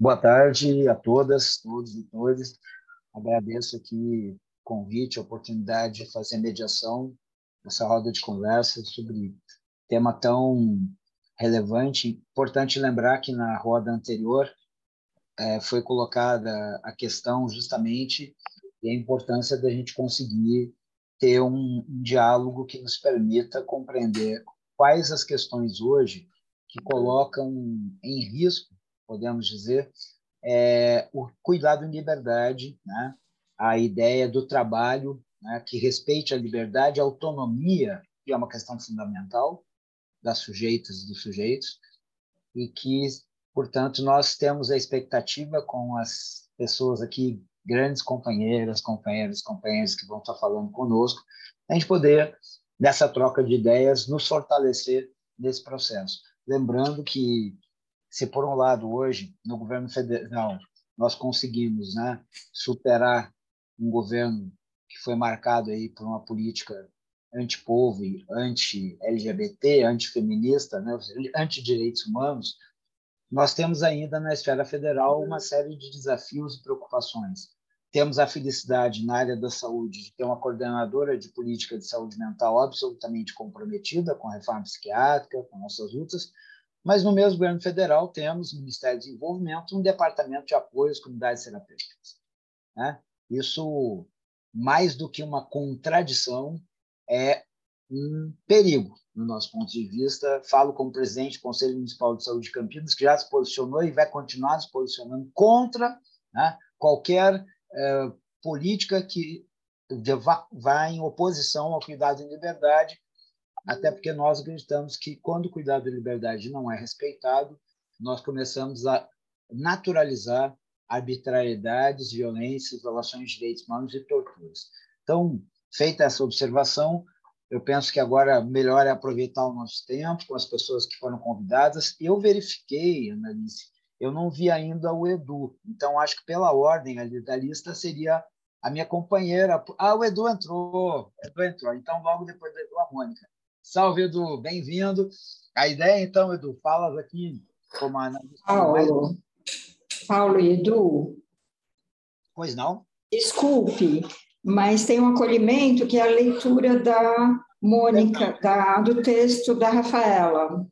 Boa tarde a todas, todos e todas. Agradeço aqui o convite, a oportunidade de fazer mediação nessa roda de conversa sobre tema tão relevante. Importante lembrar que na roda anterior é, foi colocada a questão justamente e a importância da gente conseguir ter um, um diálogo que nos permita compreender quais as questões hoje que colocam em risco, podemos dizer, é, o cuidado em liberdade, né? a ideia do trabalho né? que respeite a liberdade, a autonomia, que é uma questão fundamental das sujeitas e dos sujeitos, e que, portanto, nós temos a expectativa com as pessoas aqui, grandes companheiras, companheiros, companheiros que vão estar falando conosco, a gente poder, nessa troca de ideias, nos fortalecer nesse processo. Lembrando que, se por um lado, hoje, no governo federal, nós conseguimos né, superar um governo que foi marcado aí por uma política anti-povo anti-LGBT, anti-feminista, né, anti-direitos humanos, nós temos ainda na esfera federal uma série de desafios e preocupações. Temos a felicidade na área da saúde de ter uma coordenadora de política de saúde mental absolutamente comprometida com a reforma psiquiátrica, com nossas lutas, mas no mesmo governo federal temos no Ministério do Desenvolvimento um departamento de apoio às comunidades terapêuticas. Né? Isso, mais do que uma contradição, é um perigo, no nosso ponto de vista. Falo como presidente do Conselho Municipal de Saúde de Campinas, que já se posicionou e vai continuar se posicionando contra né, qualquer eh, política que vá em oposição ao cuidado em liberdade, até porque nós acreditamos que quando o cuidado em liberdade não é respeitado, nós começamos a naturalizar arbitrariedades, violências, violações de direitos humanos e torturas. Então, feita essa observação, eu penso que agora melhor é aproveitar o nosso tempo com as pessoas que foram convidadas. Eu verifiquei, Annalise, eu não vi ainda o Edu, então acho que pela ordem ali da lista seria a minha companheira. Ah, o Edu entrou, Edu entrou. Então, logo depois do Edu, a Mônica. Salve, Edu, bem-vindo. A ideia, então, Edu, falas aqui como analista. Paulo, mais... Paulo e Edu. Pois não? Desculpe, mas tem um acolhimento que é a leitura da Mônica, da, do texto da Rafaela.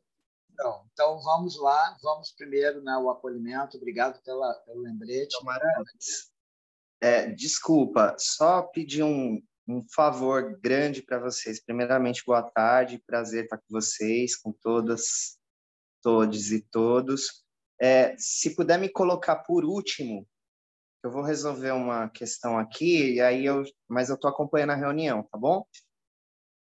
Então, então vamos lá, vamos primeiro né, o acolhimento. Obrigado pela, pelo lembrete. É, desculpa, só pedir um, um favor grande para vocês. Primeiramente, boa tarde, prazer estar com vocês, com todas, todos e todos. É, se puder me colocar por último, eu vou resolver uma questão aqui, e aí eu, mas eu estou acompanhando a reunião, tá bom?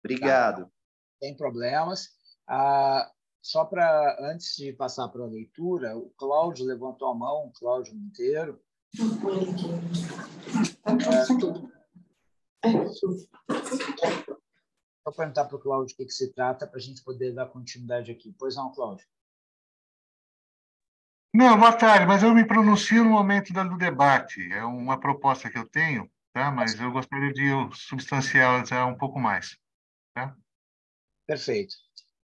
Obrigado. Tá. Tem problemas. Ah, só para, antes de passar para a leitura, o Cláudio levantou a mão, o Cláudio Monteiro. É, Vou perguntar para o Cláudio o que, que se trata para a gente poder dar continuidade aqui. Pois não, Cláudio? Não, boa tarde, mas eu me pronuncio no momento do debate. É uma proposta que eu tenho, tá? mas eu gostaria de substancializar um pouco mais. Tá? Perfeito.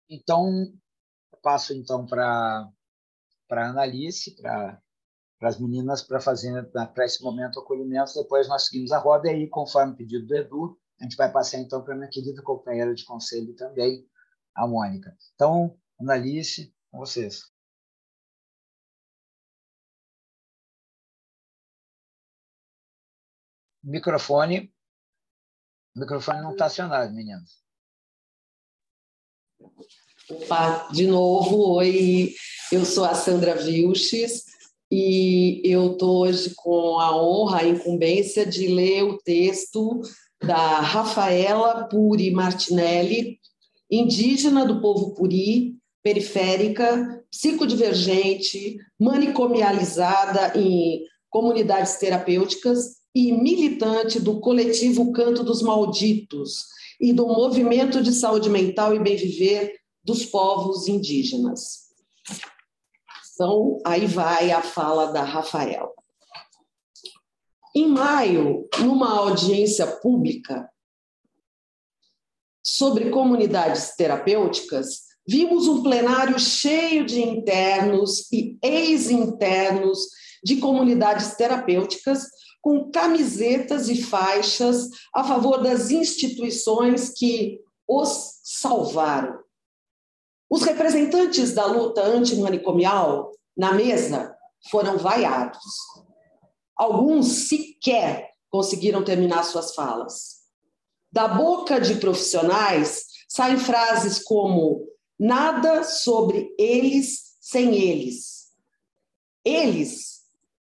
Então, passo então para a Analice, para as meninas, para fazer para esse momento o acolhimento. Depois nós seguimos a roda e aí, conforme pedido do Edu, a gente vai passar então para minha querida companheira de conselho também, a Mônica. Então, Analice, com vocês. Microfone. O microfone não está acionado, meninas. Opa, de novo, oi. Eu sou a Sandra Vilches e eu estou hoje com a honra, a incumbência de ler o texto da Rafaela Puri Martinelli, indígena do povo Puri, periférica, psicodivergente, manicomializada em comunidades terapêuticas e militante do coletivo Canto dos Malditos e do movimento de saúde mental e bem-viver dos povos indígenas. Então, aí vai a fala da Rafaela. Em maio, numa audiência pública sobre comunidades terapêuticas, vimos um plenário cheio de internos e ex-internos de comunidades terapêuticas com camisetas e faixas a favor das instituições que os salvaram. Os representantes da luta antimanicomial na mesa foram vaiados. Alguns sequer conseguiram terminar suas falas. Da boca de profissionais saem frases como nada sobre eles sem eles. Eles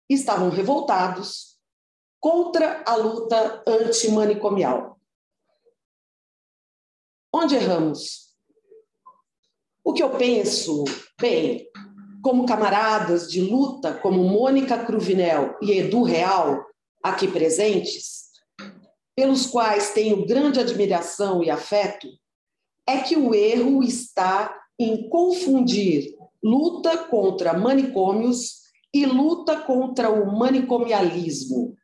estavam revoltados contra a luta antimanicomial. Onde erramos? O que eu penso, bem, como camaradas de luta como Mônica Cruvinel e Edu Real, aqui presentes, pelos quais tenho grande admiração e afeto, é que o erro está em confundir luta contra manicômios e luta contra o manicomialismo.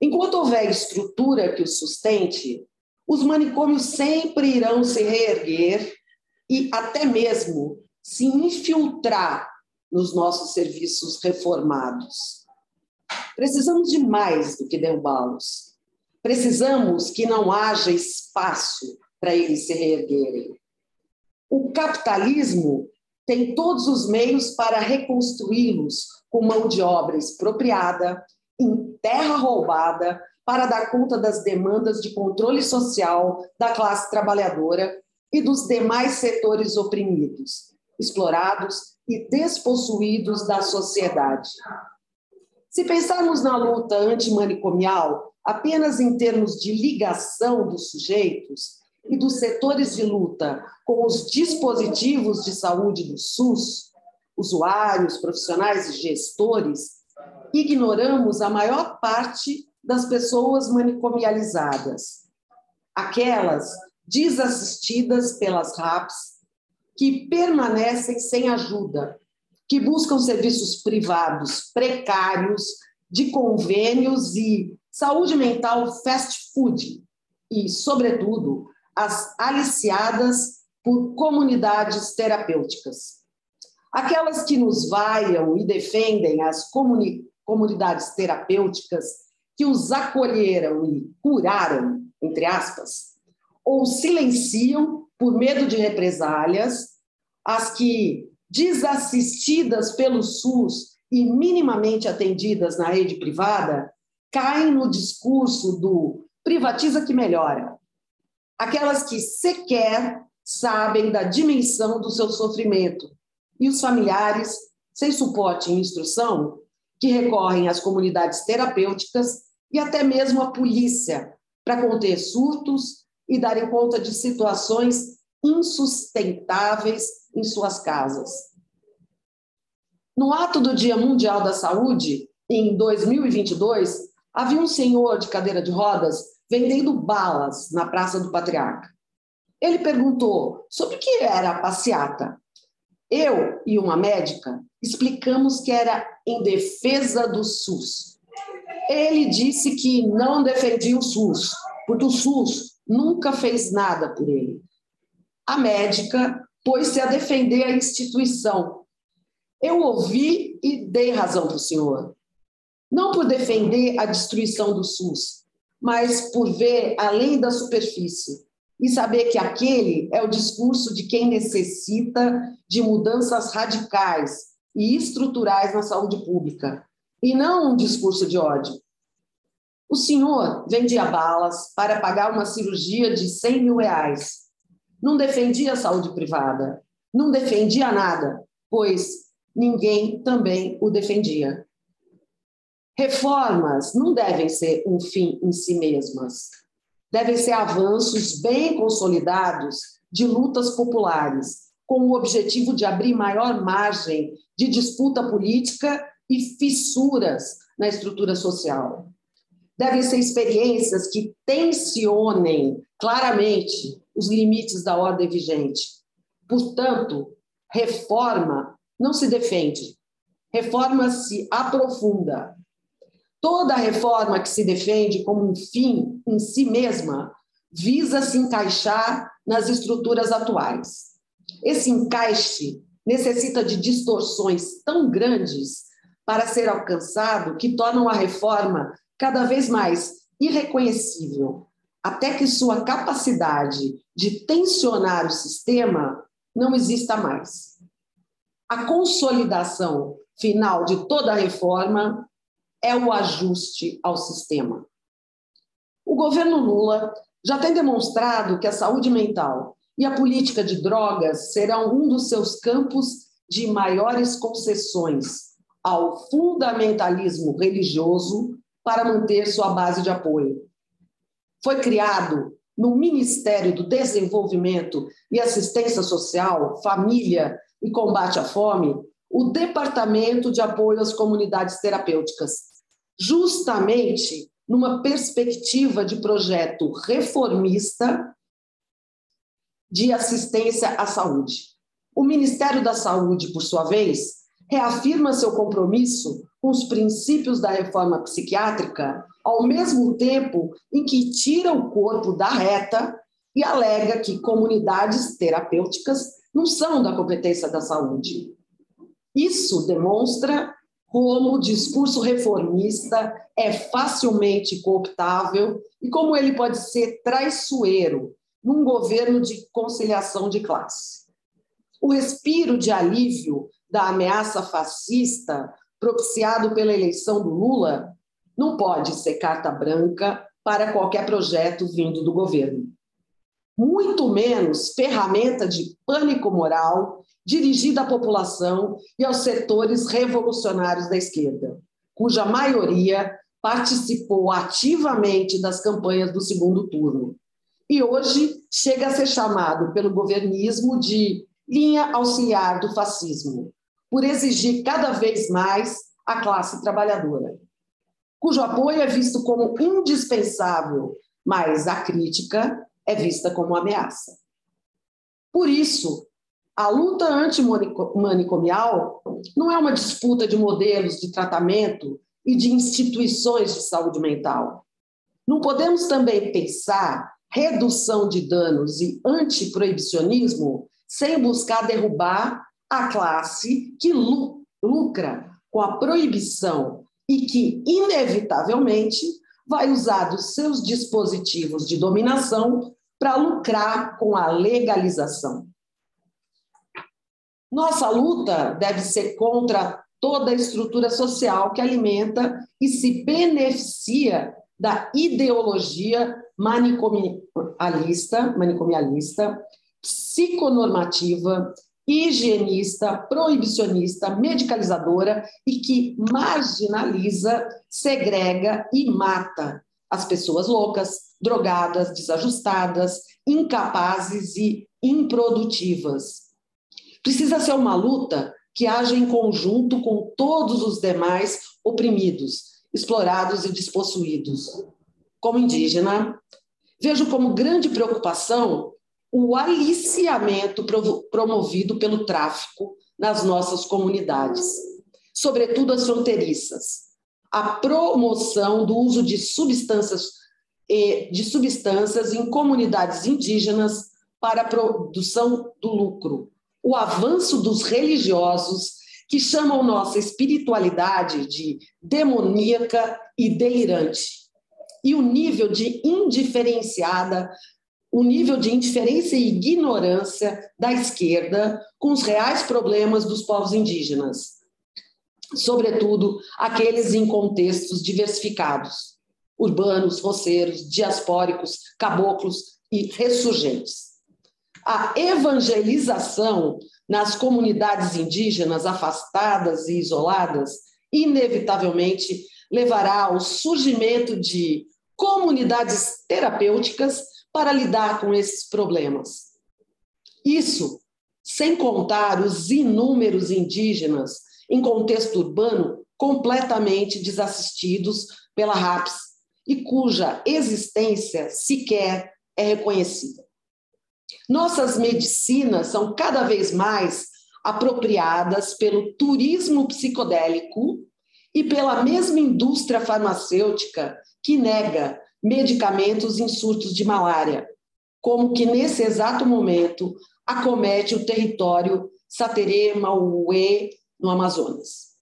Enquanto houver estrutura que o sustente, os manicômios sempre irão se reerguer e até mesmo se infiltrar nos nossos serviços reformados. Precisamos de mais do que derrubá-los. Precisamos que não haja espaço para eles se reerguerem. O capitalismo tem todos os meios para reconstruí-los com mão de obra expropriada, em terra roubada, para dar conta das demandas de controle social da classe trabalhadora e dos demais setores oprimidos, explorados e despossuídos da sociedade. Se pensarmos na luta antimanicomial apenas em termos de ligação dos sujeitos e dos setores de luta com os dispositivos de saúde do SUS, usuários, profissionais e gestores, ignoramos a maior parte das pessoas manicomializadas, aquelas desassistidas pelas RAPs, que permanecem sem ajuda, que buscam serviços privados precários, de convênios e saúde mental fast food, e, sobretudo, as aliciadas por comunidades terapêuticas. Aquelas que nos vaiam e defendem as comuni comunidades terapêuticas que os acolheram e curaram, entre aspas, ou silenciam por medo de represálias, as que, desassistidas pelo SUS e minimamente atendidas na rede privada, caem no discurso do privatiza que melhora. Aquelas que sequer sabem da dimensão do seu sofrimento e os familiares, sem suporte e instrução, que recorrem às comunidades terapêuticas e até mesmo à polícia para conter surtos e darem conta de situações insustentáveis em suas casas. No ato do Dia Mundial da Saúde, em 2022, havia um senhor de cadeira de rodas vendendo balas na Praça do Patriarca. Ele perguntou sobre o que era a passeata. Eu e uma médica explicamos que era em defesa do SUS. Ele disse que não defendia o SUS, porque o SUS nunca fez nada por ele. A médica pôs-se a defender a instituição. Eu ouvi e dei razão para o senhor. Não por defender a destruição do SUS, mas por ver além da superfície e saber que aquele é o discurso de quem necessita de mudanças radicais e estruturais na saúde pública, e não um discurso de ódio. O senhor vendia balas para pagar uma cirurgia de 100 mil reais. Não defendia a saúde privada. Não defendia nada, pois ninguém também o defendia. Reformas não devem ser um fim em si mesmas. Devem ser avanços bem consolidados de lutas populares, com o objetivo de abrir maior margem de disputa política e fissuras na estrutura social devem ser experiências que tensionem claramente os limites da ordem vigente. Portanto, reforma não se defende, reforma se aprofunda. Toda reforma que se defende como um fim em si mesma visa se encaixar nas estruturas atuais. Esse encaixe necessita de distorções tão grandes para ser alcançado que tornam a reforma cada vez mais irreconhecível, até que sua capacidade de tensionar o sistema não exista mais. A consolidação final de toda a reforma é o ajuste ao sistema. O governo Lula já tem demonstrado que a saúde mental e a política de drogas serão um dos seus campos de maiores concessões ao fundamentalismo religioso para manter sua base de apoio. Foi criado no Ministério do Desenvolvimento e Assistência Social, Família e Combate à Fome o Departamento de Apoio às Comunidades Terapêuticas, justamente numa perspectiva de projeto reformista de assistência à saúde. O Ministério da Saúde, por sua vez, reafirma seu compromisso com os princípios da reforma psiquiátrica, ao mesmo tempo em que tira o corpo da reta e alega que comunidades terapêuticas não são da competência da saúde. Isso demonstra como o discurso reformista é facilmente cooptável e como ele pode ser traiçoeiro num governo de conciliação de classe. O respiro de alívio da ameaça fascista propiciado pela eleição do Lula não pode ser carta branca para qualquer projeto vindo do governo. Muito menos ferramenta de pânico moral dirigida à população e aos setores revolucionários da esquerda, cuja maioria participou ativamente das campanhas do segundo turno. E hoje chega a ser chamado pelo governismo de linha auxiliar do fascismo, por exigir cada vez mais a classe trabalhadora, cujo apoio é visto como indispensável, mas a crítica é vista como ameaça. Por isso, a luta antimanicomial não é uma disputa de modelos de tratamento e de instituições de saúde mental. Não podemos também pensar redução de danos e antiproibicionismo sem buscar derrubar a classe que lucra com a proibição e que, inevitavelmente, vai usar os seus dispositivos de dominação para lucrar com a legalização. Nossa luta deve ser contra toda a estrutura social que alimenta e se beneficia da ideologia manicomialista, manicomialista psiconormativa, higienista, proibicionista, medicalizadora e que marginaliza, segrega e mata as pessoas loucas, drogadas, desajustadas, incapazes e improdutivas. Precisa ser uma luta que haja em conjunto com todos os demais oprimidos, explorados e despossuídos. Como indígena, vejo como grande preocupação o aliciamento promovido pelo tráfico nas nossas comunidades, sobretudo as fronteiriças, a promoção do uso de substâncias de substâncias em comunidades indígenas para a produção do lucro, o avanço dos religiosos que chamam nossa espiritualidade de demoníaca e delirante, e o nível de indiferenciada, o nível de indiferença e ignorância da esquerda com os reais problemas dos povos indígenas, sobretudo aqueles em contextos diversificados, urbanos, roceiros, diaspóricos, caboclos e ressurgentes. A evangelização nas comunidades indígenas afastadas e isoladas, inevitavelmente levará ao surgimento de comunidades terapêuticas para lidar com esses problemas. Isso sem contar os inúmeros indígenas em contexto urbano completamente desassistidos pela RAPS e cuja existência sequer é reconhecida. Nossas medicinas são cada vez mais apropriadas pelo turismo psicodélico e pela mesma indústria farmacêutica que nega medicamentos em surtos de malária, como que nesse exato momento acomete o território Saterê-Mauê, no Amazonas.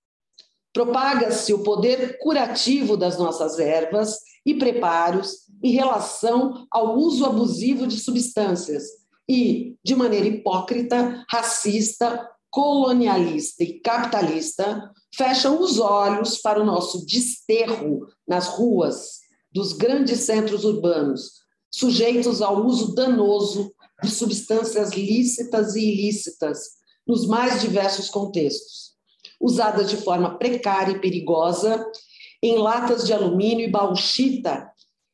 Propaga-se o poder curativo das nossas ervas e preparos em relação ao uso abusivo de substâncias e, de maneira hipócrita, racista, colonialista e capitalista, fecham os olhos para o nosso desterro nas ruas dos grandes centros urbanos, sujeitos ao uso danoso de substâncias lícitas e ilícitas nos mais diversos contextos, usadas de forma precária e perigosa em latas de alumínio e bauxita,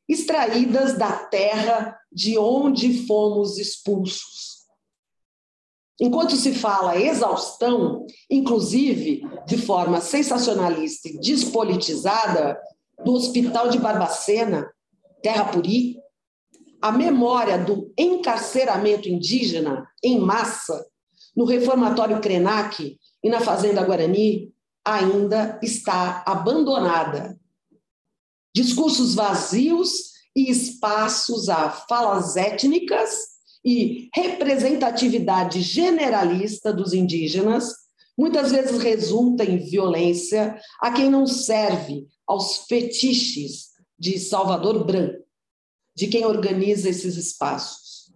extraídas da terra de onde fomos expulsos. Enquanto se fala exaustão, inclusive de forma sensacionalista e despolitizada, do Hospital de Barbacena, Terra Puri, a memória do encarceramento indígena em massa no reformatório Krenak e na Fazenda Guarani ainda está abandonada. Discursos vazios e espaços a falas étnicas e representatividade generalista dos indígenas muitas vezes resulta em violência a quem não serve aos fetiches de Salvador Branco, de quem organiza esses espaços.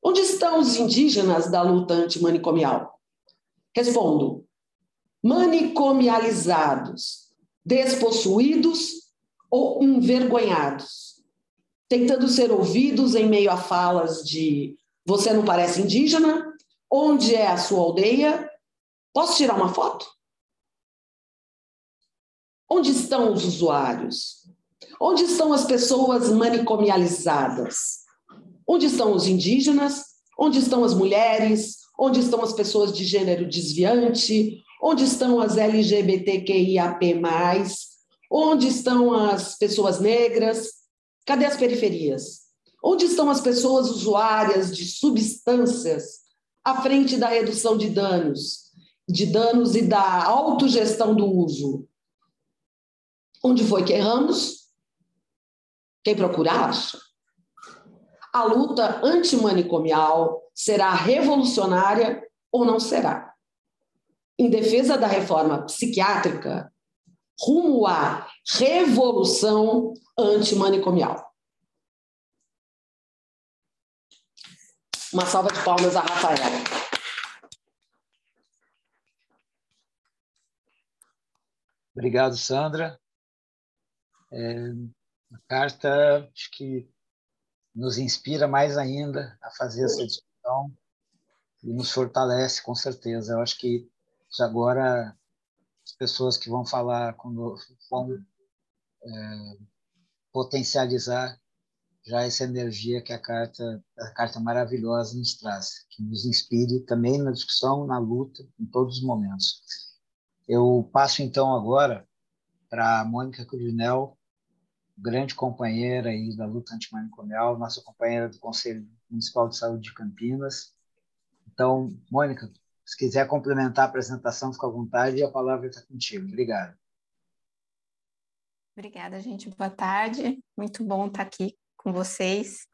Onde estão os indígenas da luta antimanicomial? Respondo: manicomializados, despossuídos ou envergonhados, tentando ser ouvidos em meio a falas de você não parece indígena? Onde é a sua aldeia? Posso tirar uma foto? Onde estão os usuários? Onde estão as pessoas manicomializadas? Onde estão os indígenas? Onde estão as mulheres? Onde estão as pessoas de gênero desviante? Onde estão as LGBTQIAP+, onde estão as pessoas negras? Cadê as periferias? Onde estão as pessoas usuárias de substâncias à frente da redução de danos, de danos e da autogestão do uso? Onde foi que erramos? Quem procura acha. A luta antimanicomial será revolucionária ou não será? Em defesa da reforma psiquiátrica, rumo à revolução antimanicomial. Uma salva de palmas a Rafaela. Obrigado, Sandra. É, a carta, acho que nos inspira mais ainda a fazer essa discussão e nos fortalece, com certeza. Eu acho que agora as pessoas que vão falar conosco vão é, potencializar já essa energia que a carta, a carta maravilhosa nos traz, que nos inspire também na discussão, na luta, em todos os momentos. Eu passo então agora para a Mônica Cruvinel, grande companheira aí da luta antimanicomial, nossa companheira do Conselho Municipal de Saúde de Campinas. Então, Mônica, se quiser complementar a apresentação, fica à vontade e a palavra está contigo. Obrigado. Obrigada, gente. Boa tarde. Muito bom estar aqui com vocês.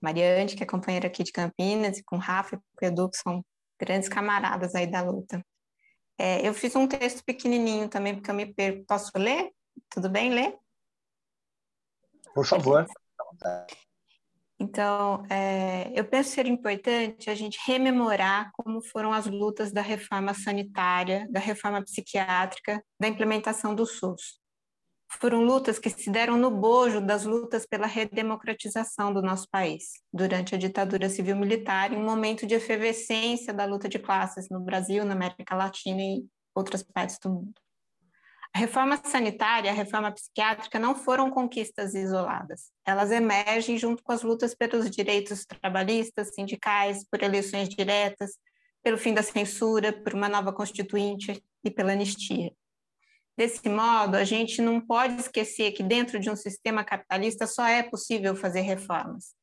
Mariane, que é companheira aqui de Campinas, e com Rafa e com o Edu, que são grandes camaradas aí da luta. É, eu fiz um texto pequenininho também, porque eu me perco. Posso ler? Tudo bem ler? Por favor. Então, é, eu penso ser importante a gente rememorar como foram as lutas da reforma sanitária, da reforma psiquiátrica, da implementação do SUS. Foram lutas que se deram no bojo das lutas pela redemocratização do nosso país, durante a ditadura civil-militar, em um momento de efervescência da luta de classes no Brasil, na América Latina e outras partes do mundo. A reforma sanitária a reforma psiquiátrica não foram conquistas isoladas. Elas emergem junto com as lutas pelos direitos trabalhistas, sindicais, por eleições diretas, pelo fim da censura, por uma nova constituinte e pela anistia. Desse modo, a gente não pode esquecer que dentro de um sistema capitalista só é possível fazer reformas.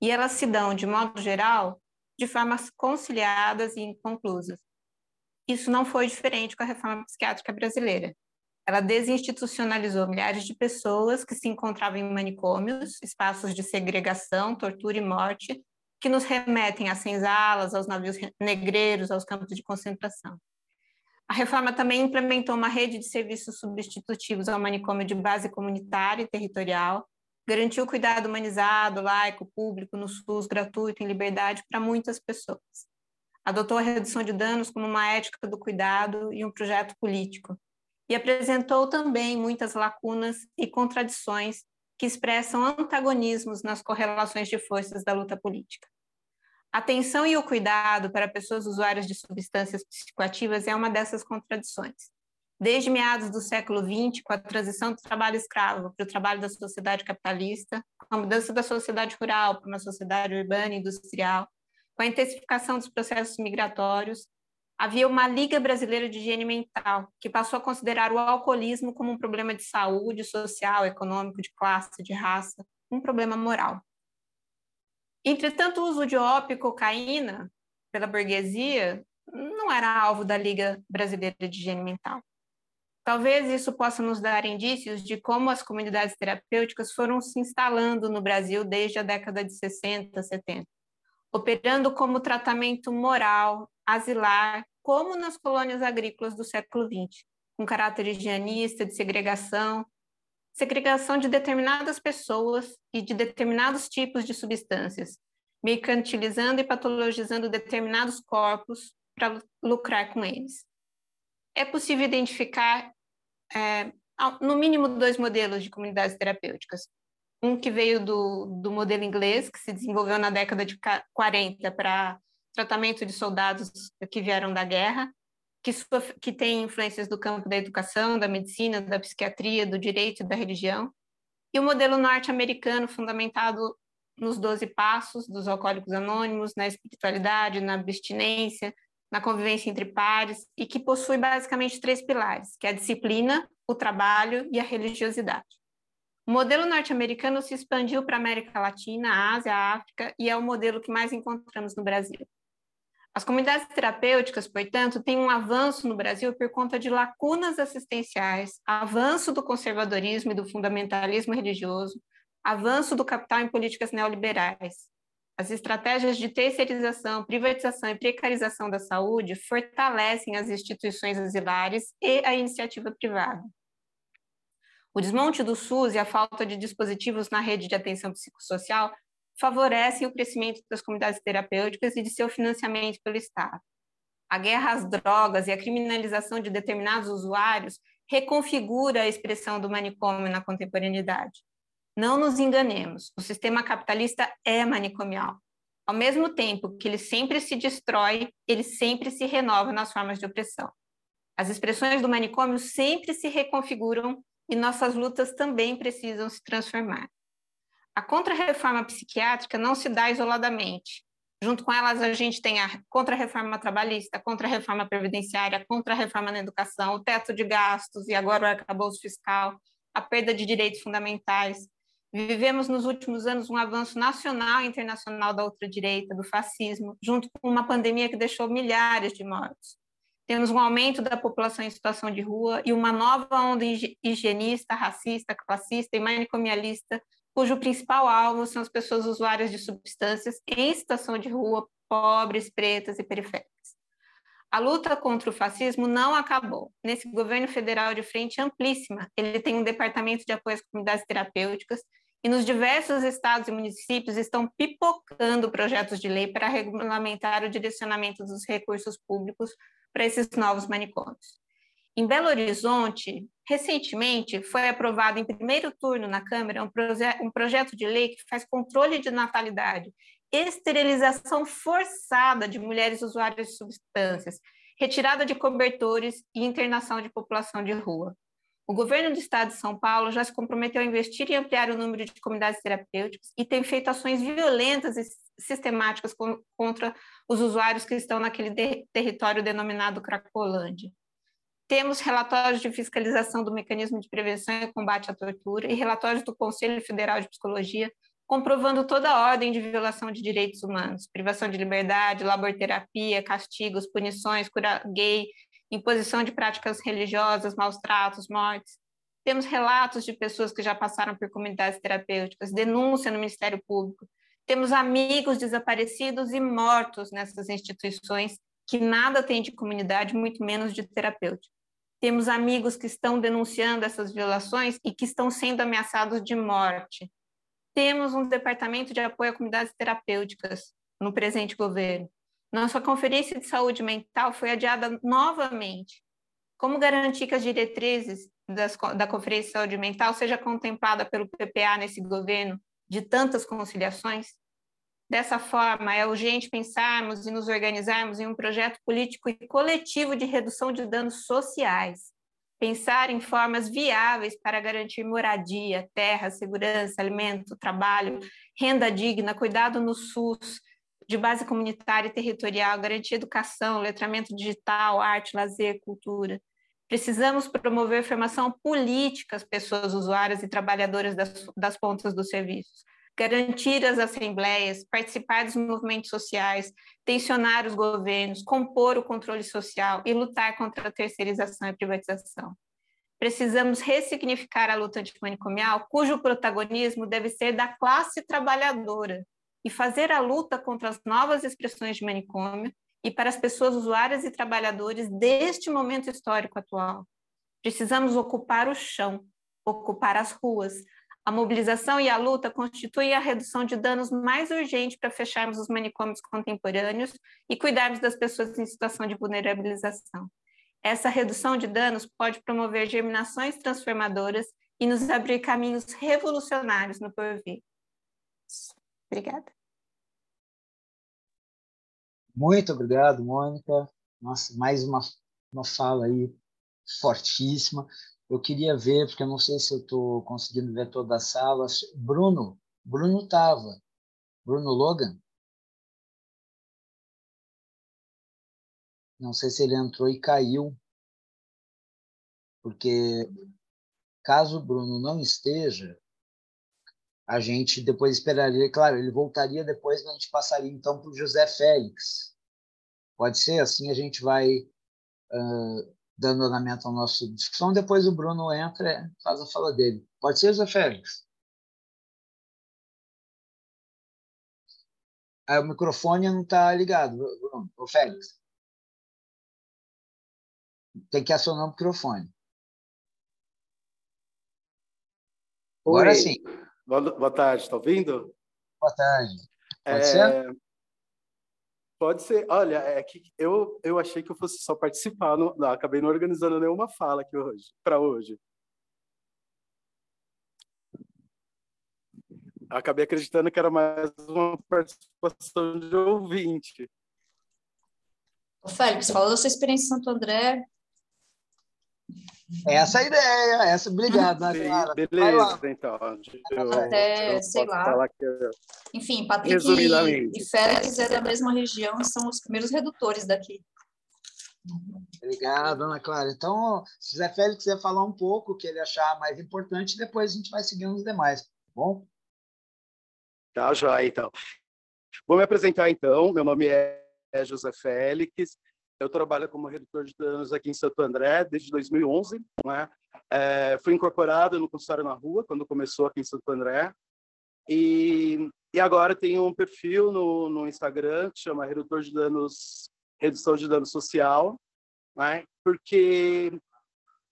E elas se dão, de modo geral, de formas conciliadas e inconclusas. Isso não foi diferente com a reforma psiquiátrica brasileira. Ela desinstitucionalizou milhares de pessoas que se encontravam em manicômios, espaços de segregação, tortura e morte, que nos remetem às senzalas, aos navios negreiros, aos campos de concentração. A reforma também implementou uma rede de serviços substitutivos ao manicômio de base comunitária e territorial, garantiu cuidado humanizado, laico, público, no SUS, gratuito, em liberdade para muitas pessoas. Adotou a redução de danos como uma ética do cuidado e um projeto político. E apresentou também muitas lacunas e contradições que expressam antagonismos nas correlações de forças da luta política. Atenção e o cuidado para pessoas usuárias de substâncias psicoativas é uma dessas contradições. Desde meados do século XX, com a transição do trabalho escravo para o trabalho da sociedade capitalista, com a mudança da sociedade rural para uma sociedade urbana e industrial, com a intensificação dos processos migratórios, havia uma Liga Brasileira de Higiene Mental, que passou a considerar o alcoolismo como um problema de saúde social, econômico, de classe, de raça, um problema moral. Entretanto, o uso de ópio e cocaína pela burguesia não era alvo da Liga Brasileira de Higiene Mental. Talvez isso possa nos dar indícios de como as comunidades terapêuticas foram se instalando no Brasil desde a década de 60, 70, operando como tratamento moral, asilar, como nas colônias agrícolas do século XX, com caráter higienista, de segregação, segregação de determinadas pessoas e de determinados tipos de substâncias, mercantilizando e patologizando determinados corpos para lucrar com eles. É possível identificar, é, no mínimo, dois modelos de comunidades terapêuticas. Um que veio do, do modelo inglês, que se desenvolveu na década de 40 para tratamento de soldados que vieram da guerra, que, que tem influências do campo da educação, da medicina, da psiquiatria, do direito e da religião, e o modelo norte-americano fundamentado nos 12 passos dos alcoólicos anônimos, na espiritualidade, na abstinência, na convivência entre pares, e que possui basicamente três pilares, que é a disciplina, o trabalho e a religiosidade. O modelo norte-americano se expandiu para a América Latina, Ásia, África, e é o modelo que mais encontramos no Brasil. As comunidades terapêuticas, portanto, têm um avanço no Brasil por conta de lacunas assistenciais, avanço do conservadorismo e do fundamentalismo religioso, avanço do capital em políticas neoliberais. As estratégias de terceirização, privatização e precarização da saúde fortalecem as instituições asilares e a iniciativa privada. O desmonte do SUS e a falta de dispositivos na rede de atenção psicossocial favorecem o crescimento das comunidades terapêuticas e de seu financiamento pelo Estado. A guerra às drogas e a criminalização de determinados usuários reconfigura a expressão do manicômio na contemporaneidade. Não nos enganemos, o sistema capitalista é manicomial. Ao mesmo tempo que ele sempre se destrói, ele sempre se renova nas formas de opressão. As expressões do manicômio sempre se reconfiguram e nossas lutas também precisam se transformar. A contra-reforma psiquiátrica não se dá isoladamente. Junto com elas, a gente tem a contra-reforma trabalhista, a contra-reforma previdenciária, a contra-reforma na educação, o teto de gastos e agora o arcabouço fiscal, a perda de direitos fundamentais. Vivemos nos últimos anos um avanço nacional e internacional da ultradireita, do fascismo, junto com uma pandemia que deixou milhares de mortos. Temos um aumento da população em situação de rua e uma nova onda higienista, racista, classista e manicomialista cujo principal alvo são as pessoas usuárias de substâncias em situação de rua, pobres, pretas e periféricas. A luta contra o fascismo não acabou. Nesse governo federal de frente amplíssima, ele tem um departamento de apoio às comunidades terapêuticas e nos diversos estados e municípios estão pipocando projetos de lei para regulamentar o direcionamento dos recursos públicos para esses novos manicômios. Em Belo Horizonte, recentemente foi aprovado em primeiro turno na Câmara um, proje um projeto de lei que faz controle de natalidade, esterilização forçada de mulheres usuárias de substâncias, retirada de cobertores e internação de população de rua. O governo do estado de São Paulo já se comprometeu a investir e ampliar o número de comunidades terapêuticas e tem feito ações violentas e sistemáticas contra os usuários que estão naquele território denominado Cracolândia. Temos relatórios de fiscalização do mecanismo de prevenção e combate à tortura e relatórios do Conselho Federal de Psicologia comprovando toda a ordem de violação de direitos humanos, privação de liberdade, laborterapia, castigos, punições, cura gay, imposição de práticas religiosas, maus tratos, mortes. Temos relatos de pessoas que já passaram por comunidades terapêuticas, denúncia no Ministério Público. Temos amigos desaparecidos e mortos nessas instituições que nada tem de comunidade, muito menos de terapêutico. Temos amigos que estão denunciando essas violações e que estão sendo ameaçados de morte. Temos um departamento de apoio a comunidades terapêuticas no presente governo. Nossa conferência de saúde mental foi adiada novamente. Como garantir que as diretrizes das, da Conferência de Saúde Mental seja contemplada pelo PPA nesse governo de tantas conciliações? Dessa forma, é urgente pensarmos e nos organizarmos em um projeto político e coletivo de redução de danos sociais. Pensar em formas viáveis para garantir moradia, terra, segurança, alimento, trabalho, renda digna, cuidado no SUS, de base comunitária e territorial, garantir educação, letramento digital, arte, lazer, cultura. Precisamos promover formação política às pessoas usuárias e trabalhadoras das, das pontas dos serviços garantir as assembleias, participar dos movimentos sociais, tensionar os governos, compor o controle social e lutar contra a terceirização e privatização. Precisamos ressignificar a luta antimanicomial, cujo protagonismo deve ser da classe trabalhadora, e fazer a luta contra as novas expressões de manicômio e para as pessoas usuárias e trabalhadores deste momento histórico atual. Precisamos ocupar o chão, ocupar as ruas, a mobilização e a luta constituem a redução de danos mais urgente para fecharmos os manicômios contemporâneos e cuidarmos das pessoas em situação de vulnerabilização. Essa redução de danos pode promover germinações transformadoras e nos abrir caminhos revolucionários no porvir. Obrigada. Muito obrigado, Mônica. Nossa, mais uma, uma fala aí fortíssima. Eu queria ver, porque eu não sei se eu estou conseguindo ver toda a sala. Bruno, Bruno estava. Bruno Logan? Não sei se ele entrou e caiu, porque caso o Bruno não esteja, a gente depois esperaria, claro, ele voltaria depois, a gente passaria então para o José Félix. Pode ser assim, a gente vai uh, dando andamento à nossa discussão. Depois o Bruno entra e faz a fala dele. Pode ser, Zé Félix? Aí o microfone não está ligado, Bruno. O Félix. Tem que acionar o microfone. Agora sim. Boa tarde, está ouvindo? Boa tarde. Pode é... ser? Pode ser. Olha, é que eu, eu achei que eu fosse só participar, não, não acabei não organizando nenhuma fala aqui hoje, para hoje. Acabei acreditando que era mais uma participação de ouvinte. Ô, Félix, fala da sua experiência em Santo André, essa é a ideia, essa, obrigado, né, Sim, Beleza, então. Eu, Até, eu sei lá. Eu... Enfim, Patrick e, e Félix é da mesma região e são os primeiros redutores daqui. Obrigado, Ana Clara. Então, se Zé Félix quiser falar um pouco o que ele achar mais importante, depois a gente vai seguindo os demais, tá bom? Tá, joia, então. Vou me apresentar, então. Meu nome é José Félix eu trabalho como redutor de danos aqui em Santo André desde 2011. Né? É, fui incorporado no consultório na rua quando começou aqui em Santo André. E, e agora tenho um perfil no, no Instagram que chama Redutor de Danos, Redução de Dano Social, né? porque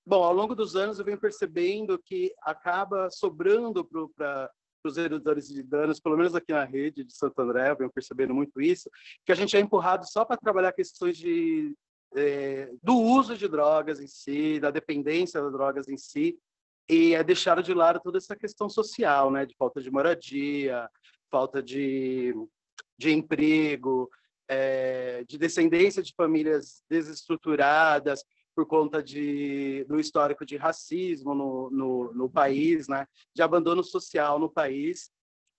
bom, ao longo dos anos eu venho percebendo que acaba sobrando para os redutores de danos, pelo menos aqui na rede de Santo André, eu venho percebendo muito isso, que a gente é empurrado só para trabalhar questões de, é, do uso de drogas em si, da dependência das drogas em si, e é deixado de lado toda essa questão social, né, de falta de moradia, falta de, de emprego, é, de descendência de famílias desestruturadas, por conta de, do histórico de racismo no, no, no país, né? de abandono social no país.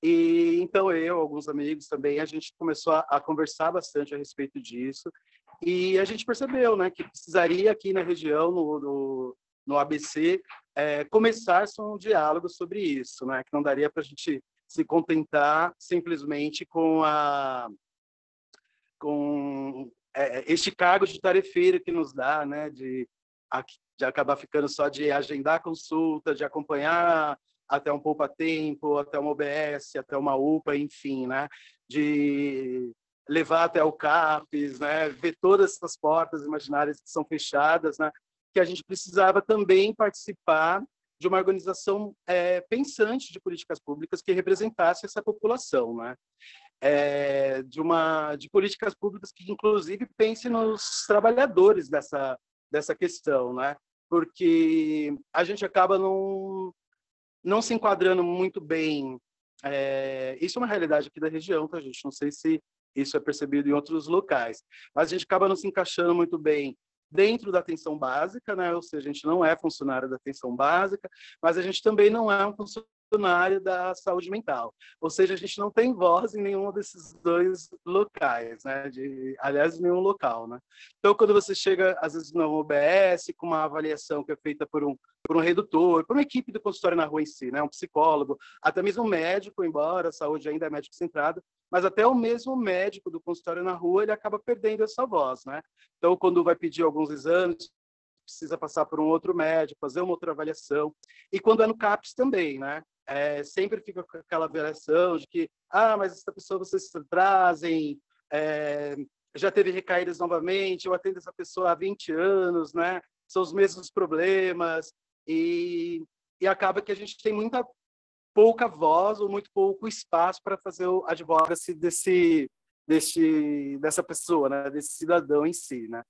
E então eu, alguns amigos também, a gente começou a, a, conversar bastante a respeito disso e a gente percebeu, né, que precisaria aqui na região, no, no, no ABC, é, começar um diálogo sobre isso, né, que não daria para a gente se contentar simplesmente com a com é, é, este cargo de tarefeiro que nos dá, né, de, de acabar ficando só de agendar a consulta, de acompanhar até um poupa tempo, até uma OBS, até uma UPA, enfim, né, de levar até o CAPES, né, ver todas essas portas imaginárias que são fechadas, né, que a gente precisava também participar de uma organização é, pensante de políticas públicas que representasse essa população, né? É, de uma de políticas públicas que inclusive pense nos trabalhadores dessa dessa questão, né? Porque a gente acaba não não se enquadrando muito bem. É, isso é uma realidade aqui da região, tá, gente? Não sei se isso é percebido em outros locais, mas a gente acaba não se encaixando muito bem dentro da atenção básica, né? Ou seja, a gente não é funcionário da atenção básica, mas a gente também não é um funcionário da saúde mental. Ou seja, a gente não tem voz em nenhum desses dois locais, né? De, aliás, em nenhum local, né? Então, quando você chega, às vezes, no OBS, com uma avaliação que é feita por um, por um redutor, por uma equipe do consultório na rua em si, né? Um psicólogo, até mesmo um médico, embora a saúde ainda é médico centrado, mas até o mesmo médico do consultório na rua, ele acaba perdendo essa voz, né? Então, quando vai pedir alguns exames, precisa passar por um outro médico, fazer uma outra avaliação. E quando é no CAPS também, né? É, sempre fica com aquela avaliação de que, ah, mas essa pessoa vocês trazem, é, já teve recaídas novamente, eu atendo essa pessoa há 20 anos, né? São os mesmos problemas. E, e acaba que a gente tem muita pouca voz ou muito pouco espaço para fazer o advocacy desse, desse, dessa pessoa, né? desse cidadão em si. Né?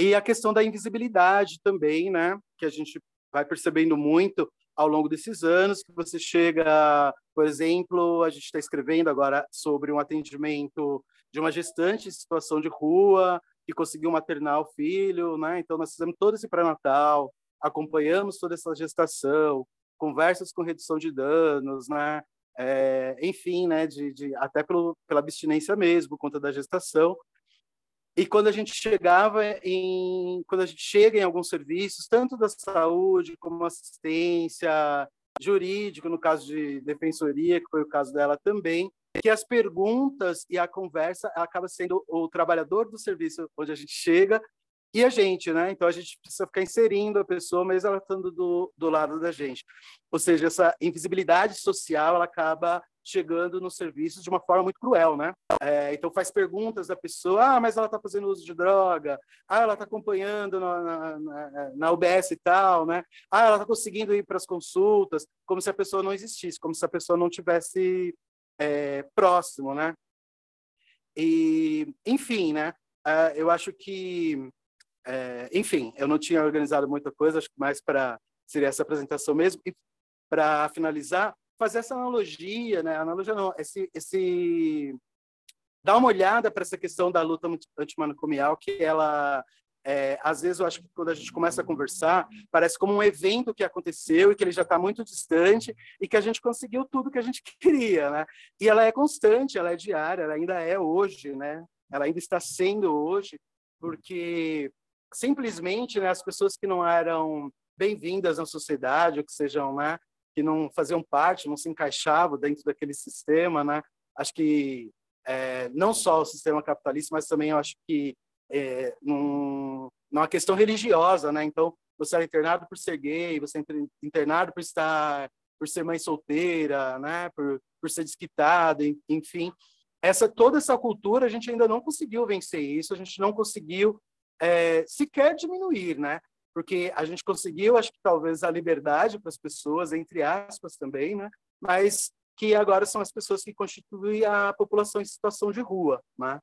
E a questão da invisibilidade também, né? que a gente vai percebendo muito ao longo desses anos, que você chega, por exemplo, a gente está escrevendo agora sobre um atendimento de uma gestante em situação de rua, que conseguiu maternar o filho, né? Então, nós fizemos todo esse pré-natal, acompanhamos toda essa gestação, conversas com redução de danos, né? É, enfim, né, de, de, até pelo, pela abstinência mesmo, conta da gestação. E quando a gente chegava em, quando a gente chega em alguns serviços, tanto da saúde como assistência jurídica, no caso de defensoria, que foi o caso dela também, que as perguntas e a conversa acaba sendo o trabalhador do serviço onde a gente chega e a gente, né? Então a gente precisa ficar inserindo a pessoa, mesmo ela estando do, do lado da gente. Ou seja, essa invisibilidade social ela acaba chegando nos serviços de uma forma muito cruel, né? É, então faz perguntas da pessoa, ah, mas ela está fazendo uso de droga, ah, ela está acompanhando na, na, na, na, UBS e tal, né? Ah, ela está conseguindo ir para as consultas, como se a pessoa não existisse, como se a pessoa não tivesse é, próximo, né? E, enfim, né? Uh, eu acho que é, enfim, eu não tinha organizado muita coisa, acho que mais para seria essa apresentação mesmo. E para finalizar, fazer essa analogia, né? Analogia não, esse, esse dar uma olhada para essa questão da luta antimanicomial, que ela é, às vezes eu acho que quando a gente começa a conversar, parece como um evento que aconteceu e que ele já está muito distante e que a gente conseguiu tudo que a gente queria, né? E ela é constante, ela é diária, ela ainda é hoje, né? Ela ainda está sendo hoje, porque simplesmente né, as pessoas que não eram bem-vindas na sociedade, ou que sejam, né, que não faziam parte, não se encaixavam dentro daquele sistema, né? Acho que é, não só o sistema capitalista, mas também eu acho que é, num, numa questão religiosa, né? Então, você é internado por ser gay, você é internado por estar, por ser mãe solteira, né? Por, por ser desquitada, enfim. Essa toda essa cultura a gente ainda não conseguiu vencer isso, a gente não conseguiu é, sequer diminuir, né? Porque a gente conseguiu, acho que talvez a liberdade para as pessoas, entre aspas também, né? Mas que agora são as pessoas que constituem a população em situação de rua, né?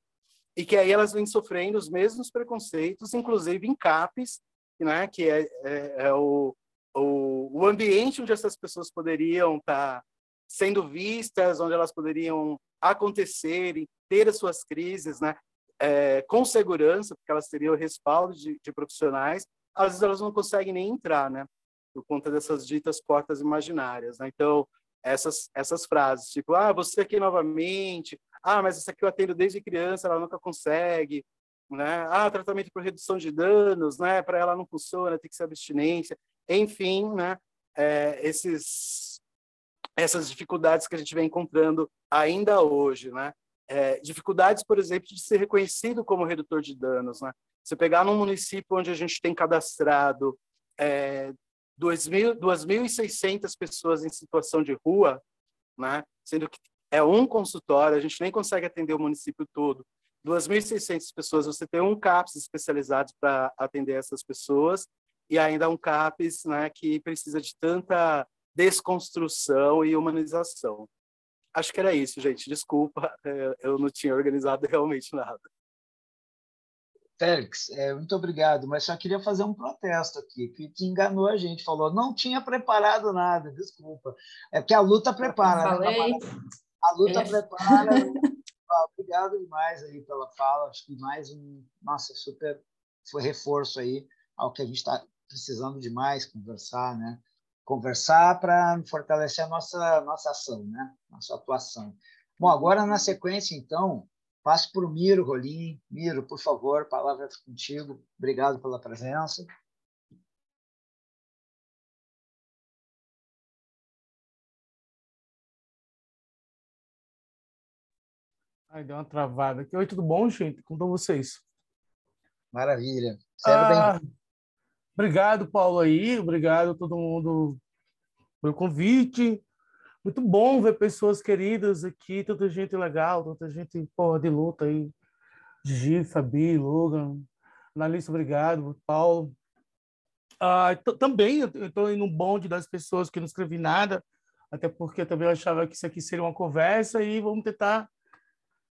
E que aí elas vêm sofrendo os mesmos preconceitos, inclusive em CAPES, né? Que é, é, é o, o, o ambiente onde essas pessoas poderiam estar tá sendo vistas, onde elas poderiam acontecer e ter as suas crises, né? é, com segurança, porque elas teriam respaldo de, de, profissionais, às vezes elas não conseguem nem entrar, né? Por conta dessas ditas portas imaginárias, né? Então, essas, essas frases, tipo, ah, você aqui novamente, ah, mas essa aqui eu atendo desde criança, ela nunca consegue, né? Ah, tratamento por redução de danos, né? Para ela não funciona, tem que ser abstinência, enfim, né? É, esses, essas dificuldades que a gente vem encontrando ainda hoje, né? é, dificuldades, por exemplo, de ser reconhecido como redutor de danos. Né? Você pegar num município onde a gente tem cadastrado é, 2.600 pessoas em situação de rua, né? sendo que é um consultório, a gente nem consegue atender o município todo. 2.600 pessoas, você tem um CAPS especializado para atender essas pessoas, e ainda um CAPS né, que precisa de tanta desconstrução e humanização. Acho que era isso, gente. Desculpa, eu não tinha organizado realmente nada. Félix, é, muito obrigado, mas só queria fazer um protesto aqui, que te enganou a gente, falou, não tinha preparado nada, desculpa. É porque a luta prepara, né? A luta é. prepara. obrigado demais aí pela fala, acho que mais um, nossa, super foi reforço aí ao que a gente está precisando demais conversar, né? Conversar para fortalecer a nossa nossa ação, né? Nossa atuação. Bom, agora na sequência, então, Passo para o Miro Rolim. Miro, por favor, palavra é contigo. Obrigado pela presença. Ai, deu uma travada aqui. Oi, tudo bom, gente? Como estão vocês? Maravilha. Ah. Obrigado, Paulo, aí. Obrigado a todo mundo pelo convite. Muito bom ver pessoas queridas aqui, tanta gente legal, tanta gente porra, de luta aí. Gigi, Fabi, Logan, Analista, obrigado, Paulo. Ah, também estou indo no bonde das pessoas que não escrevi nada, até porque eu também achava que isso aqui seria uma conversa e vamos tentar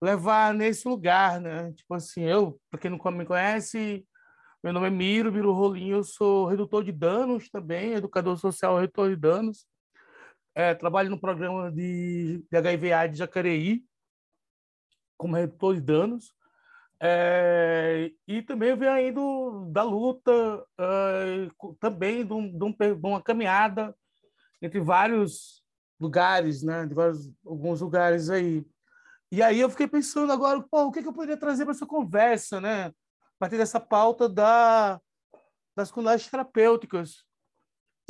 levar nesse lugar, né? Tipo assim, eu, para quem não me conhece, meu nome é Miro, Miro Rolinho, eu sou redutor de danos também, educador social, redutor de danos é, trabalho no programa de, de HIV de Jacareí, como redutor de danos. É, e também venho indo da luta, é, também de, de, um, de, uma caminhada entre vários lugares, né? De vários, alguns lugares aí. E aí eu fiquei pensando agora, pô, o que, que eu poderia trazer para essa conversa, né? A partir dessa pauta da, das comunidades terapêuticas.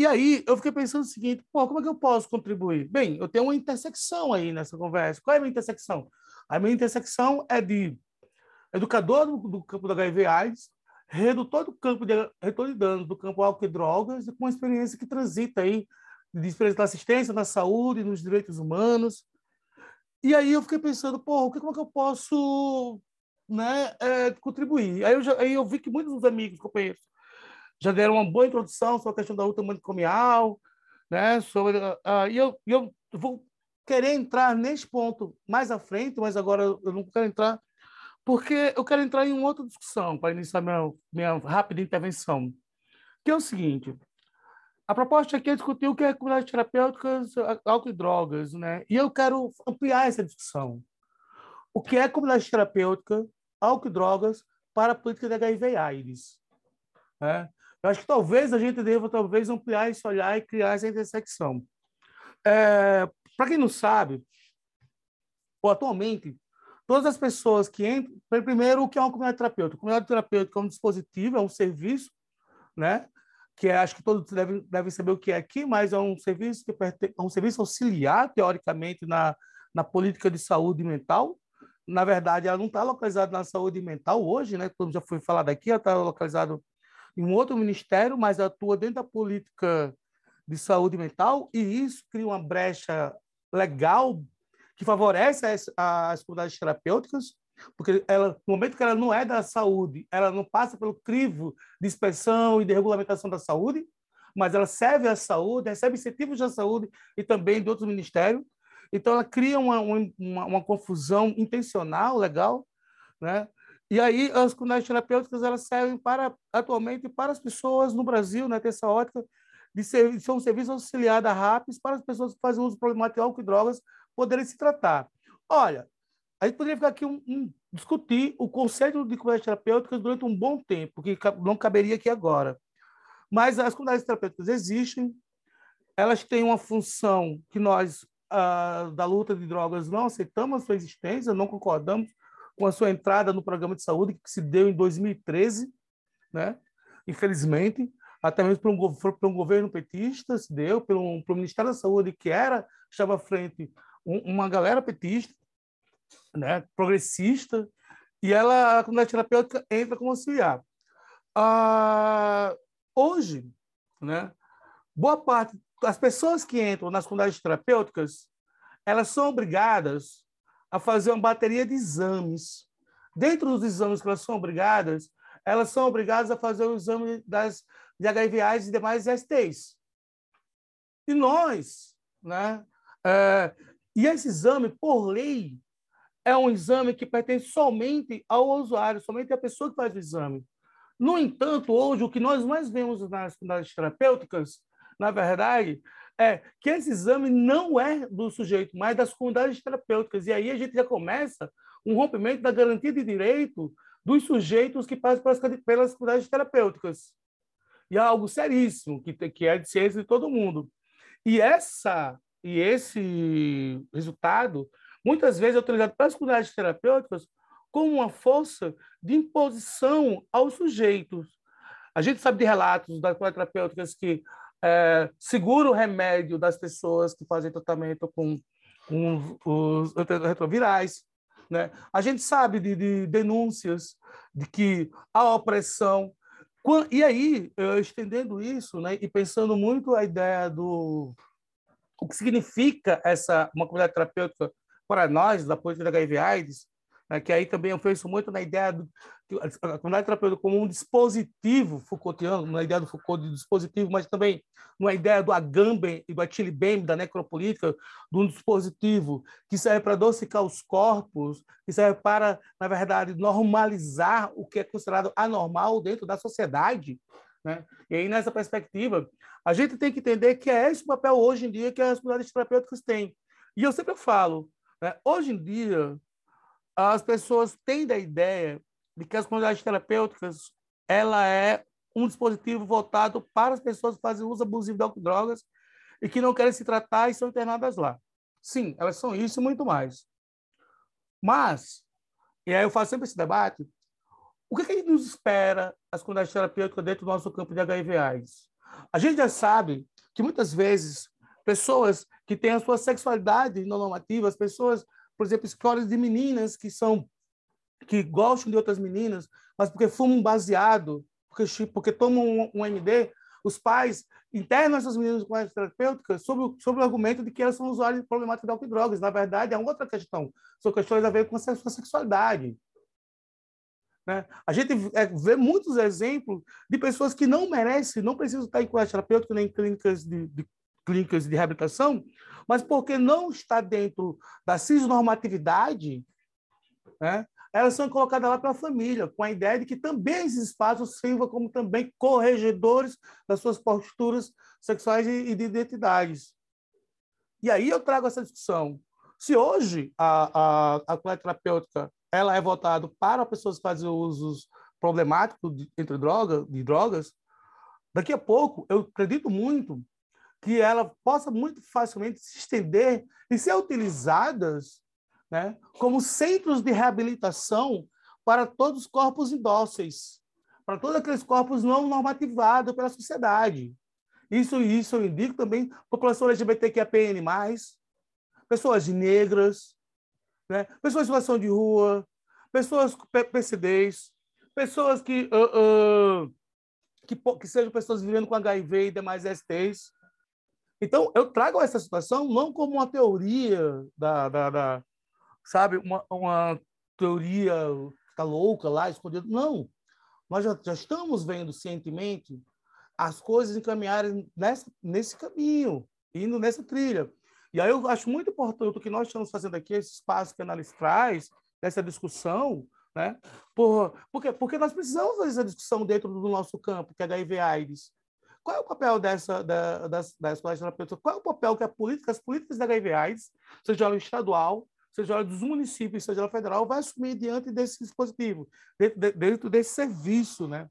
E aí eu fiquei pensando o seguinte, pô, como é que eu posso contribuir? Bem, eu tenho uma intersecção aí nessa conversa. Qual é a minha intersecção? A minha intersecção é de educador do, do campo da HIV AIDS, redutor do campo de redutor de danos do campo álcool e drogas, com uma experiência que transita aí de experiência da assistência na saúde, nos direitos humanos. E aí eu fiquei pensando, pô, como é que eu posso né, é, contribuir? Aí eu, já, aí eu vi que muitos dos amigos, companheiros, já deram uma boa introdução sobre a questão da luta manicomial, né? Sobre, uh, e eu, eu vou querer entrar nesse ponto mais à frente, mas agora eu não quero entrar, porque eu quero entrar em uma outra discussão para iniciar minha, minha rápida intervenção, que é o seguinte. A proposta aqui é discutir o que é comunidades terapêuticas, álcool e drogas, né? E eu quero ampliar essa discussão. O que é comunidade terapêutica, álcool e drogas para a política de HIV AIDS? Né? Eu acho que talvez a gente deva talvez ampliar esse olhar e criar essa intersecção. É, Para quem não sabe, ou atualmente, todas as pessoas que entram, primeiro, o que é uma comunidade terapêutica? A comunidade terapêutica é um dispositivo, é um serviço, né? que é, acho que todos devem, devem saber o que é aqui, mas é um serviço que é um serviço auxiliar, teoricamente, na, na política de saúde mental. Na verdade, ela não está localizada na saúde mental hoje, né? Como já foi falado aqui, ela está localizada em um outro ministério, mas atua dentro da política de saúde mental, e isso cria uma brecha legal que favorece as, as comunidades terapêuticas, porque ela, no momento que ela não é da saúde, ela não passa pelo crivo de inspeção e de regulamentação da saúde, mas ela serve à saúde, recebe incentivos da saúde e também de outros ministérios. Então, ela cria uma, uma, uma confusão intencional, legal, né? E aí as comunidades terapêuticas elas servem para atualmente para as pessoas no Brasil, né, ter essa ótica de ser, ser um serviço auxiliar da RAPS para as pessoas que fazem uso problemático de álcool e drogas poderem se tratar. Olha, a gente poderia ficar aqui um, um, discutir o conceito de comunidades terapêuticas durante um bom tempo, que não caberia aqui agora. Mas as comunidades terapêuticas existem, elas têm uma função que nós, ah, da luta de drogas, não aceitamos a sua existência, não concordamos com a sua entrada no programa de saúde, que se deu em 2013, né? infelizmente, até mesmo por um, um governo petista, se deu, pelo, pelo Ministério da Saúde, que era, estava à frente um, uma galera petista, né? progressista, e ela, a comunidade terapêutica entra como auxiliar. Ah, hoje, né, boa parte das pessoas que entram nas comunidades terapêuticas, elas são obrigadas a fazer uma bateria de exames. Dentro dos exames que elas são obrigadas, elas são obrigadas a fazer o exame das, de HIV AIDS e demais STs. E nós, né? É, e esse exame, por lei, é um exame que pertence somente ao usuário, somente à pessoa que faz o exame. No entanto, hoje, o que nós mais vemos nas comunidades terapêuticas, na verdade, é que esse exame não é do sujeito, mas das comunidades terapêuticas. E aí a gente já começa um rompimento da garantia de direito dos sujeitos que passam pelas, pelas comunidades terapêuticas. E é algo seríssimo, que, que é de ciência de todo mundo. E, essa, e esse resultado, muitas vezes, é utilizado pelas comunidades terapêuticas como uma força de imposição aos sujeitos. A gente sabe de relatos das comunidades terapêuticas que é, segura o remédio das pessoas que fazem tratamento com, com os retrovirais. Né? A gente sabe de, de denúncias de que a opressão. E aí, estendendo isso né, e pensando muito a ideia do o que significa essa uma comunidade terapêutica para nós, da política da HIV/AIDS, né, que aí também eu penso muito na ideia do, a comunidade terapêutica como um dispositivo Foucaultiano, na ideia do Foucault de dispositivo, mas também na ideia do Agamben e do Achille da necropolítica, de um dispositivo que serve para adocicar os corpos, que serve para, na verdade, normalizar o que é considerado anormal dentro da sociedade. Né? E aí, nessa perspectiva, a gente tem que entender que é esse o papel hoje em dia que as comunidades terapêuticas têm. E eu sempre falo, né? hoje em dia, as pessoas têm da ideia de que as comunidades terapêuticas ela é um dispositivo voltado para as pessoas que fazem uso abusivo de drogas e que não querem se tratar e são internadas lá. Sim, elas são isso e muito mais. Mas, e aí eu faço sempre esse debate, o que, que nos espera as comunidades terapêuticas dentro do nosso campo de HIV AIDS? A gente já sabe que muitas vezes pessoas que têm a sua sexualidade normativa, as pessoas por exemplo, histórias de meninas que são que gostam de outras meninas, mas porque fumam baseado, porque, porque tomam um, um MD, os pais internam essas meninas com as terapêuticas sob, sob o argumento de que elas são usuários problemáticos de álcool e drogas. Na verdade, é uma outra questão. São questões a ver com a sexualidade. Né? A gente é, vê muitos exemplos de pessoas que não merecem, não precisam estar em colégio terapêutico nem em clínicas de, de clínicas de reabilitação, mas porque não está dentro da cisnormatividade, né, elas são colocadas lá pela família, com a ideia de que também esses espaços sirvam como também corregedores das suas posturas sexuais e de identidades. E aí eu trago essa discussão. Se hoje a, a, a terapêutica ela é voltada para pessoas que fazem usos problemáticos de, entre droga, de drogas, daqui a pouco eu acredito muito que ela possa muito facilmente se estender e ser utilizadas né, como centros de reabilitação para todos os corpos indóceis, para todos aqueles corpos não normativados pela sociedade. Isso, isso eu indico também população LGBTQIAPN+, pessoas negras, né, pessoas em situação de rua, pessoas com PCDs, pessoas que, uh, uh, que, que sejam pessoas vivendo com HIV e demais STs, então, eu trago essa situação não como uma teoria da, da, da sabe, uma, uma teoria tá louca lá, escondida. Não. Nós já, já estamos vendo cientemente as coisas encaminharem nessa, nesse caminho, indo nessa trilha. E aí eu acho muito importante o que nós estamos fazendo aqui, esse espaço que a análise traz, dessa discussão, né? Por, porque, porque nós precisamos fazer essa discussão dentro do nosso campo, que é HIV-AIDS. Qual é o papel dessa, da, das, das escolas terapêuticas? Qual é o papel que a política, as políticas da HIV/AIDS, seja ela estadual, seja ela dos municípios, seja ela federal, vai assumir diante desse dispositivo, dentro, de, dentro desse serviço, né?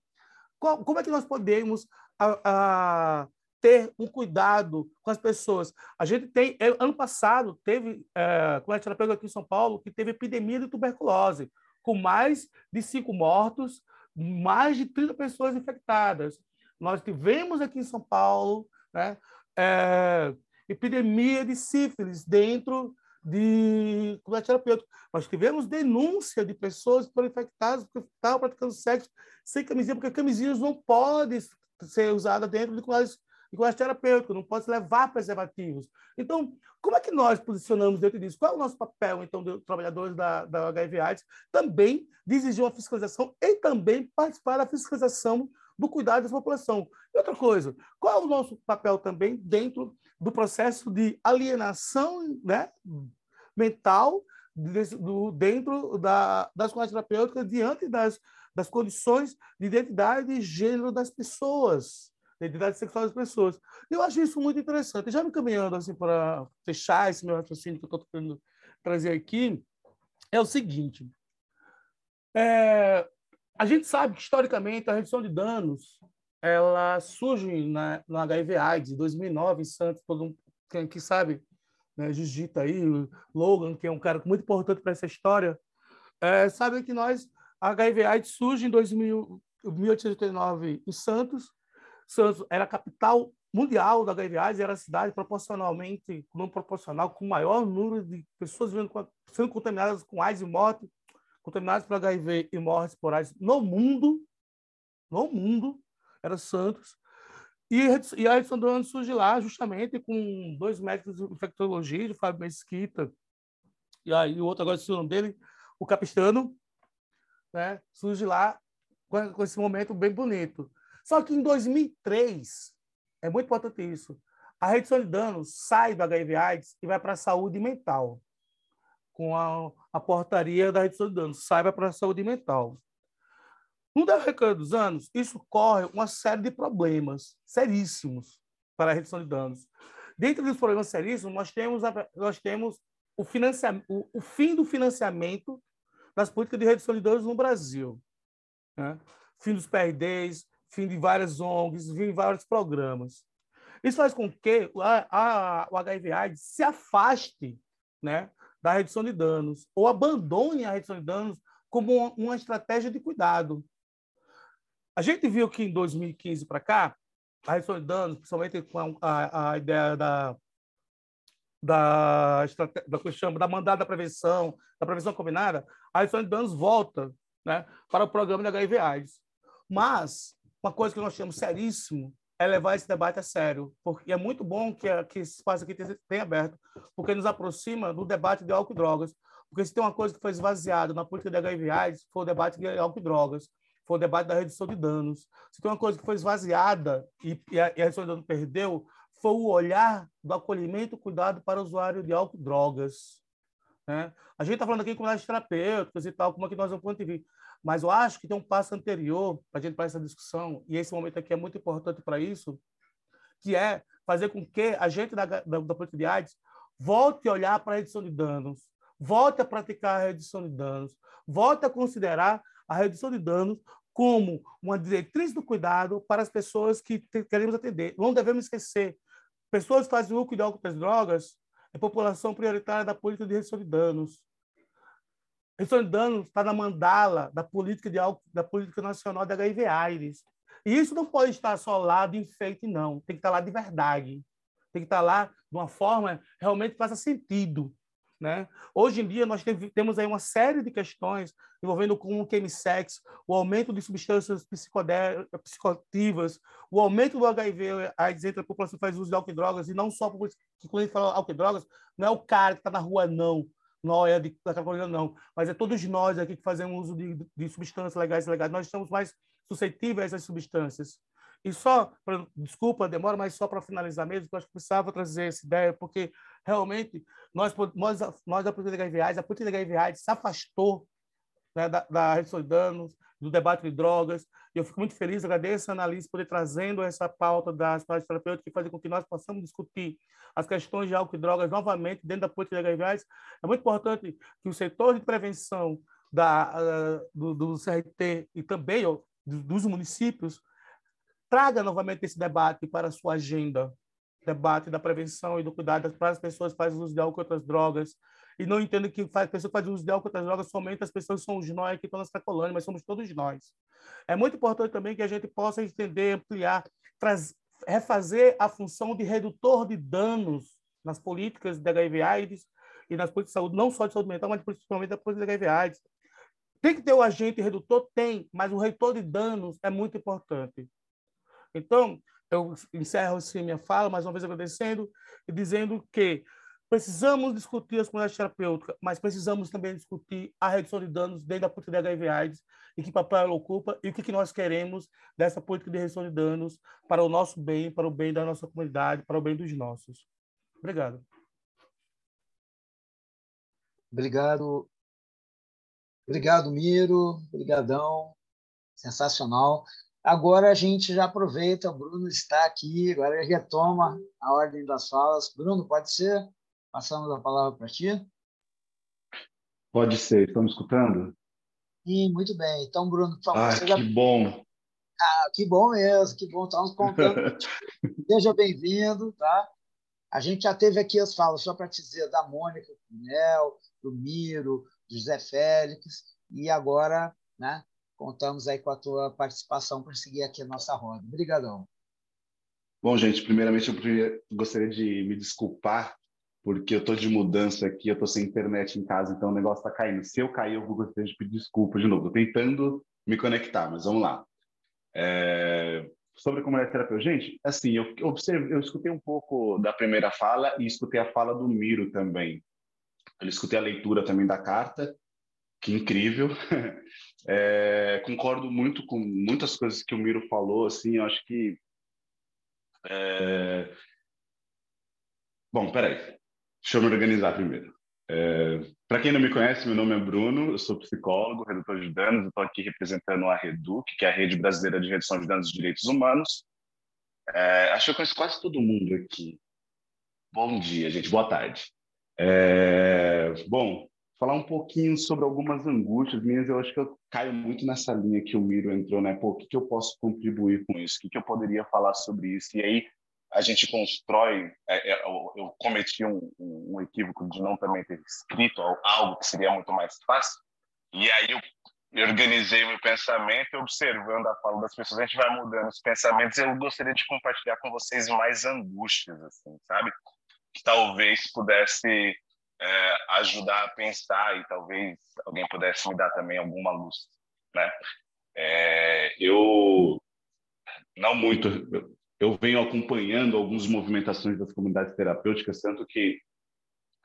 Qual, como é que nós podemos a, a, ter um cuidado com as pessoas? A gente tem, é, ano passado, teve, é, com a terapeuta aqui em São Paulo, que teve epidemia de tuberculose, com mais de cinco mortos, mais de 30 pessoas infectadas. Nós tivemos aqui em São Paulo né, é, epidemia de sífilis dentro de comunidade terapêutica. Nós tivemos denúncia de pessoas que foram infectadas porque estavam praticando sexo sem camisinha, porque camisinhas não podem ser usadas dentro de comunidades de terapêutico, não pode levar preservativos. Então, como é que nós posicionamos dentro disso? Qual é o nosso papel, então, dos trabalhadores da, da HIV AIDS? Também de exigir uma fiscalização e também participar da fiscalização do cuidado da população. E outra coisa, qual é o nosso papel também dentro do processo de alienação né, mental do, dentro da, das comunidades terapêuticas diante das, das condições de identidade e gênero das pessoas, da identidade sexual das pessoas. Eu acho isso muito interessante. Já me caminhando assim para fechar esse meu raciocínio que eu estou tentando trazer aqui, é o seguinte. É, a gente sabe que, historicamente, a redução de danos ela surge na, no HIV AIDS, em 2009, em Santos, todo mundo que, que sabe né, Jujita aí, Logan, que é um cara muito importante para essa história, é, sabem que nós, a HIV AIDS surge em 2000, 1889 em Santos. Santos era a capital mundial da HIV AIDS, era a cidade proporcionalmente, não proporcional, com o maior número de pessoas sendo contaminadas com AIDS e morte, contaminadas por HIV e mortes por AIDS no mundo, no mundo, era Santos. E, e a Edson Dono surge lá justamente com dois médicos de infectologia, o Fábio Mesquita, e aí o outro agora, o nome dele, o Capistano, né? surge lá com, com esse momento bem bonito. Só que em 2003, é muito importante isso, a redução de sai do HIV AIDS e vai para a saúde mental, com a, a portaria da redução de danos, sai para a saúde mental. No decorrer dos anos, isso corre uma série de problemas seríssimos para a redução de danos. Dentro dos problemas seríssimos, nós temos, nós temos o, financiamento, o, o fim do financiamento das políticas de redução de danos no Brasil. Né? Fim dos PRDs, fim de várias ONGs, fim de vários programas. Isso faz com que a, a, o HIV-AIDS se afaste né, da redução de danos ou abandone a redução de danos como uma, estratégia de cuidado. A gente viu que em 2015 para cá, a redução de danos, principalmente com a, a ideia da, da, da, que chama, da mandada da prevenção, da prevenção combinada, a redução de danos volta né, para o programa de HIV AIDS. Mas, uma coisa que nós temos seríssimo é levar esse debate a sério, porque é muito bom que, que esse espaço aqui tenha aberto, porque nos aproxima do debate de álcool e drogas. Porque se tem uma coisa que foi esvaziada na política de HIV AIDS, foi o debate de álcool e drogas foi o debate da redução de danos. Se tem uma coisa que foi esvaziada e, e, a, e a redução de danos perdeu, foi o olhar do acolhimento e cuidado para o usuário de álcool e drogas. Né? A gente está falando aqui em comunidades terapêuticas e tal, como é que nós vamos vista. Mas eu acho que tem um passo anterior para a gente para essa discussão, e esse momento aqui é muito importante para isso, que é fazer com que a gente da, da, da de AIDS volte a olhar para a redução de danos, volte a praticar a redução de danos, volte a considerar a redução de danos como uma diretriz do cuidado para as pessoas que queremos atender. Não devemos esquecer, pessoas que fazem uso de álcool e drogas é população prioritária da política de redução de danos. Redução de está na mandala da política, de, da política nacional da HIV AIDS. E isso não pode estar só lá de enfeite, não. Tem que estar lá de verdade. Tem que estar lá de uma forma realmente que faça sentido. Né? Hoje em dia, nós temos aí uma série de questões envolvendo como o chemisex, o aumento de substâncias psicoativas, o aumento do HIV, AIDS entre a população que faz uso de álcool e drogas, e não só porque quando a gente fala álcool e drogas, não é o cara que está na rua, não, é de, da Carolina, não, mas é todos nós aqui que fazemos uso de, de substâncias legais e ilegais, nós estamos mais suscetíveis a essas substâncias. E só, pra, desculpa, demora, mas só para finalizar mesmo, eu acho que precisava trazer essa ideia, porque realmente nós, nós, nós da política de HIV a política de HIV se afastou né, da, da redução de danos, do debate de drogas, e eu fico muito feliz, agradeço a Annalise por ter trazendo essa pauta das práticas terapêuticas que fazem com que nós possamos discutir as questões de álcool e drogas novamente dentro da política de HIV É muito importante que o setor de prevenção da, uh, do, do CRT e também ó, dos municípios traga novamente esse debate para a sua agenda, debate da prevenção e do cuidado para as pessoas que fazem uso de álcool e outras drogas, e não entendo que faz, pessoa que faz uso de álcool outras drogas somente as pessoas são os nós que estão nessa colônia, mas somos todos nós. É muito importante também que a gente possa entender, ampliar, traz, refazer a função de redutor de danos nas políticas de HIV AIDS e nas políticas de saúde, não só de saúde mental, mas principalmente da política de HIV AIDS. Tem que ter o agente redutor? Tem, mas o redutor de danos é muito importante. Então, eu encerro assim minha fala, mais uma vez agradecendo e dizendo que precisamos discutir as comunidades terapêuticas, mas precisamos também discutir a redução de danos dentro da política de HIV AIDS e que papel ela ocupa e o que, que nós queremos dessa política de redução de danos para o nosso bem, para o bem da nossa comunidade, para o bem dos nossos. Obrigado. Obrigado. Obrigado, Miro. Obrigadão. Sensacional. Agora a gente já aproveita, o Bruno está aqui, agora retoma a ordem das falas. Bruno, pode ser? Passamos a palavra para ti. Pode ser, estamos escutando? Sim, muito bem. Então, Bruno, por favor. Ah, que já... bom. Ah, que bom mesmo, que bom. Estamos contando. Seja bem-vindo, tá? A gente já teve aqui as falas, só para te dizer, da Mônica Pinel, do Miro, do José Félix, e agora, né, contamos aí com a tua participação para seguir aqui a nossa roda. Obrigadão. Bom, gente, primeiramente eu gostaria de me desculpar porque eu estou de mudança aqui, eu estou sem internet em casa, então o negócio está caindo. Se eu cair, eu vou gostaria de pedir desculpa de novo. Estou tentando me conectar, mas vamos lá. É... Sobre a comunidade terapêutica. Gente, assim, eu, observe, eu escutei um pouco da primeira fala e escutei a fala do Miro também. Eu escutei a leitura também da carta, que incrível. É, concordo muito com muitas coisas que o Miro falou, assim, eu acho que... É... Bom, peraí, deixa eu me organizar primeiro. É, Para quem não me conhece, meu nome é Bruno, eu sou psicólogo, redutor de danos, estou aqui representando a REDUC, que é a Rede Brasileira de Redução de Danos de Direitos Humanos. É, acho que eu conheço quase todo mundo aqui. Bom dia, gente, boa tarde. É, bom, falar um pouquinho sobre algumas angústias minhas, eu acho que eu caio muito nessa linha que o Miro entrou, né? Pô, o que, que eu posso contribuir com isso? O que, que eu poderia falar sobre isso? E aí a gente constrói. É, é, eu, eu, cometi um, um, equívoco de não também ter escrito algo que seria muito mais fácil. E aí eu organizei meu pensamento observando a fala das pessoas. A gente vai mudando os pensamentos. Eu gostaria de compartilhar com vocês mais angústias, assim, sabe? Que talvez pudesse é, ajudar a pensar e talvez alguém pudesse me dar também alguma luz, né? É, eu não muito, eu venho acompanhando algumas movimentações das comunidades terapêuticas, tanto que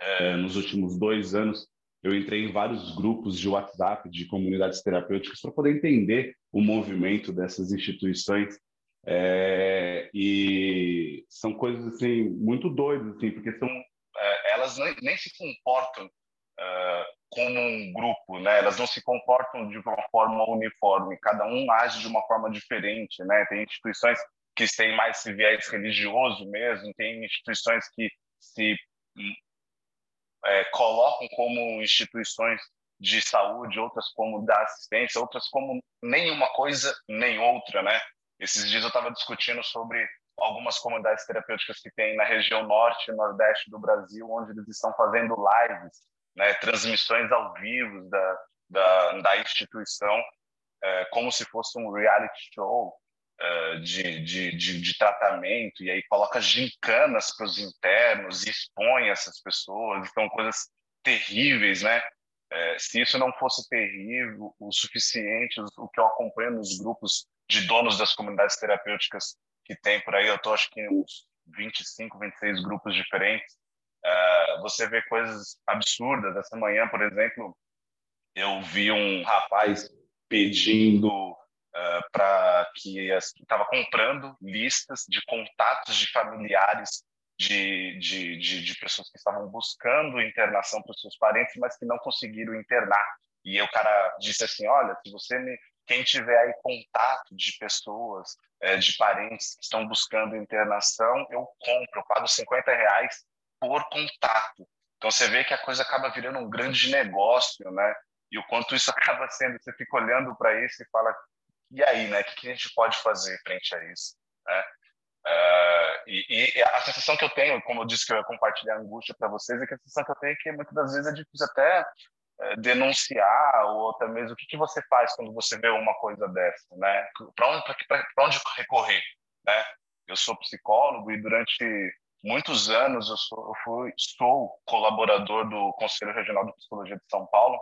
é, nos últimos dois anos eu entrei em vários grupos de WhatsApp de comunidades terapêuticas para poder entender o movimento dessas instituições é, e são coisas assim muito doidas assim porque são elas nem, nem se comportam uh, como um grupo, né? Elas não se comportam de uma forma uniforme. Cada um age de uma forma diferente, né? Tem instituições que têm mais viés religioso mesmo, tem instituições que se é, colocam como instituições de saúde, outras como da assistência, outras como nenhuma coisa nem outra, né? Esses dias eu estava discutindo sobre algumas comunidades terapêuticas que tem na região norte e nordeste do Brasil, onde eles estão fazendo lives, né, transmissões ao vivo da, da, da instituição, é, como se fosse um reality show de, de, de, de, tratamento, e aí coloca gincanas para os internos e expõe essas pessoas, então coisas terríveis, né? É, se isso não fosse terrível o suficiente, o que eu acompanho nos grupos de donos das comunidades terapêuticas que tem por aí, eu tô acho que uns 25, 26 grupos diferentes. Uh, você vê coisas absurdas. Essa manhã, por exemplo, eu vi um rapaz pedindo uh, ah, para que estava comprando listas de contatos de familiares de, de, de, de, pessoas que estavam buscando internação para os seus parentes, mas que não conseguiram internar. E o cara disse assim: Olha, se você me quem tiver aí contato de pessoas, é, de parentes que estão buscando internação, eu compro, eu pago 50 reais por contato. Então você vê que a coisa acaba virando um grande negócio, né? E o quanto isso acaba sendo, você fica olhando para isso e fala, e aí, né? O que, a gente pode fazer frente a isso? Né? Uh, e, e, a sensação que eu tenho, como eu disse que eu ia compartilhar a angústia para vocês, é que a sensação que eu tenho é que muitas das vezes é difícil até é, denunciar ou até mesmo o que, que você faz quando você vê uma coisa dessa, né? Para onde, onde recorrer, né? Eu sou psicólogo e durante muitos anos eu sou, eu fui, sou colaborador do Conselho Regional de Psicologia de São Paulo.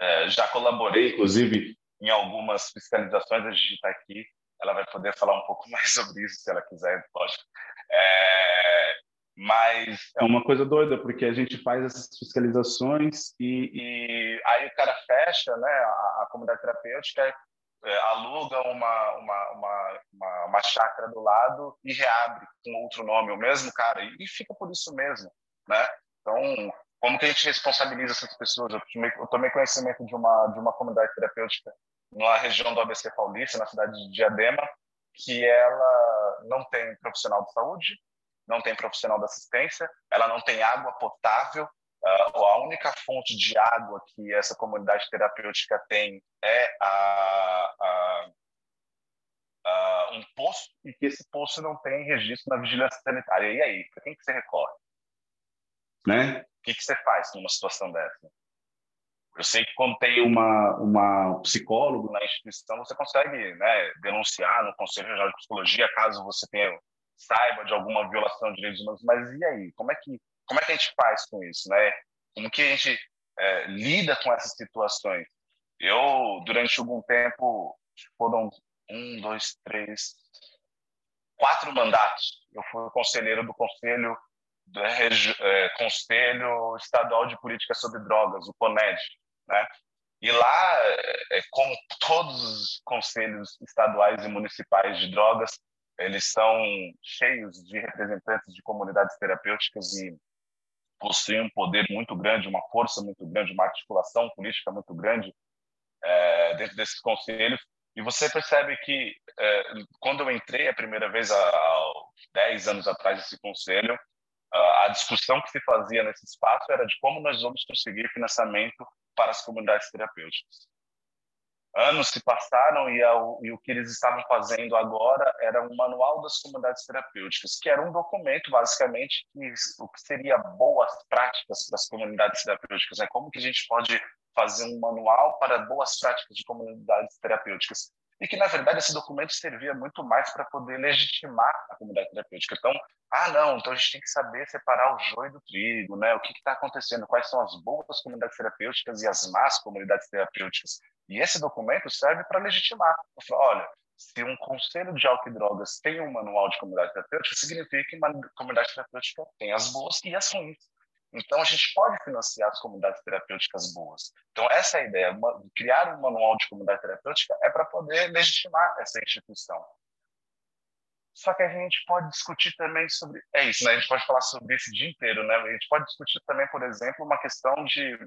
É, já colaborei, inclusive, em algumas fiscalizações, a gente está aqui ela vai poder falar um pouco mais sobre isso, se ela quiser, lógico. É, mas é uma coisa doida, porque a gente faz essas fiscalizações e, e aí o cara fecha, né, a, a comunidade terapêutica é, aluga uma, uma, uma, uma, uma chácara do lado e reabre com outro nome, o mesmo cara, e, e fica por isso mesmo, né? Então, como que a gente responsabiliza essas pessoas? Eu tomei, eu tomei conhecimento de uma, de uma comunidade terapêutica na região do ABC Paulista, na cidade de Diadema, que ela não tem profissional de saúde, não tem profissional de assistência, ela não tem água potável, Uh, a única fonte de água que essa comunidade terapêutica tem é a, a, a, um poço e que esse poço não tem registro na vigilância sanitária. E aí, para quem que você recorre? Né? O que, que você faz numa situação dessa? Eu sei que quando tem uma, uma psicólogo na instituição, você consegue né, denunciar no Conselho Regional de Psicologia caso você tenha, saiba de alguma violação de direitos humanos, mas e aí? Como é que como é que a gente faz com isso, né? Como que a gente é, lida com essas situações? Eu, durante algum tempo, foram um, dois, três, quatro mandatos. Eu fui conselheiro do Conselho, é, Conselho Estadual de Política sobre Drogas, o CONED, né? E lá, é, como todos os conselhos estaduais e municipais de drogas, eles são cheios de representantes de comunidades terapêuticas e possui um poder muito grande, uma força muito grande, uma articulação política muito grande é, dentro desses conselhos. E você percebe que, é, quando eu entrei a primeira vez, há 10 anos atrás, nesse conselho, a discussão que se fazia nesse espaço era de como nós vamos conseguir financiamento para as comunidades terapêuticas anos se passaram e, e, o que eles estavam fazendo agora era um manual das comunidades terapêuticas, que era um documento, basicamente, que o que seria boas práticas para as comunidades terapêuticas, né? Como que a gente pode fazer um manual para boas práticas de comunidades terapêuticas? E que, na verdade, esse documento servia muito mais para poder legitimar a comunidade terapêutica. Então, ah, não, então a gente tem que saber separar o joio do trigo, né? O que está acontecendo, quais são as boas comunidades terapêuticas e as más comunidades terapêuticas. E esse documento serve para legitimar. Falo, olha, se um conselho de álcool e drogas tem um manual de comunidade terapêutica, significa que uma comunidade terapêutica tem as boas e as ruins. Então, a gente pode financiar as comunidades terapêuticas boas. Então, essa é a ideia. Uma, criar um manual de comunidade terapêutica é para poder legitimar essa instituição. Só que a gente pode discutir também sobre. É isso, né? A gente pode falar sobre isso o dia inteiro, né? A gente pode discutir também, por exemplo, uma questão de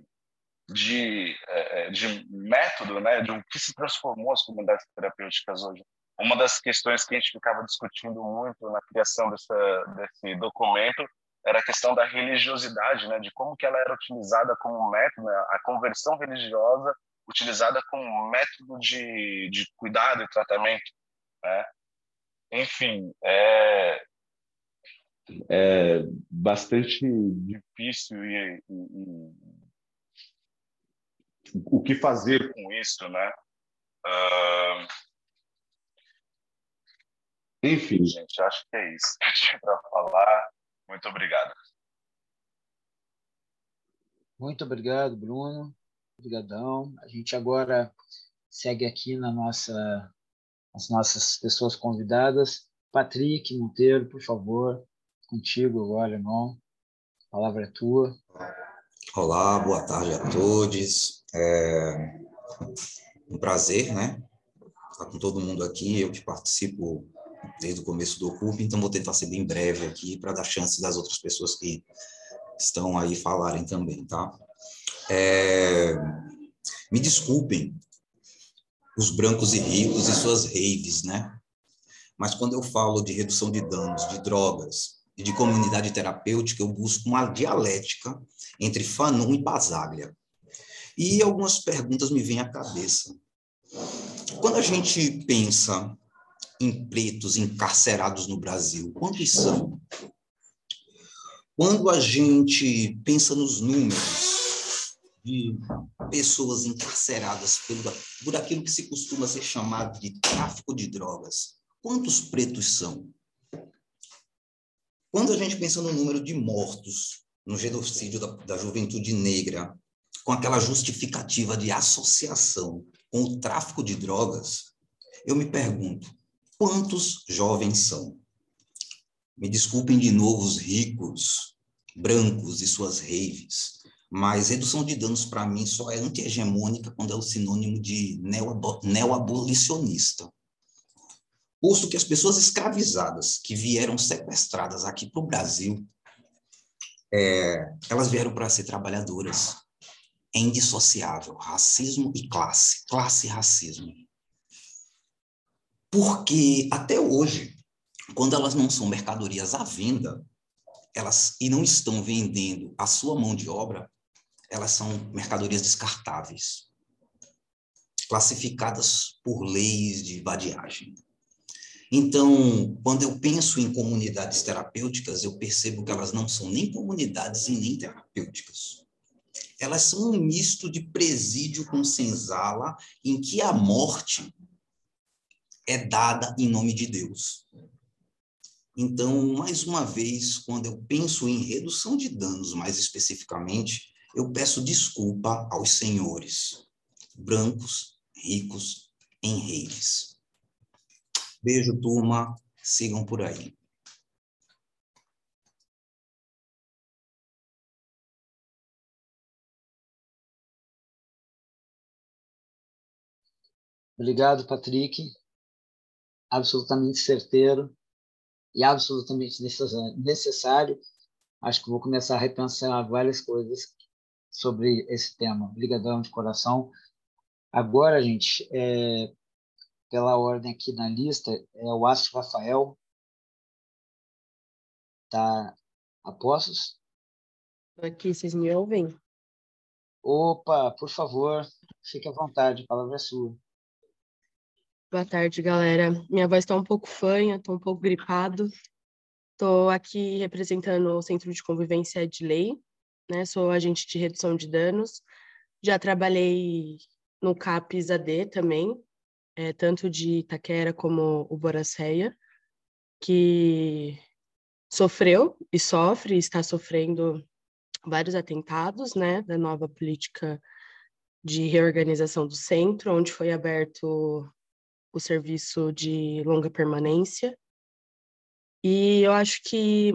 de, é, é, de método, né, de o que se transformou as comunidades terapêuticas hoje. Uma das questões que a gente ficava discutindo muito na criação dessa, desse documento era a questão da religiosidade, né, de como que ela era utilizada como método, né, a conversão religiosa utilizada como método de, de cuidado e tratamento, né? Enfim, é, é bastante difícil e, e, o que fazer com isso, né? Uh... Enfim, gente, acho que é isso que eu tinha para falar. Muito obrigado. Muito obrigado, Bruno. Obrigadão. A gente agora segue aqui na nossa as nossas pessoas convidadas. Patrick Monteiro, por favor, contigo agora, irmão. A palavra é tua. Olá, boa tarde a todos. É um prazer, né? Estar com todo mundo aqui. Eu que participo desde o começo do CUP, então vou tentar ser bem breve aqui para dar chance das outras pessoas que estão aí falarem também, tá? É, me desculpem os brancos e ricos e suas raves, né? Mas quando eu falo de redução de danos, de drogas e de comunidade terapêutica, eu busco uma dialética entre Fanon e Basaglia. E algumas perguntas me vêm à cabeça. Quando a gente pensa em pretos encarcerados no Brasil, quantos são? Quando a gente pensa nos números de pessoas encarceradas por, por aquilo que se costuma ser chamado de tráfico de drogas, quantos pretos são? Quando a gente pensa no número de mortos no genocídio da, da juventude negra com aquela justificativa de associação com o tráfico de drogas, eu me pergunto, Quantos jovens são? Me desculpem de novo os ricos, brancos e suas raves, mas redução de danos para mim só é anti-hegemônica quando é o sinônimo de neoabolicionista. Posto que as pessoas escravizadas que vieram sequestradas aqui para o Brasil, é, elas vieram para ser trabalhadoras. É indissociável, racismo e classe, classe e racismo. Porque até hoje, quando elas não são mercadorias à venda, elas e não estão vendendo a sua mão de obra, elas são mercadorias descartáveis, classificadas por leis de vadiagem. Então, quando eu penso em comunidades terapêuticas, eu percebo que elas não são nem comunidades e nem terapêuticas. Elas são um misto de presídio com senzala, em que a morte é dada em nome de Deus. Então, mais uma vez, quando eu penso em redução de danos, mais especificamente, eu peço desculpa aos senhores, brancos, ricos, em. Beijo, turma. Sigam por aí. Obrigado, Patrick. Absolutamente certeiro e absolutamente necessário. Acho que vou começar a repensar várias coisas sobre esse tema. Obrigadão de coração. Agora, gente, é, pela ordem aqui na lista, é o Astro Rafael. Tá a postos? Aqui, vocês me ouvem? Opa, por favor, fique à vontade, a palavra é sua. Boa tarde, galera. Minha voz está um pouco fanha, estou um pouco gripado. Estou aqui representando o Centro de Convivência de Lei, né? Sou agente de redução de danos. Já trabalhei no CAPES AD também, é, tanto de Itaquera como o Boracéia, que sofreu e sofre, está sofrendo vários atentados, né, da nova política de reorganização do centro, onde foi aberto o serviço de longa permanência. E eu acho que,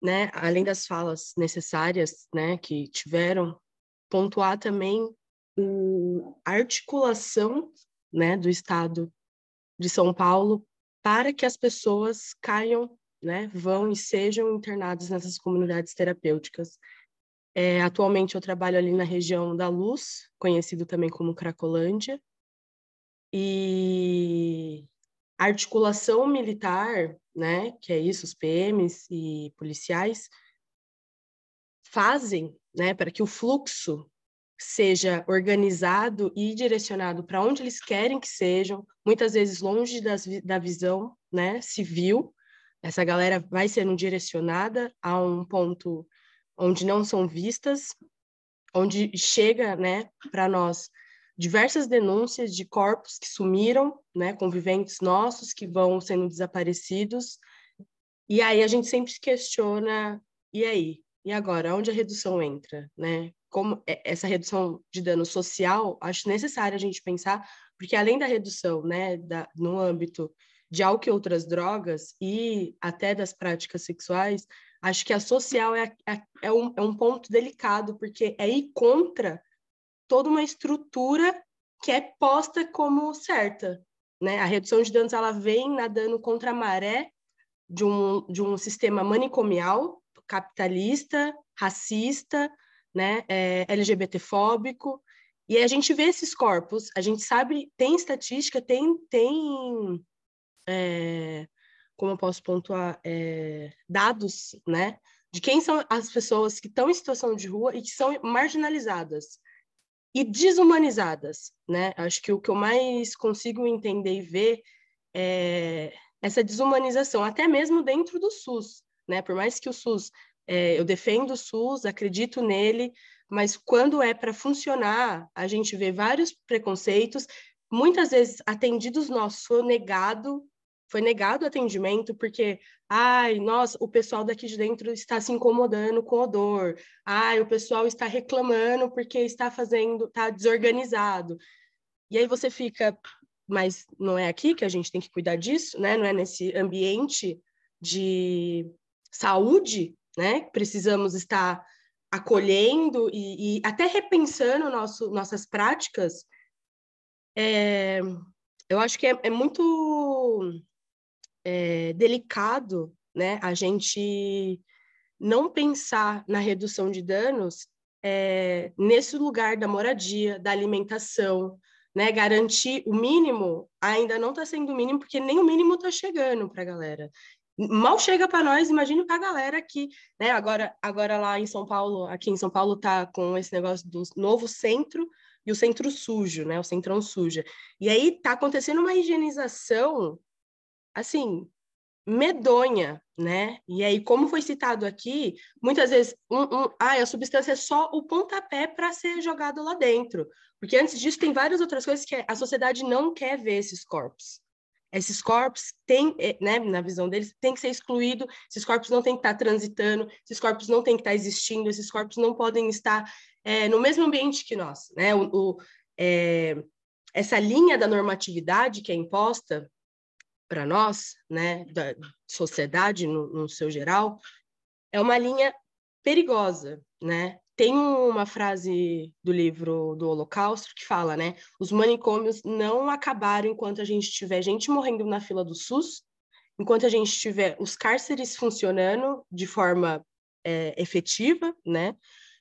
né, além das falas necessárias, né, que tiveram, pontuar também a articulação, né, do Estado de São Paulo para que as pessoas caiam, né, vão e sejam internadas nessas comunidades terapêuticas. É, atualmente eu trabalho ali na região da Luz, conhecido também como Cracolândia, e articulação militar, né, que é isso, os PMs e policiais, fazem, né, para que o fluxo seja organizado e direcionado para onde eles querem que sejam, muitas vezes longe das, da visão, né, civil. Essa galera vai sendo direcionada a um ponto onde não são vistas, onde chega, né, para nós diversas denúncias de corpos que sumiram, né, conviventes nossos que vão sendo desaparecidos. E aí a gente sempre se questiona, e aí? E agora, onde a redução entra, né? Como essa redução de dano social, acho necessário a gente pensar, porque além da redução, né, da, no âmbito de álcool e outras drogas e até das práticas sexuais, acho que a social é, é, é, um, é um ponto delicado, porque é ir contra toda uma estrutura que é posta como certa. Né? A redução de danos ela vem nadando contra a maré de um, de um sistema manicomial, capitalista, racista, né? É, LGBTfóbico, e a gente vê esses corpos, a gente sabe, tem estatística, tem, tem é, como eu posso pontuar, é, dados, né? De quem são as pessoas que estão em situação de rua e que são marginalizadas e desumanizadas, né? Acho que o que eu mais consigo entender e ver é essa desumanização, até mesmo dentro do SUS, né? Por mais que o SUS, é, eu defendo o SUS, acredito nele, mas quando é para funcionar, a gente vê vários preconceitos, muitas vezes atendidos nossos foi negado foi negado o atendimento porque, ai, nossa, o pessoal daqui de dentro está se incomodando com odor, ai, o pessoal está reclamando porque está fazendo, está desorganizado. E aí você fica, mas não é aqui que a gente tem que cuidar disso, né? Não é nesse ambiente de saúde, né? Precisamos estar acolhendo e, e até repensando nosso, nossas práticas. É, eu acho que é, é muito é, delicado, né? A gente não pensar na redução de danos é, nesse lugar da moradia, da alimentação, né? Garantir o mínimo ainda não está sendo o mínimo, porque nem o mínimo está chegando para a galera. Mal chega para nós, imagine para a galera aqui, né? Agora, agora lá em São Paulo, aqui em São Paulo tá com esse negócio do novo centro e o centro sujo, né? O centrão suja. E aí tá acontecendo uma higienização, assim, medonha, né? E aí, como foi citado aqui, muitas vezes, um, um, ah, a substância é só o pontapé para ser jogado lá dentro. Porque antes disso, tem várias outras coisas que a sociedade não quer ver esses corpos. Esses corpos têm, eh, né, na visão deles, tem que ser excluído, esses corpos não têm que estar transitando, esses corpos não têm que estar existindo, esses corpos não podem estar é, no mesmo ambiente que nós. Né? O, o é, essa linha da normatividade que é imposta para nós, né, da sociedade no, no seu geral, é uma linha perigosa, né? Tem uma frase do livro do Holocausto que fala, né? Os manicômios não acabaram enquanto a gente tiver gente morrendo na fila do SUS, enquanto a gente tiver os cárceres funcionando de forma é, efetiva, né?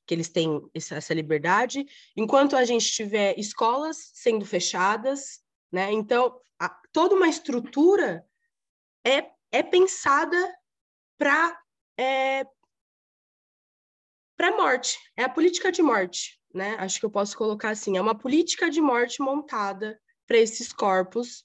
Que eles têm essa liberdade, enquanto a gente tiver escolas sendo fechadas, né? Então, a, toda uma estrutura é, é pensada para é, para morte, é a política de morte, né? Acho que eu posso colocar assim, é uma política de morte montada para esses corpos,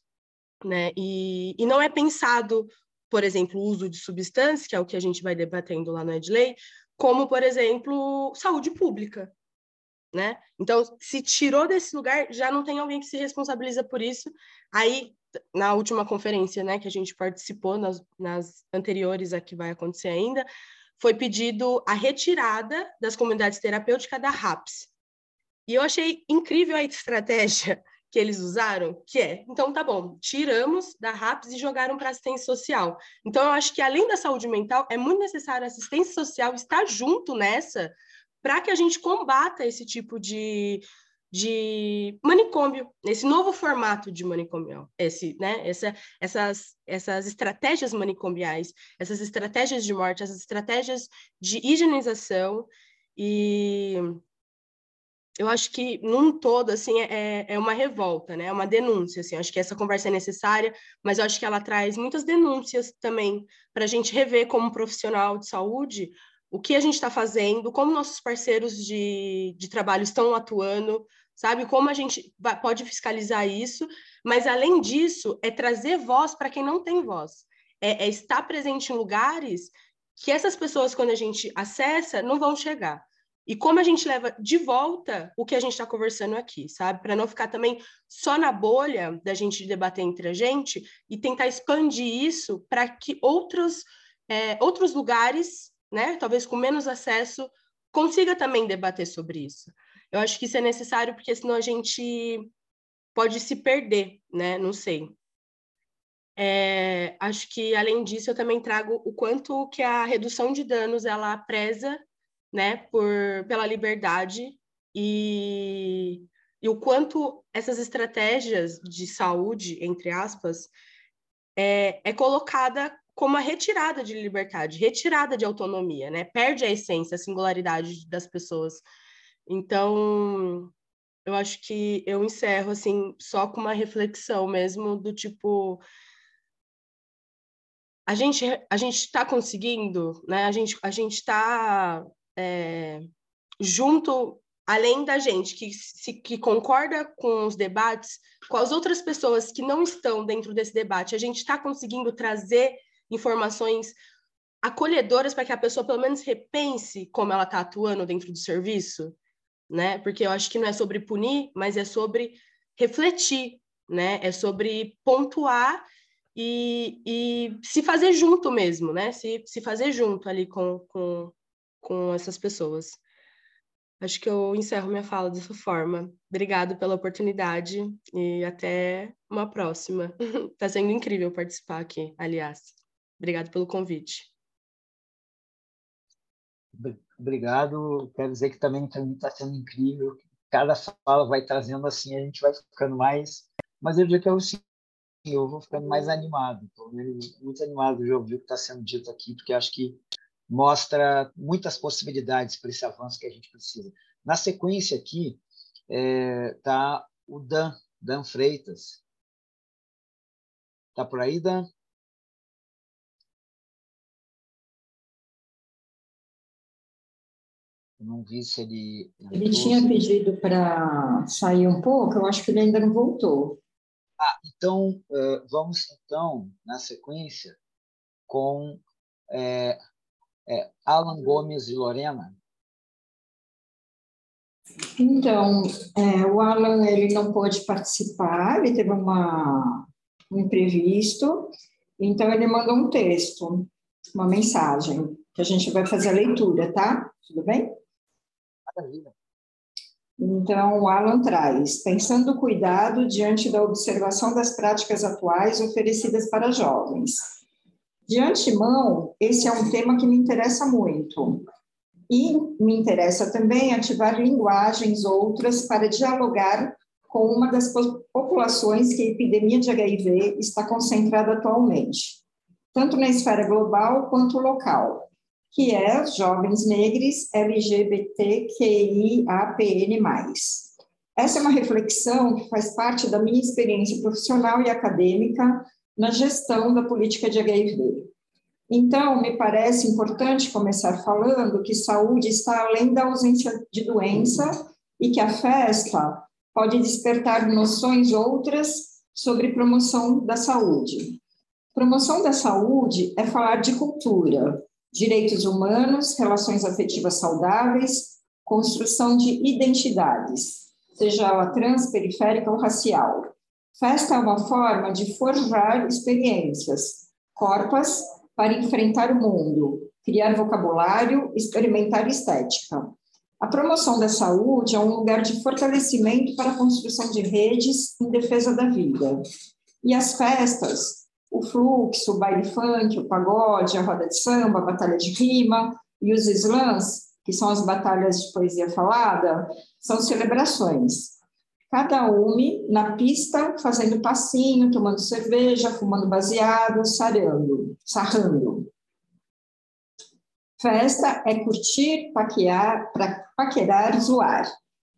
né? E, e não é pensado, por exemplo, o uso de substâncias, que é o que a gente vai debatendo lá no Edley, como, por exemplo, saúde pública, né? Então, se tirou desse lugar, já não tem alguém que se responsabiliza por isso. Aí, na última conferência, né, que a gente participou, nas, nas anteriores a que vai acontecer ainda, foi pedido a retirada das comunidades terapêuticas da RAPS. E eu achei incrível a estratégia que eles usaram, que é, então tá bom, tiramos da RAPS e jogaram para assistência social. Então eu acho que além da saúde mental, é muito necessário a assistência social estar junto nessa, para que a gente combata esse tipo de, de manicômio, esse novo formato de manicômio, esse, né, essa, essas, essas estratégias manicomiais, essas estratégias de morte, essas estratégias de higienização e eu acho que num todo assim é, é uma revolta, né? É uma denúncia, assim. Acho que essa conversa é necessária, mas eu acho que ela traz muitas denúncias também para a gente rever como profissional de saúde o que a gente está fazendo, como nossos parceiros de, de trabalho estão atuando, sabe? Como a gente pode fiscalizar isso, mas além disso, é trazer voz para quem não tem voz, é, é estar presente em lugares que essas pessoas, quando a gente acessa, não vão chegar. E como a gente leva de volta o que a gente está conversando aqui, sabe? Para não ficar também só na bolha da gente debater entre a gente e tentar expandir isso para que outros, é, outros lugares né, talvez com menos acesso, consiga também debater sobre isso. Eu acho que isso é necessário porque senão a gente pode se perder, né? Não sei. É, acho que além disso eu também trago o quanto que a redução de danos ela preza, né, por pela liberdade e, e o quanto essas estratégias de saúde, entre aspas, é, é colocada como a retirada de liberdade, retirada de autonomia, né? Perde a essência, a singularidade das pessoas. Então, eu acho que eu encerro assim só com uma reflexão mesmo do tipo a gente a gente está conseguindo, né? A gente a gente está é, junto além da gente que se que concorda com os debates, com as outras pessoas que não estão dentro desse debate, a gente está conseguindo trazer informações acolhedoras para que a pessoa pelo menos repense como ela está atuando dentro do serviço, né? Porque eu acho que não é sobre punir, mas é sobre refletir, né? É sobre pontuar e, e se fazer junto mesmo, né? Se, se fazer junto ali com, com, com essas pessoas. acho que eu encerro minha fala dessa forma. Obrigado pela oportunidade e até uma próxima. Está sendo incrível participar aqui, aliás. Obrigado pelo convite. Obrigado. Quero dizer que também está sendo incrível. Cada fala vai trazendo assim, a gente vai ficando mais. Mas eu digo que é o eu vou ficando mais animado. Muito animado de ouvir o que está sendo dito aqui, porque acho que mostra muitas possibilidades para esse avanço que a gente precisa. Na sequência aqui está é, tá o Dan, Dan Freitas. Está por aí, Dan? Não vi se ele. Ele tinha pedido para sair um pouco, eu acho que ele ainda não voltou. Ah, então, uh, vamos então, na sequência, com é, é, Alan Gomes e Lorena. Então, é, o Alan ele não pôde participar, ele teve uma, um imprevisto, então ele mandou um texto, uma mensagem, que a gente vai fazer a leitura, tá? Tudo bem? Então, o Alan traz, pensando o cuidado diante da observação das práticas atuais oferecidas para jovens. De antemão, esse é um tema que me interessa muito. E me interessa também ativar linguagens outras para dialogar com uma das populações que a epidemia de HIV está concentrada atualmente, tanto na esfera global quanto local que é jovens negros LGBTQIAPN+. Essa é uma reflexão que faz parte da minha experiência profissional e acadêmica na gestão da política de HIV. Então, me parece importante começar falando que saúde está além da ausência de doença e que a festa pode despertar noções outras sobre promoção da saúde. Promoção da saúde é falar de cultura, direitos humanos, relações afetivas saudáveis, construção de identidades, seja ela trans, periférica ou racial. Festa é uma forma de forjar experiências, corpas para enfrentar o mundo, criar vocabulário, experimentar estética. A promoção da saúde é um lugar de fortalecimento para a construção de redes em defesa da vida. E as festas o fluxo, o baile funk, o pagode, a roda de samba, a batalha de rima e os slams, que são as batalhas de poesia falada, são celebrações. Cada uma na pista, fazendo passinho, tomando cerveja, fumando baseado, sarando, sarrando. Festa é curtir, paquear, para paquerar, zoar.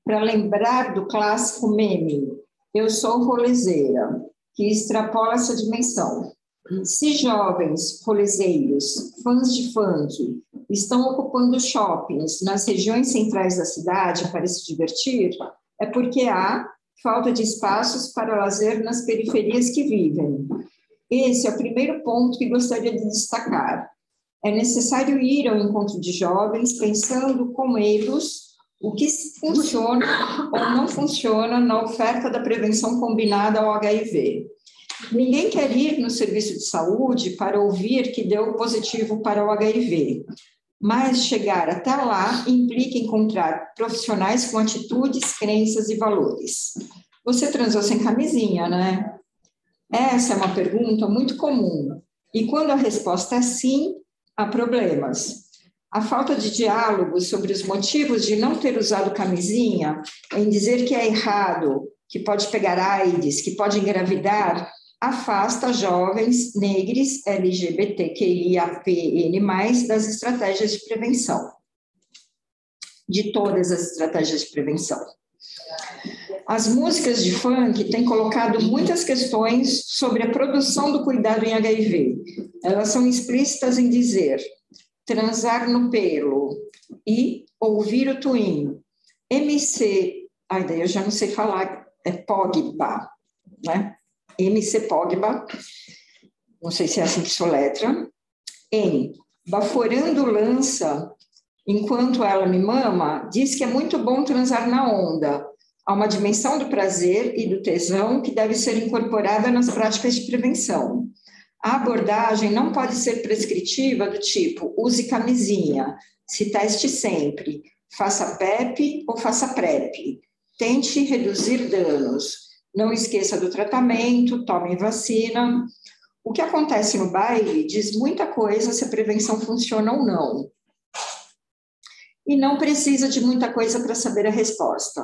Para lembrar do clássico meme, eu sou rolezeira que extrapola essa dimensão. Se jovens rolezeiros, fãs de funk, estão ocupando shoppings nas regiões centrais da cidade para se divertir, é porque há falta de espaços para lazer nas periferias que vivem. Esse é o primeiro ponto que gostaria de destacar. É necessário ir ao encontro de jovens pensando com eles o que funciona ou não funciona na oferta da prevenção combinada ao HIV. Ninguém quer ir no serviço de saúde para ouvir que deu positivo para o HIV, mas chegar até lá implica encontrar profissionais com atitudes, crenças e valores. Você transou sem camisinha, né? Essa é uma pergunta muito comum. E quando a resposta é sim, há problemas. A falta de diálogo sobre os motivos de não ter usado camisinha, em dizer que é errado, que pode pegar AIDS, que pode engravidar, afasta jovens negros LGBTQIAPN+, das estratégias de prevenção, de todas as estratégias de prevenção. As músicas de funk têm colocado muitas questões sobre a produção do cuidado em HIV. Elas são explícitas em dizer transar no pelo e ouvir o twin. MC, ai daí eu já não sei falar, é Pogba, né? MC Pogba, não sei se é assim que soletra, em Baforando Lança, enquanto ela me mama, diz que é muito bom transar na onda. Há uma dimensão do prazer e do tesão que deve ser incorporada nas práticas de prevenção. A abordagem não pode ser prescritiva do tipo use camisinha, se teste sempre, Faça PEP ou faça PrEP. Tente reduzir danos. Não esqueça do tratamento, tome vacina. O que acontece no baile diz muita coisa se a prevenção funciona ou não. E não precisa de muita coisa para saber a resposta.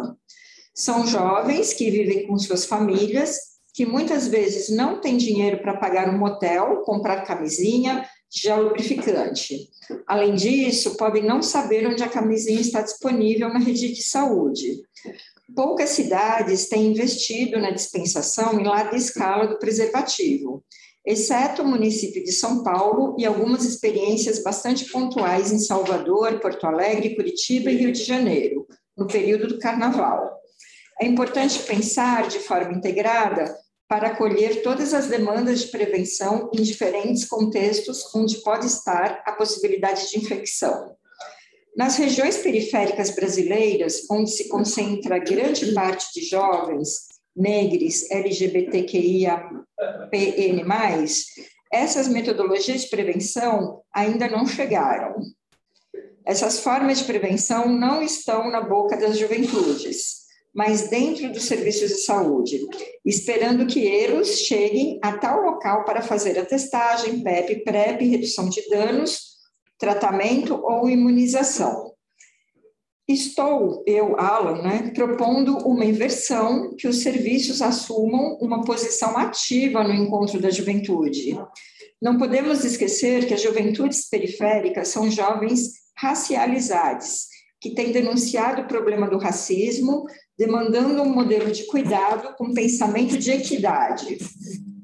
São jovens que vivem com suas famílias, que muitas vezes não têm dinheiro para pagar um motel, comprar camisinha, gel lubrificante. Além disso, podem não saber onde a camisinha está disponível na rede de saúde. Poucas cidades têm investido na dispensação em larga escala do preservativo, exceto o município de São Paulo e algumas experiências bastante pontuais em Salvador, Porto Alegre, Curitiba e Rio de Janeiro, no período do carnaval. É importante pensar de forma integrada para acolher todas as demandas de prevenção em diferentes contextos onde pode estar a possibilidade de infecção. Nas regiões periféricas brasileiras, onde se concentra grande parte de jovens, negros, LGBTQIA, PN+, essas metodologias de prevenção ainda não chegaram. Essas formas de prevenção não estão na boca das juventudes mas dentro dos serviços de saúde, esperando que eles cheguem a tal local para fazer a testagem, PEP, PrEP, redução de danos, tratamento ou imunização. Estou, eu, Alan, né, propondo uma inversão que os serviços assumam uma posição ativa no encontro da juventude. Não podemos esquecer que as juventudes periféricas são jovens racializados, que têm denunciado o problema do racismo, demandando um modelo de cuidado com pensamento de equidade.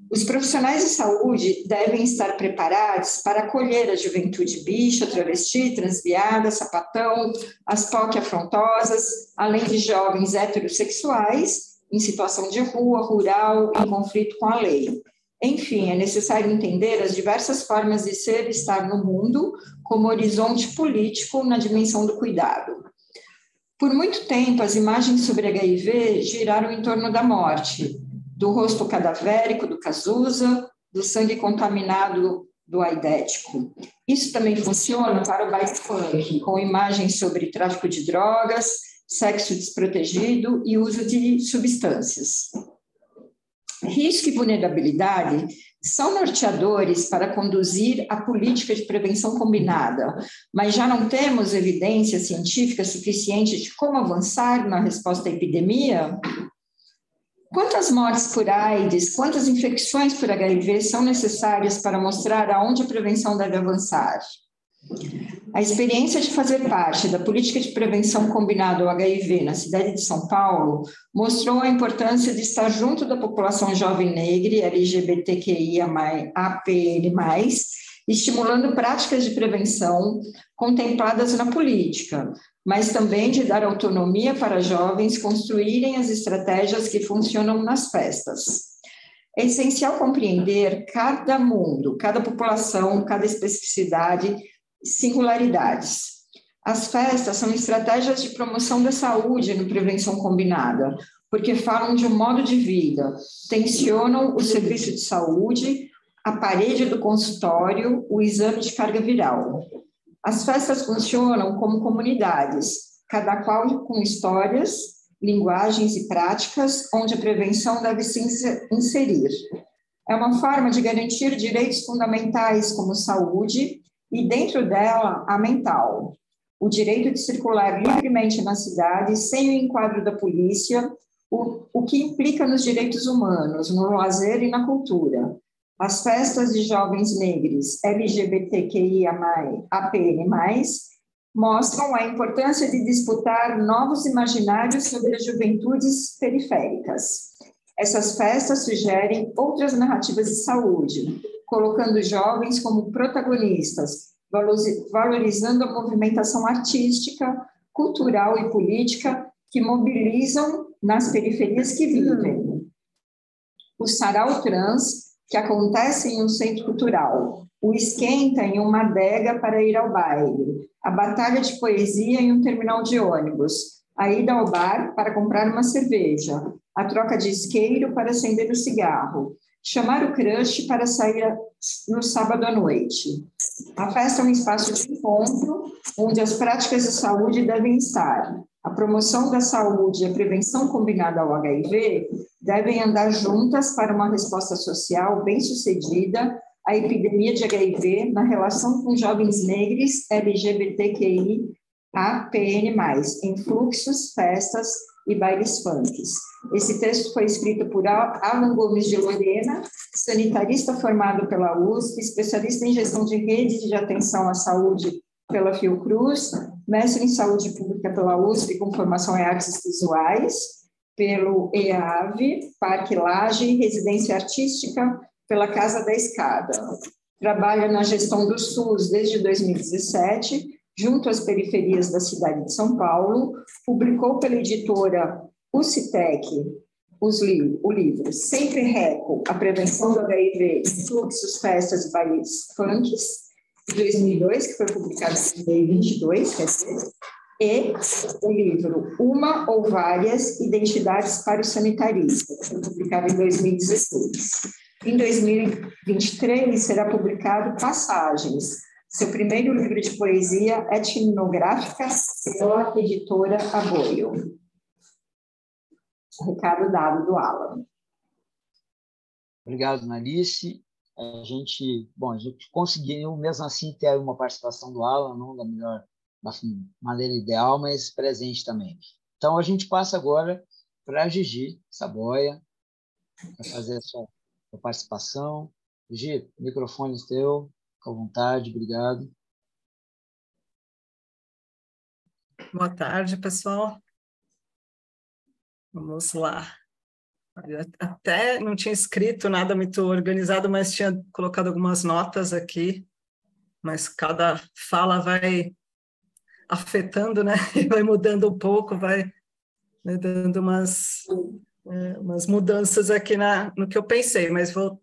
Os profissionais de saúde devem estar preparados para acolher a juventude bicha, travesti, transviada, sapatão, as POC afrontosas, além de jovens heterossexuais em situação de rua, rural, em conflito com a lei. Enfim, é necessário entender as diversas formas de ser e estar no mundo como horizonte político na dimensão do cuidado. Por muito tempo, as imagens sobre HIV giraram em torno da morte, do rosto cadavérico do Cazuza, do sangue contaminado do aidético. Isso também funciona para o baile funk, com imagens sobre tráfico de drogas, sexo desprotegido e uso de substâncias. Risco e vulnerabilidade são norteadores para conduzir a política de prevenção combinada, mas já não temos evidência científica suficiente de como avançar na resposta à epidemia? Quantas mortes por AIDS, quantas infecções por HIV são necessárias para mostrar aonde a prevenção deve avançar? A experiência de fazer parte da política de prevenção combinada ao HIV na cidade de São Paulo mostrou a importância de estar junto da população jovem negra, LGBTQIA, APL+, estimulando práticas de prevenção contempladas na política, mas também de dar autonomia para jovens construírem as estratégias que funcionam nas festas. É essencial compreender cada mundo, cada população, cada especificidade singularidades. As festas são estratégias de promoção da saúde no prevenção combinada, porque falam de um modo de vida, tensionam o serviço de saúde, a parede do consultório, o exame de carga viral. As festas funcionam como comunidades, cada qual com histórias, linguagens e práticas onde a prevenção deve se inserir. É uma forma de garantir direitos fundamentais como saúde, e dentro dela a mental, o direito de circular livremente na cidade sem o enquadro da polícia, o, o que implica nos direitos humanos, no lazer e na cultura. As festas de jovens negros LGBTQIA+, mostram a importância de disputar novos imaginários sobre as juventudes periféricas. Essas festas sugerem outras narrativas de saúde, colocando jovens como protagonistas, valorizando a movimentação artística, cultural e política que mobilizam nas periferias que vivem. O sarau trans, que acontece em um centro cultural, o esquenta em uma adega para ir ao baile, a batalha de poesia em um terminal de ônibus, a ida ao bar para comprar uma cerveja, a troca de isqueiro para acender o cigarro, chamar o crush para sair no sábado à noite. A festa é um espaço de encontro onde as práticas de saúde devem estar. A promoção da saúde e a prevenção combinada ao HIV devem andar juntas para uma resposta social bem-sucedida à epidemia de HIV na relação com jovens negros LGBTQI APN+, em fluxos, festas e bailes funks. Esse texto foi escrito por Alan Gomes de Lorena, sanitarista formado pela USP, especialista em gestão de redes de atenção à saúde pela Fiocruz, mestre em saúde pública pela USP com formação em artes visuais, pelo EAV, Parque Laje, residência artística pela Casa da Escada. Trabalha na gestão do SUS desde 2017 junto às periferias da cidade de São Paulo, publicou pela editora UCITEC os li o livro Sempre Reco, a prevenção do HIV fluxos, festas e bailes funks, de 2002, que foi publicado em 2022, quer dizer, e o livro Uma ou Várias Identidades para o Sanitarista, que foi publicado em 2016. Em 2023 será publicado Passagens, seu primeiro livro de poesia etnográfica pela editora Aboio. Recado dado do Alan. Obrigado, Nalice. A gente, bom, a gente conseguiu mesmo assim ter uma participação do Alan, não da melhor da maneira ideal, mas presente também. Então a gente passa agora para a Gigi Saboia para fazer a sua, sua participação. Gigi, microfone teu. Fica à vontade, obrigado. Boa tarde, pessoal. Vamos lá. Até não tinha escrito nada muito organizado, mas tinha colocado algumas notas aqui. Mas cada fala vai afetando, né? Vai mudando um pouco, vai né, dando umas, é, umas mudanças aqui na, no que eu pensei. Mas vou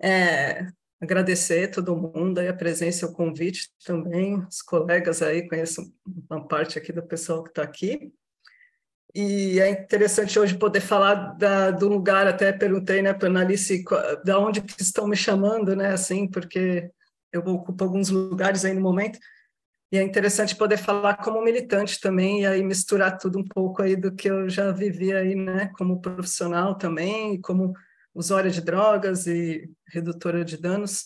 é, agradecer a todo mundo aí a presença o convite também, os colegas aí, conheço uma parte aqui do pessoal que está aqui. E é interessante hoje poder falar da, do lugar, até perguntei né, para a Analice da onde que estão me chamando, né, assim, porque eu ocupo alguns lugares aí no momento, e é interessante poder falar como militante também, e aí misturar tudo um pouco aí do que eu já vivi aí, né, como profissional também, como usuária de drogas e redutora de danos.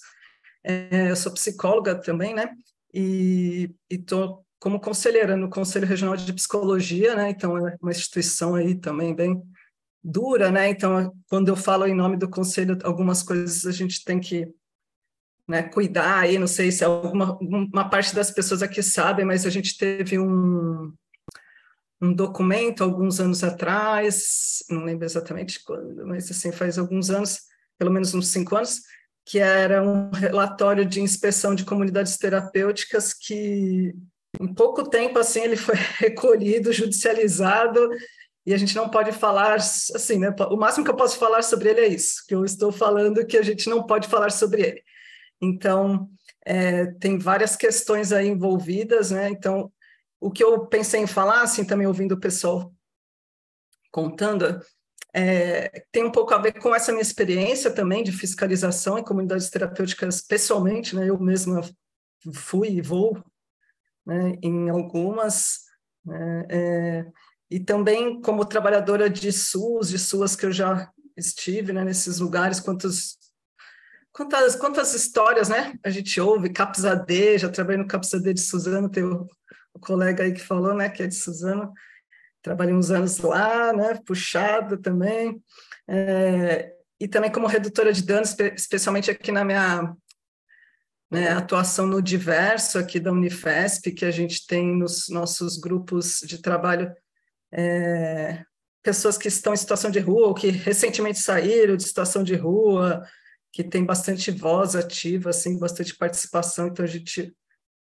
É, eu sou psicóloga também, né? E estou como conselheira no Conselho Regional de Psicologia, né? Então é uma instituição aí também bem dura, né? Então quando eu falo em nome do conselho, algumas coisas a gente tem que né, cuidar aí. Não sei se alguma uma parte das pessoas aqui sabem, mas a gente teve um um documento alguns anos atrás, não lembro exatamente quando, mas assim faz alguns anos, pelo menos uns cinco anos, que era um relatório de inspeção de comunidades terapêuticas que em pouco tempo assim ele foi recolhido, judicializado e a gente não pode falar assim, né? O máximo que eu posso falar sobre ele é isso, que eu estou falando que a gente não pode falar sobre ele. Então é, tem várias questões aí envolvidas, né? Então o que eu pensei em falar, assim, também ouvindo o pessoal contando, é, tem um pouco a ver com essa minha experiência também de fiscalização em comunidades terapêuticas pessoalmente, né? Eu mesma fui e vou né, em algumas, né, é, e também como trabalhadora de SUS, de SUAS que eu já estive né, nesses lugares, quantos, quantas, quantas histórias né, a gente ouve, CAPS-AD, já trabalhei no CAPS-AD de Suzano, teu o colega aí que falou, né, que é de Suzano, trabalhei uns anos lá, né, puxado também, é, e também como redutora de danos, especialmente aqui na minha né, atuação no diverso aqui da Unifesp, que a gente tem nos nossos grupos de trabalho é, pessoas que estão em situação de rua ou que recentemente saíram de situação de rua, que tem bastante voz ativa, assim, bastante participação, então a gente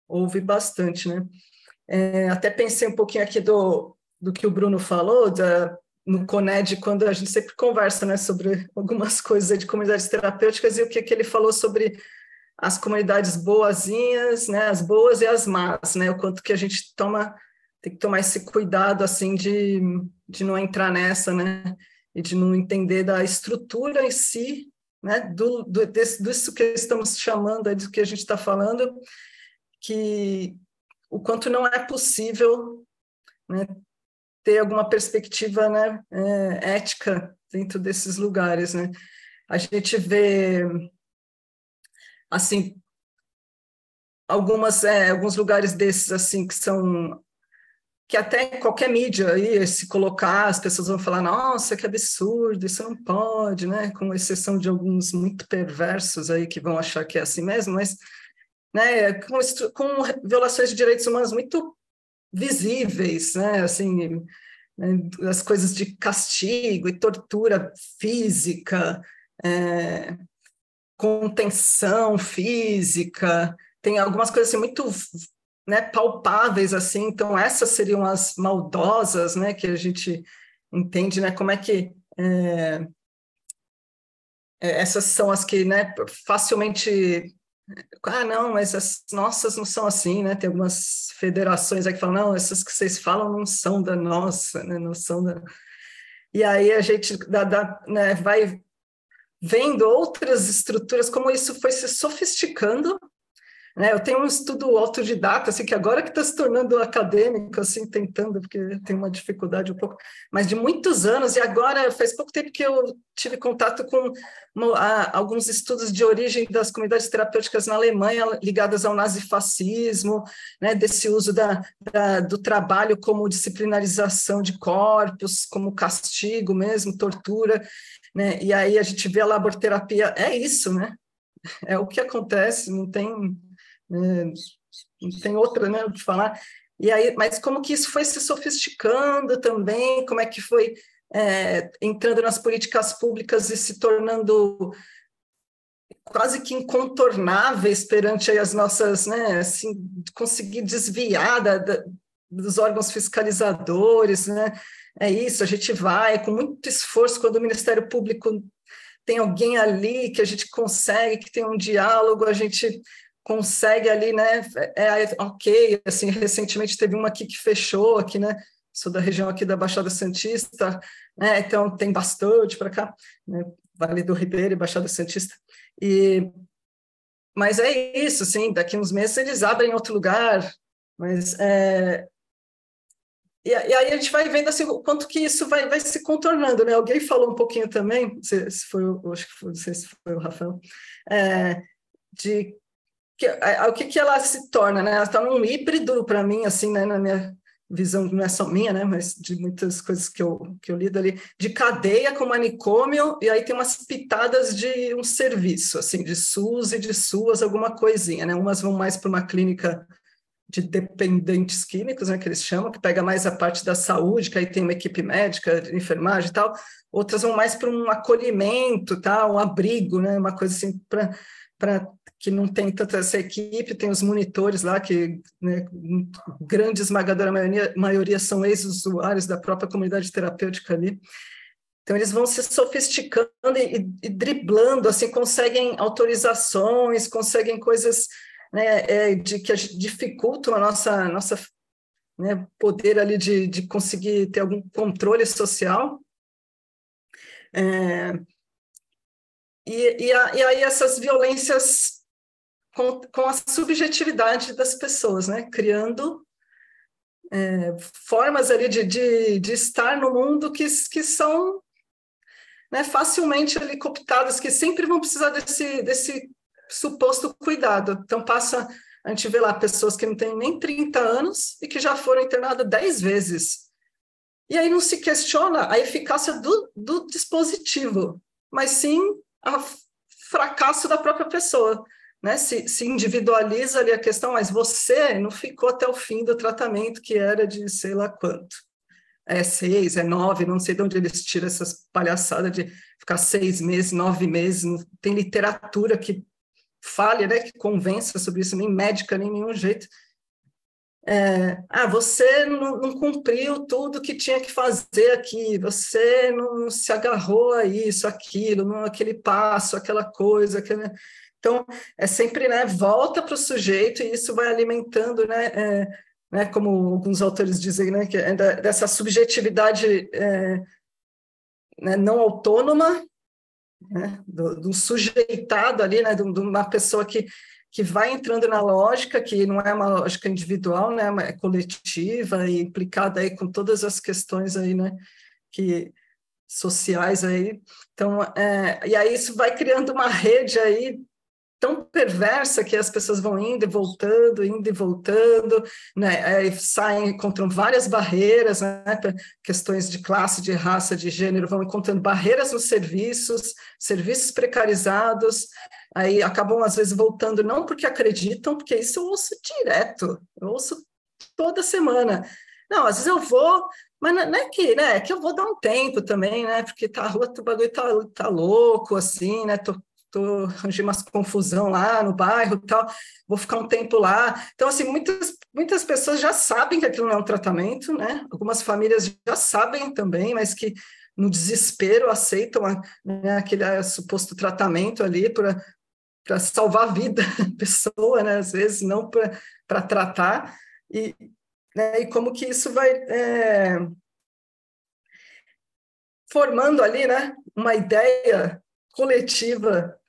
ouve bastante, né? É, até pensei um pouquinho aqui do, do que o Bruno falou, da, no CONED, quando a gente sempre conversa né, sobre algumas coisas de comunidades terapêuticas, e o que, que ele falou sobre as comunidades boazinhas, né, as boas e as más, né, o quanto que a gente toma, tem que tomar esse cuidado, assim, de, de não entrar nessa, né, e de não entender da estrutura em si, né, do, do, desse, disso que estamos chamando, do que a gente está falando, que o quanto não é possível né, ter alguma perspectiva né, é, ética dentro desses lugares. Né? A gente vê, assim, algumas, é, alguns lugares desses, assim, que são que até qualquer mídia aí, se colocar, as pessoas vão falar, nossa, que absurdo, isso não pode, né? Com exceção de alguns muito perversos aí que vão achar que é assim mesmo, mas né, com, com violações de direitos humanos muito visíveis, né? Assim, né, as coisas de castigo e tortura física, é, contenção física, tem algumas coisas assim, muito né, palpáveis assim. Então essas seriam as maldosas, né, que a gente entende, né, como é que é, é, essas são as que, né, facilmente ah, não, mas as nossas não são assim, né? Tem algumas federações aí que falam, não, essas que vocês falam não são da nossa, né? Não são da... E aí a gente dá, dá, né, vai vendo outras estruturas, como isso foi se sofisticando? Eu tenho um estudo autodidata, assim, que agora que está se tornando acadêmico, assim, tentando, porque tem uma dificuldade um pouco, mas de muitos anos, e agora faz pouco tempo que eu tive contato com uma, a, alguns estudos de origem das comunidades terapêuticas na Alemanha ligadas ao nazifascismo, né, desse uso da, da, do trabalho como disciplinarização de corpos, como castigo mesmo, tortura, né, e aí a gente vê a laborterapia, é isso, né, é o que acontece, não tem não tem outra, né, de falar. E aí, mas como que isso foi se sofisticando também? Como é que foi é, entrando nas políticas públicas e se tornando quase que incontornáveis perante as nossas, né, assim, conseguir desviar da, da, dos órgãos fiscalizadores, né? É isso, a gente vai com muito esforço quando o Ministério Público tem alguém ali que a gente consegue, que tem um diálogo, a gente consegue ali, né? É, é, ok, assim, recentemente teve uma aqui que fechou aqui, né? Sou da região aqui da Baixada Santista, né? Então tem bastante para cá, né? Vale do Ribeiro e Baixada Santista. E mas é isso, assim, daqui uns meses eles abrem outro lugar, mas é, e, e, aí a gente vai vendo assim, o quanto que isso vai, vai se contornando, né? Alguém falou um pouquinho também, se, se foi, acho que foi, não sei se foi o Rafael, é, de que, a, o que, que ela se torna, né? Ela está num híbrido para mim, assim, né? Na minha visão, não é só minha, né? Mas de muitas coisas que eu, que eu lido ali, de cadeia com manicômio, e aí tem umas pitadas de um serviço, assim, de SUS e de SUAS, alguma coisinha, né? Umas vão mais para uma clínica de dependentes químicos, né, que eles chamam, que pega mais a parte da saúde, que aí tem uma equipe médica, de enfermagem e tal, outras vão mais para um acolhimento, tá, um abrigo, né, uma coisa assim, para que não tem tanta essa equipe, tem os monitores lá, que né, grande esmagadora maioria, maioria são ex-usuários da própria comunidade terapêutica ali. Então, eles vão se sofisticando e, e driblando, assim, conseguem autorizações, conseguem coisas né, é, de, que dificultam a nossa, nossa né, poder ali de, de conseguir ter algum controle social. É, e, e, e aí essas violências com, com a subjetividade das pessoas, né? Criando é, formas ali de, de, de, estar no mundo que, que são né, facilmente ali cooptadas, que sempre vão precisar desse, desse suposto cuidado. Então, passa, a gente vê lá pessoas que não têm nem 30 anos e que já foram internadas 10 vezes. E aí não se questiona a eficácia do, do dispositivo, mas sim o fracasso da própria pessoa né, se, se individualiza ali a questão, mas você não ficou até o fim do tratamento, que era de sei lá quanto. É seis, é nove, não sei de onde eles tiram essas palhaçadas de ficar seis meses, nove meses. Tem literatura que fale, né, que convença sobre isso, nem médica, nem nenhum jeito. É, ah, você não, não, cumpriu tudo que tinha que fazer aqui, você não se agarrou a isso, aquilo, não, aquele passo, aquela coisa, aquele... Então, é sempre, né, volta para o sujeito e isso vai alimentando, né, é, né, como alguns autores dizem, né, que é dessa subjetividade é, né, não autônoma, né? do, do sujeitado ali, né? de, de uma pessoa que que vai entrando na lógica, que não é uma lógica individual, né, é coletiva e implicada aí com todas as questões aí, né, que sociais aí. Então, é, e aí isso vai criando uma rede aí tão perversa que as pessoas vão indo e voltando, indo e voltando, né? saem, encontram várias barreiras, né? questões de classe, de raça, de gênero, vão encontrando barreiras nos serviços, serviços precarizados, aí acabam às vezes voltando não porque acreditam, porque isso eu ouço direto, eu ouço toda semana. Não, às vezes eu vou, mas não é que, né, é que eu vou dar um tempo também, né, porque tá, a rua, o bagulho tá, tá louco, assim, né, tô tô arranjei umas confusão lá no bairro tal, vou ficar um tempo lá. Então, assim, muitas, muitas pessoas já sabem que aquilo não é um tratamento, né? Algumas famílias já sabem também, mas que no desespero aceitam a, né, aquele a, suposto tratamento ali para salvar a vida da pessoa, né? Às vezes não para tratar. E, né, e como que isso vai é, formando ali, né? Uma ideia coletiva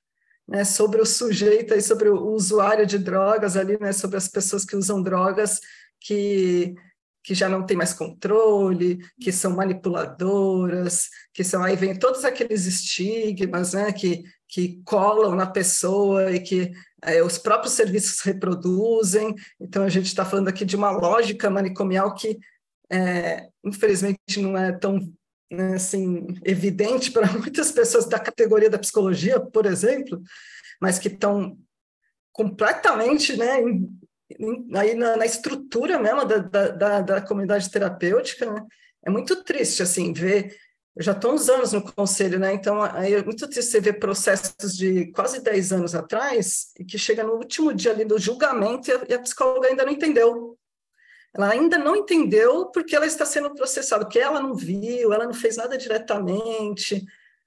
né, sobre o sujeito e sobre o usuário de drogas ali, né, sobre as pessoas que usam drogas que que já não tem mais controle, que são manipuladoras, que são aí vem todos aqueles estigmas, né, que que colam na pessoa e que é, os próprios serviços reproduzem. Então a gente está falando aqui de uma lógica manicomial que é, infelizmente não é tão né, assim, evidente para muitas pessoas da categoria da psicologia, por exemplo, mas que estão completamente né, aí na, na, estrutura mesmo da, da, da, comunidade terapêutica. Né? É muito triste assim ver. Eu já estou uns anos no conselho, né? Então aí é muito triste você ver processos de quase 10 anos atrás e que chega no último dia ali do julgamento e a, e a psicóloga ainda não entendeu ela ainda não entendeu porque ela está sendo processada, porque ela não viu, ela não fez nada diretamente,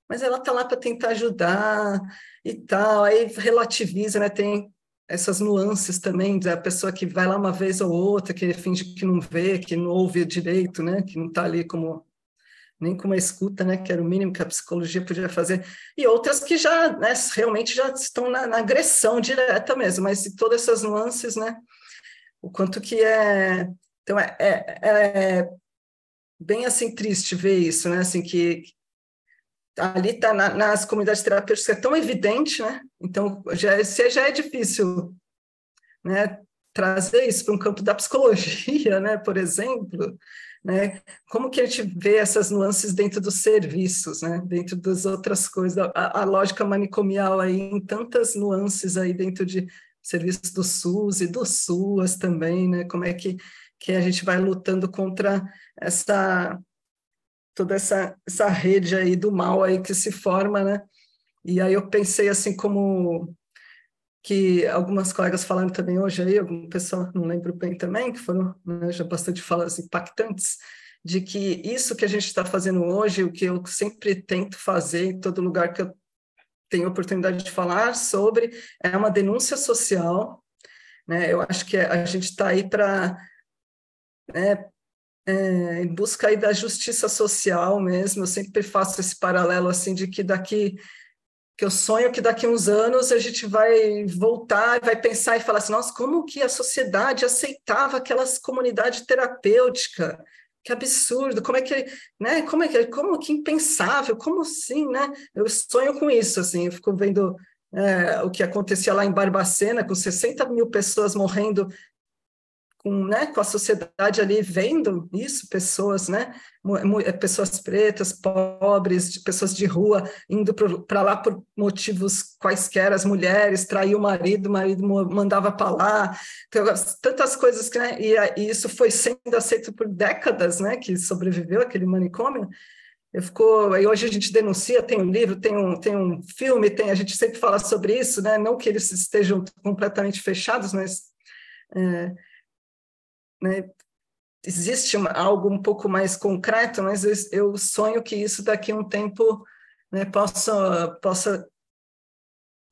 mas ela está lá para tentar ajudar e tal. Aí relativiza, né? Tem essas nuances também da pessoa que vai lá uma vez ou outra, que finge que não vê, que não ouve direito, né? Que não está ali como nem com uma escuta, né, que era o mínimo que a psicologia podia fazer, e outras que já, né, realmente já estão na, na agressão direta mesmo, mas todas essas nuances, né, o quanto que é então é, é, é bem assim triste ver isso, né? Assim que ali está na, nas comunidades terapêuticas é tão evidente, né? Então já se já é difícil, né? Trazer isso para um campo da psicologia, né? Por exemplo, né? Como que a gente vê essas nuances dentro dos serviços, né? Dentro das outras coisas, a, a lógica manicomial aí em tantas nuances aí dentro de serviços do SUS e do SUAS também, né? Como é que, que a gente vai lutando contra essa toda essa, essa rede aí do mal aí que se forma, né? E aí eu pensei assim como que algumas colegas falaram também hoje aí, alguma pessoa, não lembro bem também, que foram né, já bastante falas impactantes, de que isso que a gente está fazendo hoje, o que eu sempre tento fazer em todo lugar que eu tenho oportunidade de falar sobre, é uma denúncia social. Né? Eu acho que a gente está aí para. Né, é, em busca aí da justiça social mesmo, eu sempre faço esse paralelo assim de que daqui que eu sonho que daqui a uns anos a gente vai voltar vai pensar e falar assim, nossa, como que a sociedade aceitava aquelas comunidade terapêutica, que absurdo, como é que, né, como é que, como que impensável, como assim, né? Eu sonho com isso, assim, eu fico vendo é, o que acontecia lá em Barbacena, com 60 mil pessoas morrendo com, né, com a sociedade ali vendo isso, pessoas, né, é, pessoas pretas, pobres, pessoas de rua, indo para lá por motivos quaisquer, as mulheres, trair o marido, o marido mandava para lá, então, tantas coisas que, né, e, e, isso foi sendo aceito por décadas, né, que sobreviveu aquele manicômio, eu ficou, e hoje a gente denuncia, tem um livro, tem um, tem um filme, tem, a gente sempre fala sobre isso, né, não que eles estejam completamente fechados, mas... É, né, existe uma, algo um pouco mais concreto, mas eu, sonho que isso daqui a um tempo né, possa, possa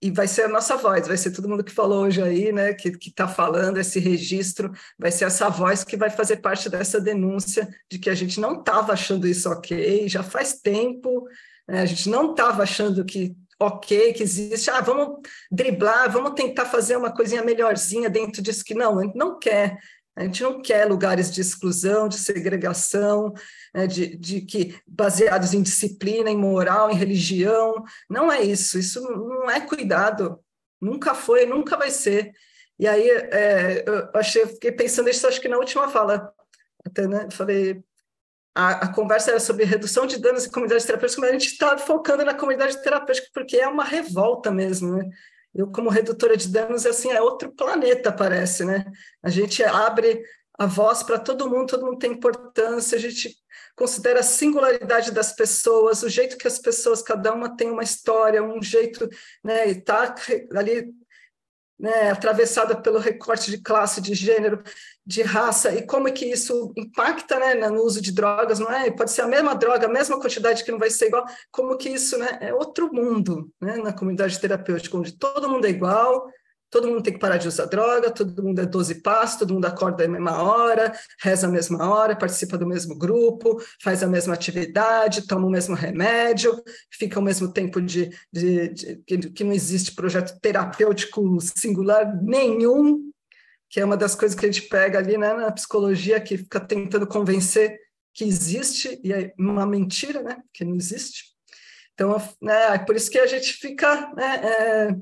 e vai ser a nossa voz, vai ser todo mundo que falou hoje aí, né, que está falando esse registro, vai ser essa voz que vai fazer parte dessa denúncia de que a gente não estava achando isso ok, já faz tempo, né, a gente não estava achando que ok, que existe, ah, vamos driblar, vamos tentar fazer uma coisinha melhorzinha dentro disso que não, não quer. A gente não quer lugares de exclusão, de segregação, né, de, de que baseados em disciplina, em moral, em religião. Não é isso. Isso não é cuidado. Nunca foi, nunca vai ser. E aí é, eu achei, fiquei pensando isso, acho que na última fala, até, né, falei, a, a, conversa era sobre redução de danos em comunidades terapêuticas, mas a gente está focando na comunidade terapêutica porque é uma revolta mesmo, né? Eu, como redutora de danos, assim, é outro planeta, parece, né? A gente abre a voz para todo mundo, todo mundo tem importância, a gente considera a singularidade das pessoas, o jeito que as pessoas, cada uma tem uma história, um jeito, né, e tá ali né, atravessada pelo recorte de classe, de gênero, de raça, e como é que isso impacta né, no uso de drogas, não é? Pode ser a mesma droga, a mesma quantidade que não vai ser igual, como que isso né, é outro mundo né, na comunidade terapêutica, onde todo mundo é igual, todo mundo tem que parar de usar droga, todo mundo é 12 passos, todo mundo acorda à mesma hora, reza a mesma hora, participa do mesmo grupo, faz a mesma atividade, toma o mesmo remédio, fica ao mesmo tempo de, de, de que, que não existe projeto terapêutico singular nenhum, que é uma das coisas que a gente pega ali né, na psicologia, que fica tentando convencer que existe, e é uma mentira, né, que não existe. Então, né, é por isso que a gente fica... Né, é,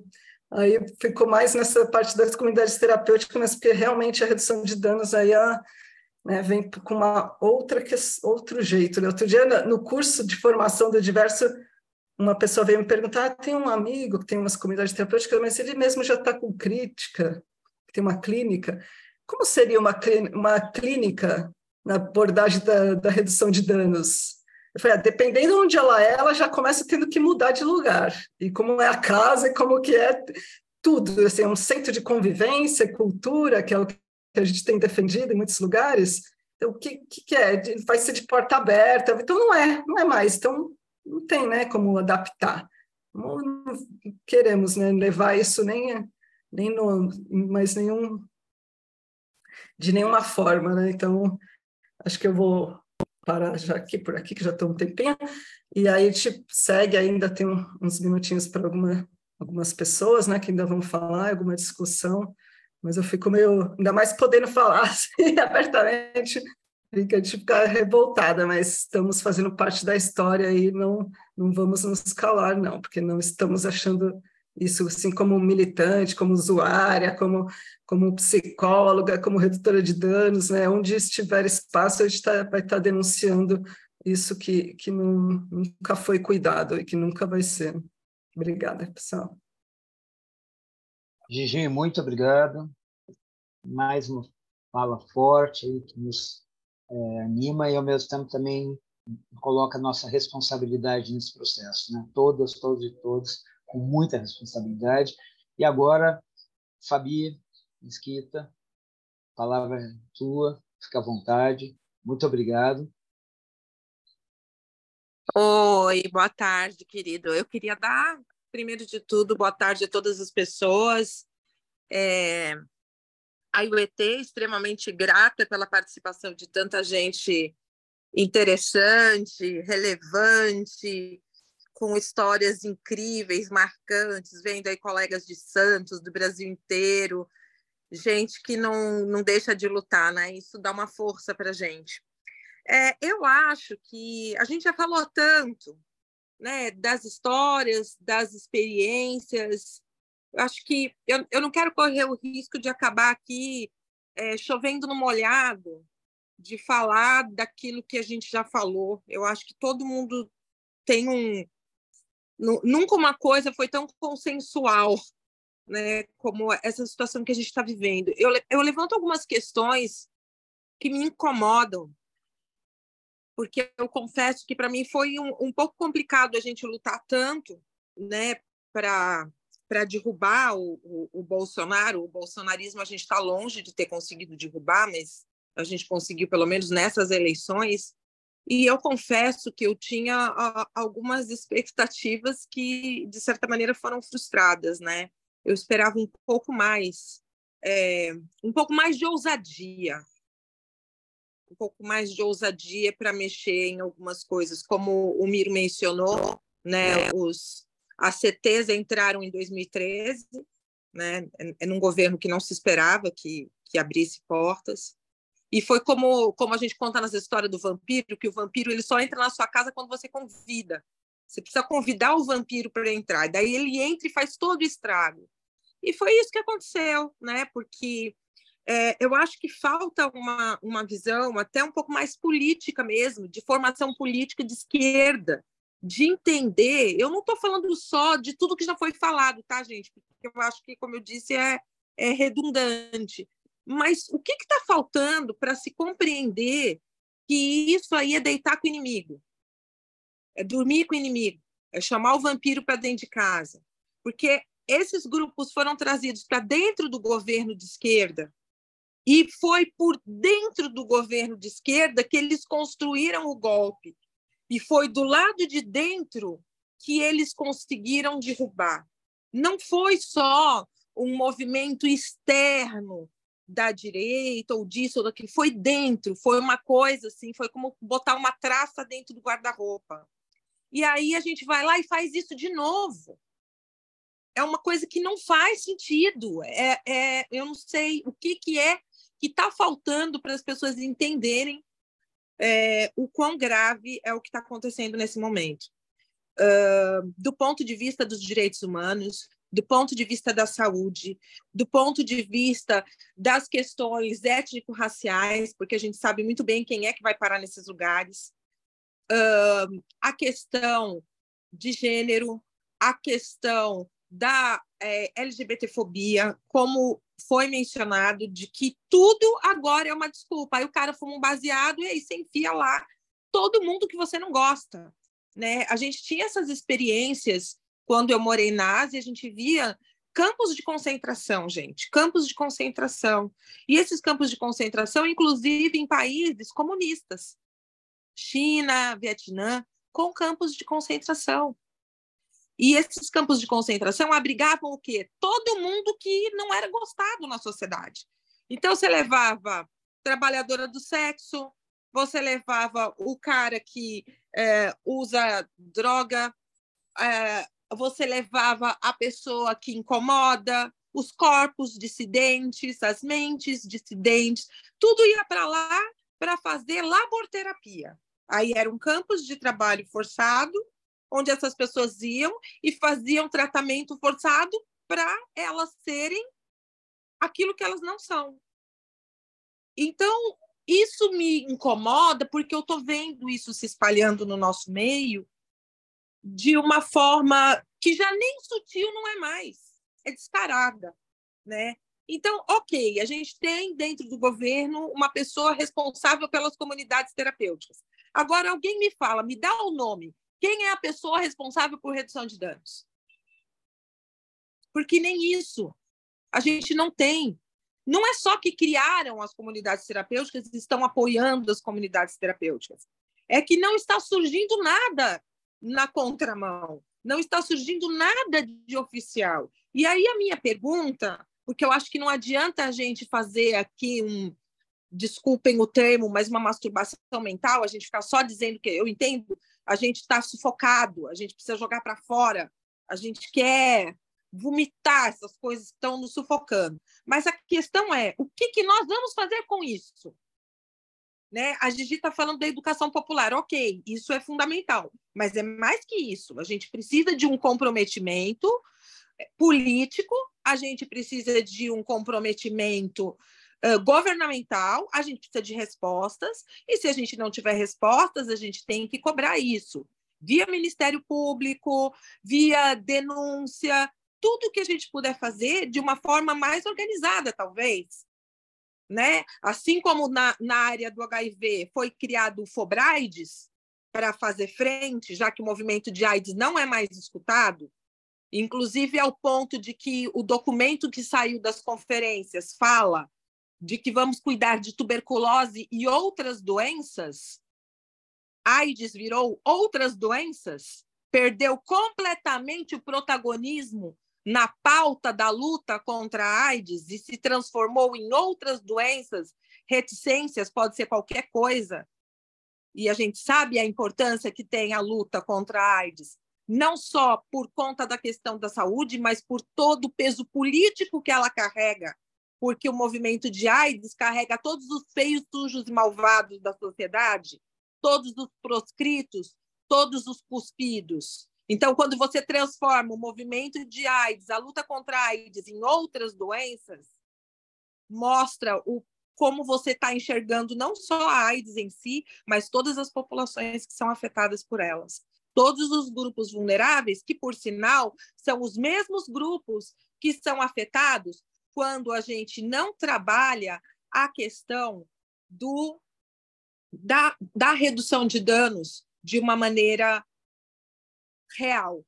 Aí ficou mais nessa parte das comunidades terapêuticas, mas porque realmente a redução de danos aí a, né, vem com uma outra outro jeito. Né? Outro dia, no curso de formação do diverso, uma pessoa veio me perguntar: ah, tem um amigo que tem umas comunidades terapêuticas, mas ele mesmo já está com crítica, tem uma clínica. Como seria uma, uma clínica na abordagem da, da redução de danos? Eu falei, ah, dependendo de onde ela é, ela já começa tendo que mudar de lugar. E como é a casa, e como que é tudo. Assim, é um centro de convivência, cultura, que é o que a gente tem defendido em muitos lugares. Então, o que, que, que é? Vai ser de porta aberta. Então, não é, não é mais. Então, não tem né, como adaptar. Não, não queremos né, levar isso nem, nem no, mais nenhum, de nenhuma forma. Né? Então, acho que eu vou parar já aqui por aqui, que já estou um tempinho, e aí a gente segue, ainda tem uns minutinhos para alguma, algumas pessoas, né, que ainda vão falar, alguma discussão, mas eu fico meio, ainda mais podendo falar assim, abertamente, fica de ficar revoltada, mas estamos fazendo parte da história e não, não vamos nos calar, não, porque não estamos achando isso assim como militante, como usuária, como, como psicóloga, como redutora de danos, né? onde estiver espaço, a gente tá, vai estar tá denunciando isso que, que não, nunca foi cuidado e que nunca vai ser. Obrigada, pessoal. Gigi, muito obrigado. Mais uma fala forte aí que nos é, anima e, ao mesmo tempo, também coloca nossa responsabilidade nesse processo. Né? Todas, todos e todos com muita responsabilidade. E agora, Fabi Mesquita, palavra é tua, fica à vontade. Muito obrigado. Oi, boa tarde, querido. Eu queria dar, primeiro de tudo, boa tarde a todas as pessoas. É, a UET é extremamente grata pela participação de tanta gente interessante, relevante, com histórias incríveis, marcantes, vendo aí colegas de Santos, do Brasil inteiro, gente que não, não deixa de lutar, né? Isso dá uma força para a gente. É, eu acho que a gente já falou tanto né, das histórias, das experiências. Eu acho que eu, eu não quero correr o risco de acabar aqui é, chovendo no molhado, de falar daquilo que a gente já falou. Eu acho que todo mundo tem um, nunca uma coisa foi tão consensual né, como essa situação que a gente está vivendo. Eu, eu levanto algumas questões que me incomodam, porque eu confesso que para mim foi um, um, pouco complicado a gente lutar tanto né, para para derrubar o, o, o, Bolsonaro. O bolsonarismo a gente está longe de ter conseguido derrubar, mas a gente conseguiu, pelo menos nessas eleições. E eu confesso que eu tinha algumas expectativas que, de certa maneira, foram frustradas, né? Eu esperava um pouco mais, é, um pouco mais de ousadia, um pouco mais de ousadia para mexer em algumas coisas, como o Miro mencionou, né? Os, As CTs entraram em 2013, né, é num governo que não se esperava que, que abrisse portas. E foi como, como a gente conta nas histórias do vampiro, que o vampiro ele só entra na sua casa quando você convida. Você precisa convidar o vampiro para entrar. Daí ele entra e faz todo o estrago. E foi isso que aconteceu, né? Porque é, eu acho que falta uma, uma visão até um pouco mais política mesmo, de formação política de esquerda, de entender. Eu não estou falando só de tudo que já foi falado, tá, gente? Porque eu acho que, como eu disse, é, é redundante. Mas o que está faltando para se compreender que isso aí é deitar com o inimigo? É dormir com o inimigo? É chamar o vampiro para dentro de casa? Porque esses grupos foram trazidos para dentro do governo de esquerda e foi por dentro do governo de esquerda que eles construíram o golpe. E foi do lado de dentro que eles conseguiram derrubar. Não foi só um movimento externo da direita ou disso ou daquilo, foi dentro, foi uma coisa assim, foi como botar uma traça dentro do guarda-roupa. E aí a gente vai lá e faz isso de novo. É uma coisa que não faz sentido. É, é eu não sei o que, que é que está faltando para as pessoas entenderem é, o quão grave é o que está acontecendo nesse momento. Uh, do ponto de vista dos direitos humanos, do ponto de vista da saúde, do ponto de vista das questões étnico-raciais, porque a gente sabe muito bem quem é que vai parar nesses lugares, uh, a questão de gênero, a questão da é, LGBTfobia, como foi mencionado, de que tudo agora é uma desculpa. Aí o cara fuma um baseado e aí você enfia lá todo mundo que você não gosta. Né? A gente tinha essas experiências quando eu morei na Ásia, a gente via campos de concentração, gente, campos de concentração. E esses campos de concentração, inclusive em países comunistas, China, Vietnã, com campos de concentração. E esses campos de concentração abrigavam o quê? Todo mundo que não era gostado na sociedade. Então, você levava trabalhadora do sexo, você levava o cara que é, usa droga, é, você levava a pessoa que incomoda, os corpos dissidentes, as mentes dissidentes, tudo ia para lá para fazer laborterapia. Aí eram campos de trabalho forçado, onde essas pessoas iam e faziam tratamento forçado para elas serem aquilo que elas não são. Então, isso me incomoda porque eu estou vendo isso se espalhando no nosso meio de uma forma que já nem sutil não é mais, é descarada, né? Então, ok, a gente tem dentro do governo uma pessoa responsável pelas comunidades terapêuticas. Agora, alguém me fala, me dá o nome quem é a pessoa responsável por redução de danos? Porque nem isso a gente não tem. Não é só que criaram as comunidades terapêuticas e estão apoiando as comunidades terapêuticas. É que não está surgindo nada na contramão, não está surgindo nada de oficial. E aí a minha pergunta, porque eu acho que não adianta a gente fazer aqui um, desculpem o termo, mas uma masturbação mental, a gente ficar só dizendo que eu entendo a gente está sufocado, a gente precisa jogar para fora, a gente quer vomitar essas coisas que estão nos sufocando. Mas a questão é, o que, que nós vamos fazer com isso? Né? A Gigi está falando da educação popular, ok, isso é fundamental, mas é mais que isso. A gente precisa de um comprometimento eh, político, a gente precisa de um comprometimento governamental, a gente precisa de respostas, e se a gente não tiver respostas, a gente tem que cobrar isso via Ministério Público, via denúncia, tudo que a gente puder fazer de uma forma mais organizada, talvez. Né? Assim como na, na área do HIV foi criado o FOBRAIDS para fazer frente, já que o movimento de AIDS não é mais escutado, inclusive ao ponto de que o documento que saiu das conferências fala de que vamos cuidar de tuberculose e outras doenças, AIDS virou outras doenças, perdeu completamente o protagonismo na pauta da luta contra a AIDS e se transformou em outras doenças, reticências, pode ser qualquer coisa. E a gente sabe a importância que tem a luta contra a AIDS, não só por conta da questão da saúde, mas por todo o peso político que ela carrega, porque o movimento de AIDS carrega todos os feios, sujos e malvados da sociedade, todos os proscritos, todos os cuspidos. Então, quando você transforma o movimento de AIDS, a luta contra a AIDS em outras doenças, mostra o como você está enxergando não só a AIDS em si, mas todas as populações que são afetadas por elas. Todos os grupos vulneráveis, que, por sinal, são os mesmos grupos que são afetados quando a gente não trabalha a questão do, da, da redução de danos de uma maneira real.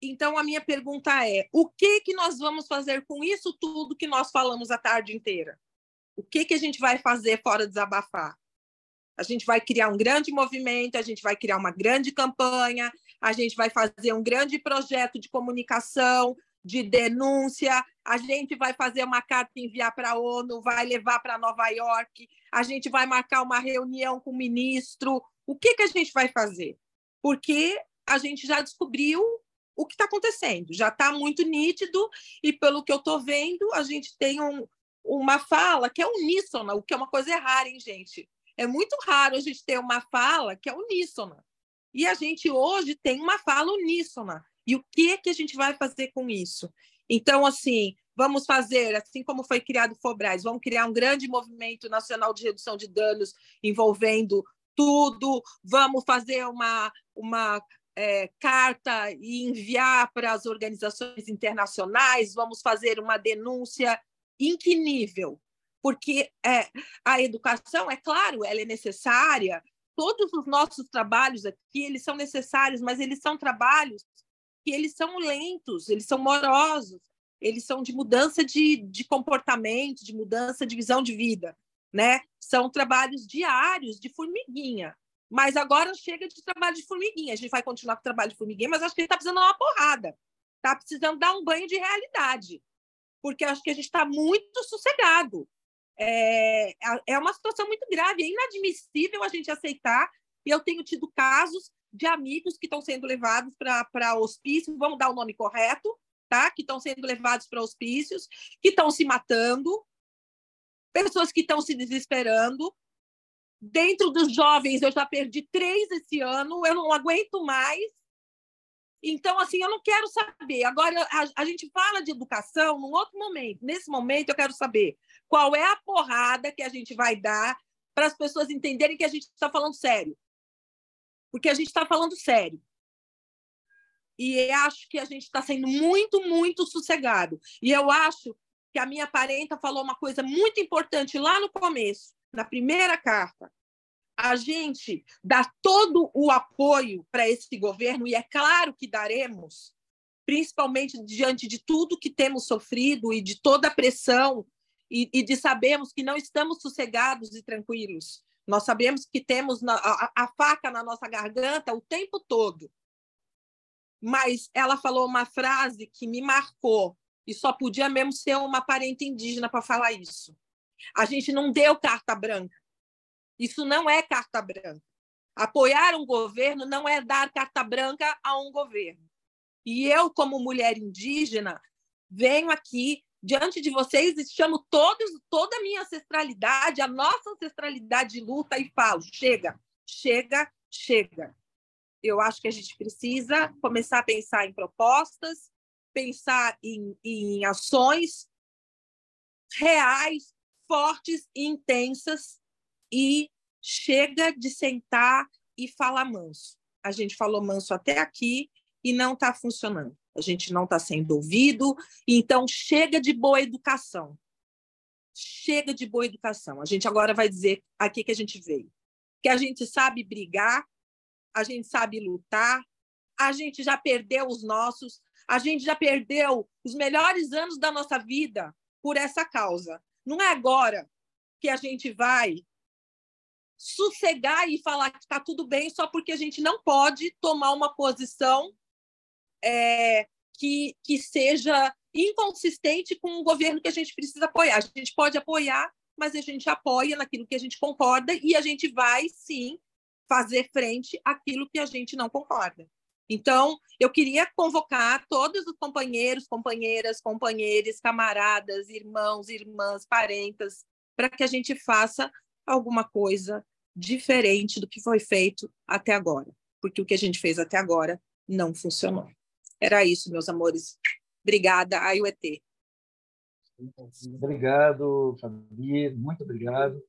Então, a minha pergunta é: o que, que nós vamos fazer com isso tudo que nós falamos a tarde inteira? O que, que a gente vai fazer fora desabafar? A gente vai criar um grande movimento, a gente vai criar uma grande campanha, a gente vai fazer um grande projeto de comunicação, de denúncia, a gente vai fazer uma carta e enviar para a ONU, vai levar para Nova York, a gente vai marcar uma reunião com o ministro. O que, que a gente vai fazer? Porque a gente já descobriu o que está acontecendo, já está muito nítido, e pelo que eu estou vendo, a gente tem um, uma fala que é uníssona, o que é uma coisa rara, hein, gente? É muito raro a gente ter uma fala que é uníssona. E a gente hoje tem uma fala uníssona. E o que que a gente vai fazer com isso? Então, assim, vamos fazer, assim como foi criado o Fobras, vamos criar um grande movimento nacional de redução de danos envolvendo tudo, vamos fazer uma, uma é, carta e enviar para as organizações internacionais, vamos fazer uma denúncia em que nível? Porque é, a educação, é claro, ela é necessária, todos os nossos trabalhos aqui, eles são necessários, mas eles são trabalhos que eles são lentos, eles são morosos, eles são de mudança de, de comportamento, de mudança de visão de vida, né? São trabalhos diários de formiguinha. Mas agora chega de trabalho de formiguinha. A gente vai continuar com o trabalho de formiguinha, mas acho que ele está precisando dar uma porrada. Está precisando dar um banho de realidade porque acho que a gente está muito sossegado. É, é uma situação muito grave, é inadmissível a gente aceitar. E eu tenho tido casos de amigos que estão sendo levados para hospícios, vamos dar o nome correto, tá? Que estão sendo levados para hospícios, que estão se matando, pessoas que estão se desesperando. Dentro dos jovens, eu já perdi três esse ano, eu não aguento mais. Então, assim, eu não quero saber. Agora, a, a, gente fala de educação num outro momento. Nesse momento, eu quero saber qual é a porrada que a gente vai dar para as pessoas entenderem que a gente está falando sério. Porque a gente está falando sério. E acho que a gente está sendo muito, muito sossegado. E eu acho que a minha parenta falou uma coisa muito importante lá no começo, na primeira carta a gente dá todo o apoio para esse governo, e é claro que daremos, principalmente diante de tudo que temos sofrido e de toda a pressão, e, e de sabermos que não estamos sossegados e tranquilos. Nós sabemos que temos a, a faca na nossa garganta o tempo todo. Mas ela falou uma frase que me marcou, e só podia mesmo ser uma parente indígena para falar isso. A gente não deu carta branca isso não é carta branca. Apoiar um governo não é dar carta branca a um governo. E eu, como mulher indígena, venho aqui diante de vocês e chamo todos, toda a minha ancestralidade, a nossa ancestralidade de luta e falo: chega, chega, chega. Eu acho que a gente precisa começar a pensar em propostas, pensar em, em ações reais, fortes e intensas e chega de sentar e falar manso. A gente falou manso até aqui e não está funcionando. A gente não está sendo ouvido, então chega de boa educação. Chega de boa educação. A gente agora vai dizer aqui que a gente veio. Que a gente sabe brigar, a gente sabe lutar, a gente já perdeu os nossos, a gente já perdeu os melhores anos da nossa vida por essa causa. Não é agora que a gente vai sossegar e falar que está tudo bem só porque a gente não pode tomar uma posição é, que, que seja inconsistente com o governo que a gente precisa apoiar. A gente pode apoiar, mas a gente apoia naquilo que a gente concorda e a gente vai, sim, fazer frente àquilo que a gente não concorda. Então, eu queria convocar todos os companheiros, companheiras, companheiros, camaradas, irmãos, irmãs, parentas, para que a gente faça alguma coisa diferente do que foi feito até agora, porque o que a gente fez até agora não funcionou. Era isso, meus amores. Obrigada, AIUET. Obrigado, Fabi, muito obrigado.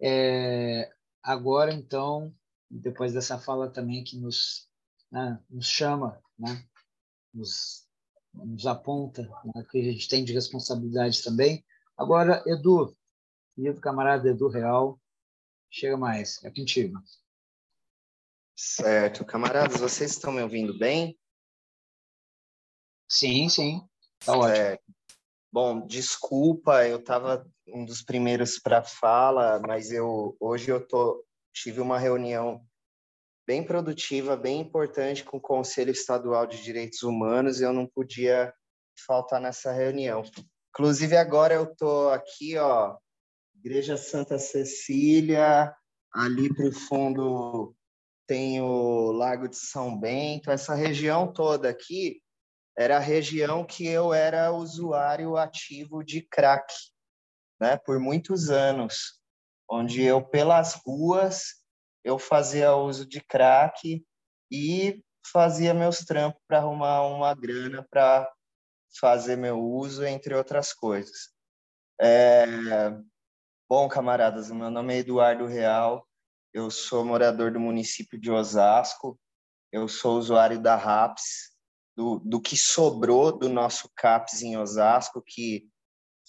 É, agora, então, depois dessa fala também que nos, né, nos chama, né, nos, nos aponta né, que a gente tem de responsabilidade também. Agora, Edu, querido camarada Edu Real, chega mais, é contigo. Certo, camaradas, vocês estão me ouvindo bem? Sim, sim, tá ótimo. Bom, desculpa, eu estava um dos primeiros para fala, mas eu hoje eu tô tive uma reunião bem produtiva, bem importante com o Conselho Estadual de Direitos Humanos e eu não podia faltar nessa reunião. Inclusive agora eu tô aqui, ó, Igreja Santa Cecília, ali para o fundo tem o Lago de São Bento, essa região toda aqui era a região que eu era usuário ativo de crack, né, por muitos anos, onde eu pelas ruas eu fazia uso de crack e fazia meus trampos para arrumar uma grana para fazer meu uso, entre outras coisas. É... Bom, camaradas, meu nome é Eduardo Real, eu sou morador do município de Osasco, eu sou usuário da RAPS, do, do que sobrou do nosso CAPS em Osasco, que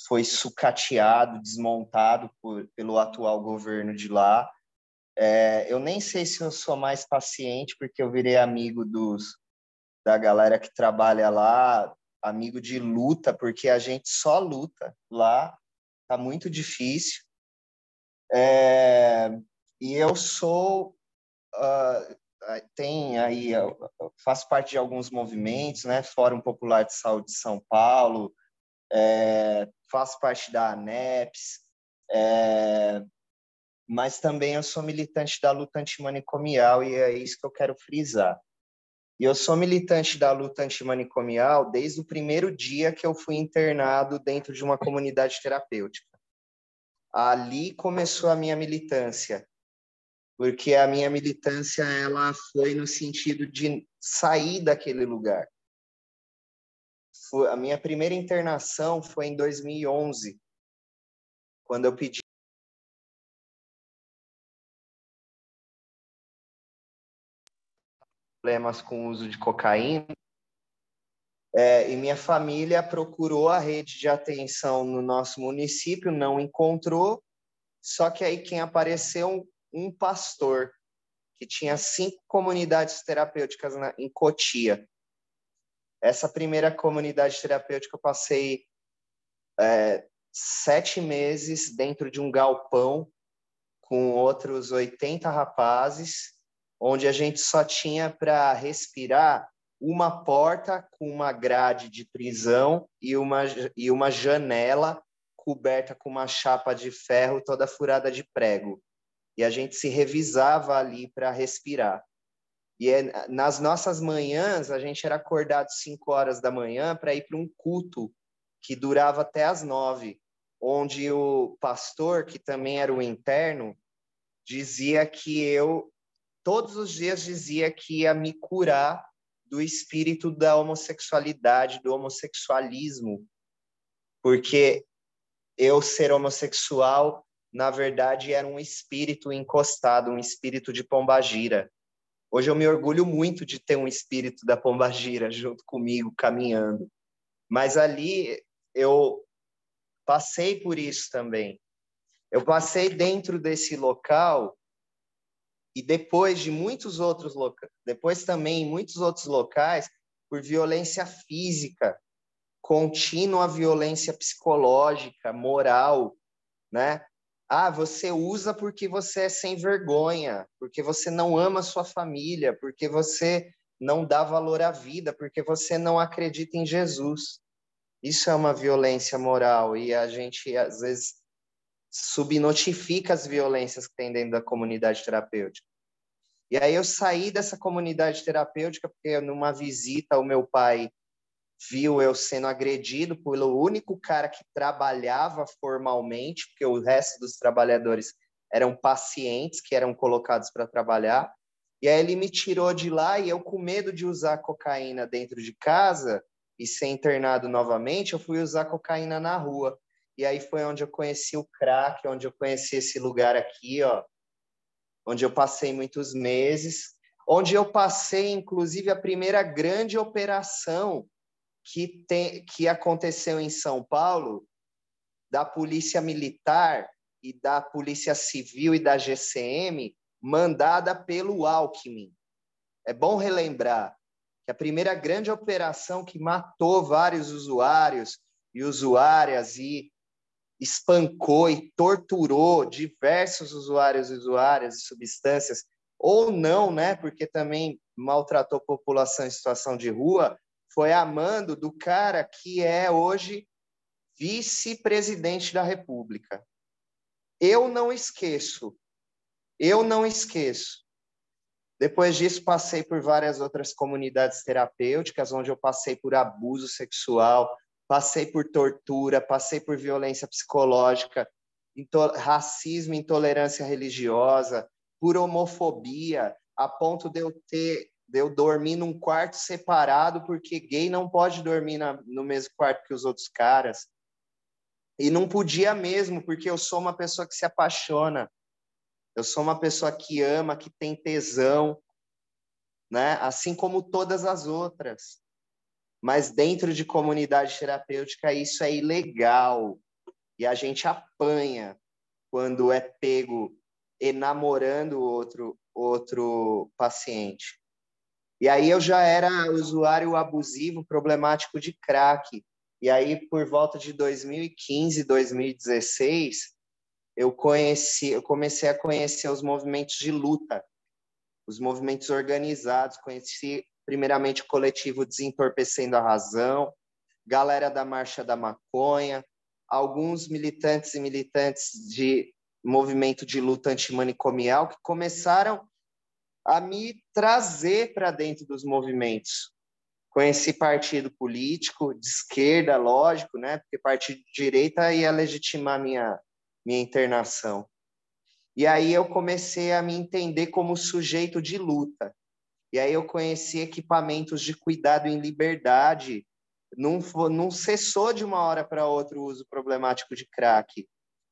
foi sucateado, desmontado por, pelo atual governo de lá. É, eu nem sei se eu sou mais paciente, porque eu virei amigo dos, da galera que trabalha lá, amigo de luta, porque a gente só luta lá, tá muito difícil. É, e eu sou uh, tem aí, faço parte de alguns movimentos, né? Fórum Popular de Saúde de São Paulo, é, faço parte da ANEPS, é, mas também eu sou militante da luta antimanicomial e é isso que eu quero frisar. E eu sou militante da luta antimanicomial desde o primeiro dia que eu fui internado dentro de uma comunidade terapêutica. Ali começou a minha militância porque a minha militância ela foi no sentido de sair daquele lugar. Foi, a minha primeira internação foi em 2011, quando eu pedi problemas com o uso de cocaína. É, e minha família procurou a rede de atenção no nosso município, não encontrou. Só que aí quem apareceu um pastor que tinha cinco comunidades terapêuticas na, em Cotia. Essa primeira comunidade terapêutica eu passei é, sete meses dentro de um galpão com outros 80 rapazes, onde a gente só tinha para respirar uma porta com uma grade de prisão e uma, e uma janela coberta com uma chapa de ferro toda furada de prego e a gente se revisava ali para respirar. E é, nas nossas manhãs, a gente era acordado 5 horas da manhã para ir para um culto que durava até as nove, onde o pastor, que também era o interno, dizia que eu, todos os dias, dizia que ia me curar do espírito da homossexualidade, do homossexualismo, porque eu ser homossexual na verdade, era um espírito encostado, um espírito de pombagira. Hoje eu me orgulho muito de ter um espírito da pombagira junto comigo, caminhando. Mas ali eu passei por isso também. Eu passei dentro desse local e depois de muitos outros locais, depois também em muitos outros locais, por violência física, contínua violência psicológica, moral, né? Ah, você usa porque você é sem vergonha, porque você não ama sua família, porque você não dá valor à vida, porque você não acredita em Jesus. Isso é uma violência moral e a gente às vezes subnotifica as violências que tem dentro da comunidade terapêutica. E aí eu saí dessa comunidade terapêutica porque numa visita o meu pai viu eu sendo agredido pelo único cara que trabalhava formalmente, porque o resto dos trabalhadores eram pacientes que eram colocados para trabalhar. E aí ele me tirou de lá e eu com medo de usar cocaína dentro de casa e ser internado novamente, eu fui usar cocaína na rua. E aí foi onde eu conheci o crack, onde eu conheci esse lugar aqui, ó, onde eu passei muitos meses, onde eu passei inclusive a primeira grande operação que, tem, que aconteceu em São Paulo, da Polícia Militar e da Polícia Civil e da GCM, mandada pelo Alckmin. É bom relembrar que a primeira grande operação que matou vários usuários e usuárias e espancou e torturou diversos usuários e usuárias de substâncias, ou não, né, porque também maltratou população em situação de rua, foi a mando do cara que é hoje vice-presidente da República. Eu não esqueço, eu não esqueço. Depois disso, passei por várias outras comunidades terapêuticas, onde eu passei por abuso sexual, passei por tortura, passei por violência psicológica, racismo, intolerância religiosa, por homofobia, a ponto de eu ter de eu dormir num quarto separado, porque gay não pode dormir na, no mesmo quarto que os outros caras. E não podia mesmo, porque eu sou uma pessoa que se apaixona. Eu sou uma pessoa que ama, que tem tesão, né? Assim como todas as outras. Mas dentro de comunidade terapêutica isso é ilegal. E a gente apanha quando é pego enamorando outro outro paciente. E aí eu já era usuário abusivo, problemático de crack. E aí, por volta de 2015, 2016, eu conheci, eu comecei a conhecer os movimentos de luta, os movimentos organizados. Conheci primeiramente o coletivo Desentorpecendo a Razão, galera da Marcha da Maconha, alguns militantes e militantes de movimento de luta antimanicomial que começaram a me trazer para dentro dos movimentos. Conheci partido político de esquerda, lógico, né? Porque partido de direita ia legitimar minha minha internação. E aí eu comecei a me entender como sujeito de luta. E aí eu conheci equipamentos de cuidado em liberdade. Não, não cessou de uma hora para outra o uso problemático de crack,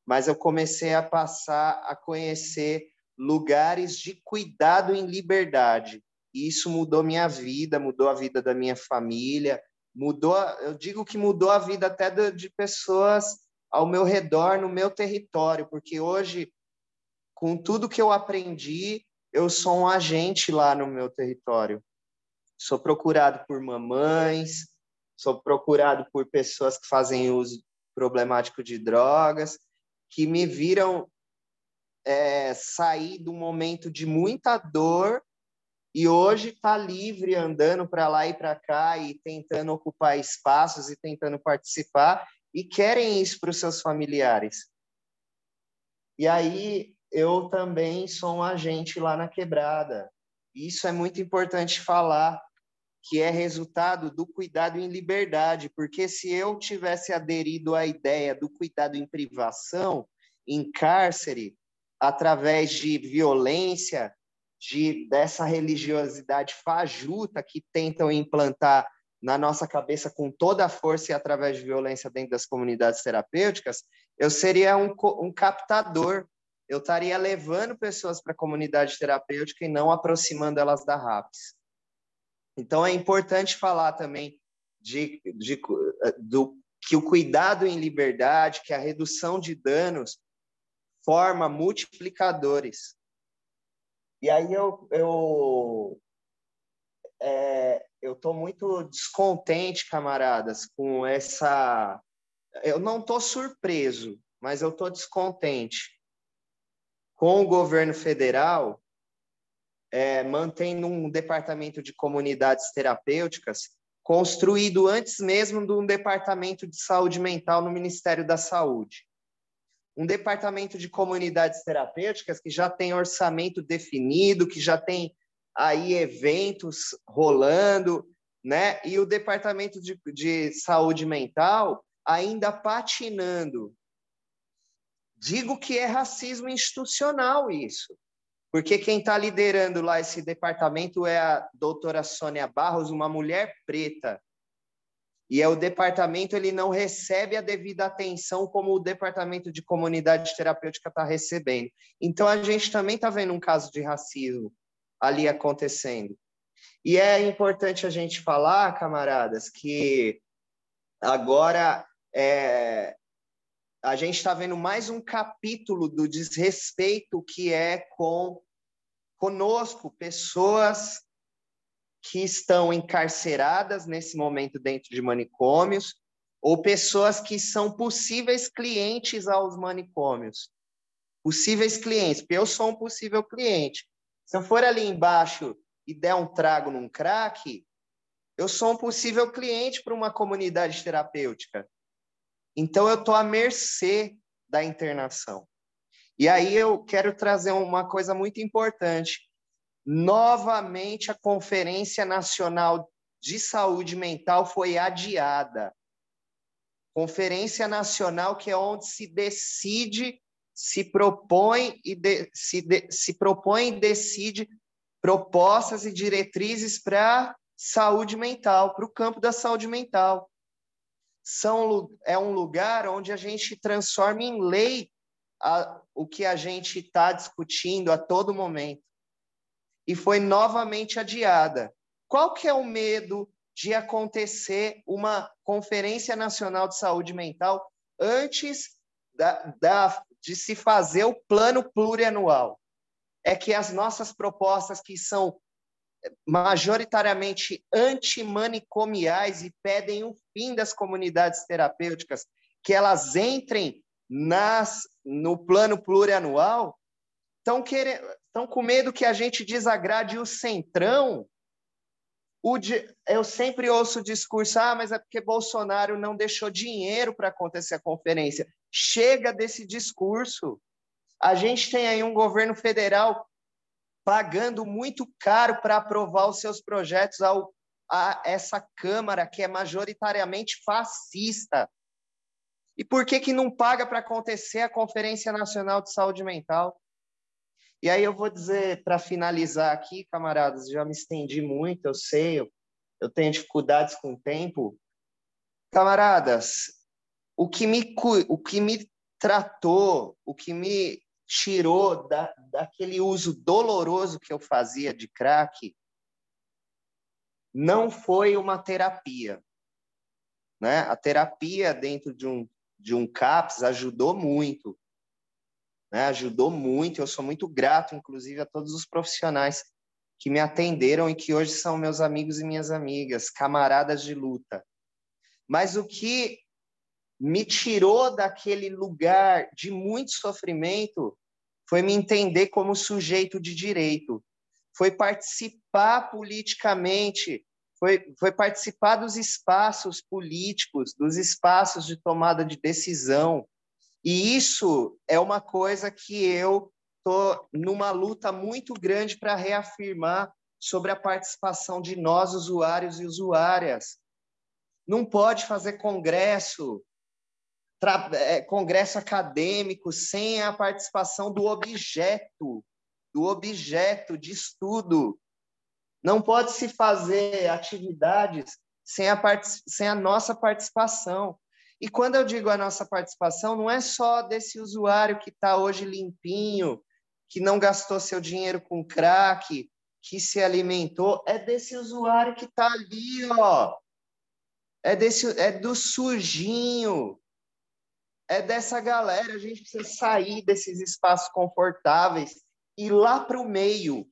mas eu comecei a passar a conhecer lugares de cuidado em liberdade. E isso mudou minha vida, mudou a vida da minha família, mudou, eu digo que mudou a vida até de pessoas ao meu redor, no meu território, porque hoje, com tudo que eu aprendi, eu sou um agente lá no meu território. Sou procurado por mamães, sou procurado por pessoas que fazem uso problemático de drogas, que me viram é, sair um momento de muita dor e hoje está livre, andando para lá e para cá e tentando ocupar espaços e tentando participar e querem isso para os seus familiares. E aí eu também sou um agente lá na quebrada. Isso é muito importante falar, que é resultado do cuidado em liberdade, porque se eu tivesse aderido à ideia do cuidado em privação, em cárcere, através de violência, de dessa religiosidade fajuta que tentam implantar na nossa cabeça com toda a força e através de violência dentro das comunidades terapêuticas, eu seria um, um captador. Eu estaria levando pessoas para a comunidade terapêutica e não aproximando elas da RAPS. Então, é importante falar também de, de, do, que o cuidado em liberdade, que a redução de danos forma multiplicadores. E aí eu, eu, é, eu tô muito descontente, camaradas, com essa... Eu não tô surpreso, mas eu tô descontente com o governo federal é, mantendo um departamento de comunidades terapêuticas construído antes mesmo de um departamento de saúde mental no Ministério da Saúde. um departamento de comunidades terapêuticas que já tem orçamento definido, que já tem aí eventos rolando, né? E o departamento de, de saúde mental ainda patinando. Digo que é racismo institucional isso, porque quem está liderando lá esse departamento é a doutora Sônia Barros, uma mulher preta, e é o departamento ele não recebe a devida atenção como o departamento de comunidade terapêutica está recebendo. Então a gente também está vendo um caso de racismo ali acontecendo. E é importante a gente falar, camaradas, que agora é, a gente está vendo mais um capítulo do desrespeito que é com conosco, pessoas que estão encarceradas nesse momento dentro de manicômios ou pessoas que são possíveis clientes aos manicômios. Possíveis clientes, porque eu sou um possível cliente. Se eu for ali embaixo e der um trago num crack, eu sou um possível cliente para uma comunidade terapêutica. Então, eu estou à mercê da internação. E aí eu quero trazer uma coisa muito importante novamente a Conferência Nacional de Saúde Mental foi adiada. Conferência Nacional que é onde se decide, se propõe e de, se, de, se propõe e decide propostas e diretrizes para saúde mental, para o campo da saúde mental. São, é um lugar onde a gente transforma em lei a, o que a gente está discutindo a todo momento e foi novamente adiada. Qual que é o medo de acontecer uma Conferência Nacional de Saúde Mental antes da, da, de se fazer o plano plurianual? É que as nossas propostas, que são majoritariamente antimanicomiais e pedem o fim das comunidades terapêuticas, que elas entrem nas, no plano plurianual, estão estão com medo que a gente desagrade o centrão. O de, eu sempre ouço o discurso, ah, mas é porque Bolsonaro não deixou dinheiro para acontecer a conferência. Chega desse discurso. A gente tem aí um governo federal pagando muito caro para aprovar os seus projetos ao, a essa Câmara que é majoritariamente fascista. E por que, que não paga para acontecer a Conferência Nacional de Saúde Mental? E aí eu vou dizer, para finalizar aqui, camaradas, já me estendi muito, eu sei, eu, eu tenho dificuldades com o tempo. Camaradas, o que me, o que me tratou, o que me tirou da, daquele uso doloroso que eu fazia de crack, não foi uma terapia. Né? A terapia dentro de um, de um CAPS ajudou muito né? ajudou muito. Eu sou muito grato, inclusive, a todos os profissionais que me atenderam e que hoje são meus amigos e minhas amigas, camaradas de luta. Mas o que me tirou daquele lugar de muito sofrimento foi me entender como sujeito de direito, foi participar politicamente, foi, foi participar dos espaços políticos, dos espaços de tomada de decisão, e isso é uma coisa que eu estou numa luta muito grande para reafirmar sobre a participação de nós, usuários e usuárias. Não pode fazer congresso, é, congresso acadêmico, sem a participação do objeto, do objeto de estudo. Não pode se fazer atividades sem a, sem a nossa participação. E quando eu digo a nossa participação, não é só desse usuário que está hoje limpinho, que não gastou seu dinheiro com crack, que se alimentou, é desse usuário que está ali, ó. É, desse, é do sujinho. É dessa galera. A gente precisa sair desses espaços confortáveis e lá para o meio.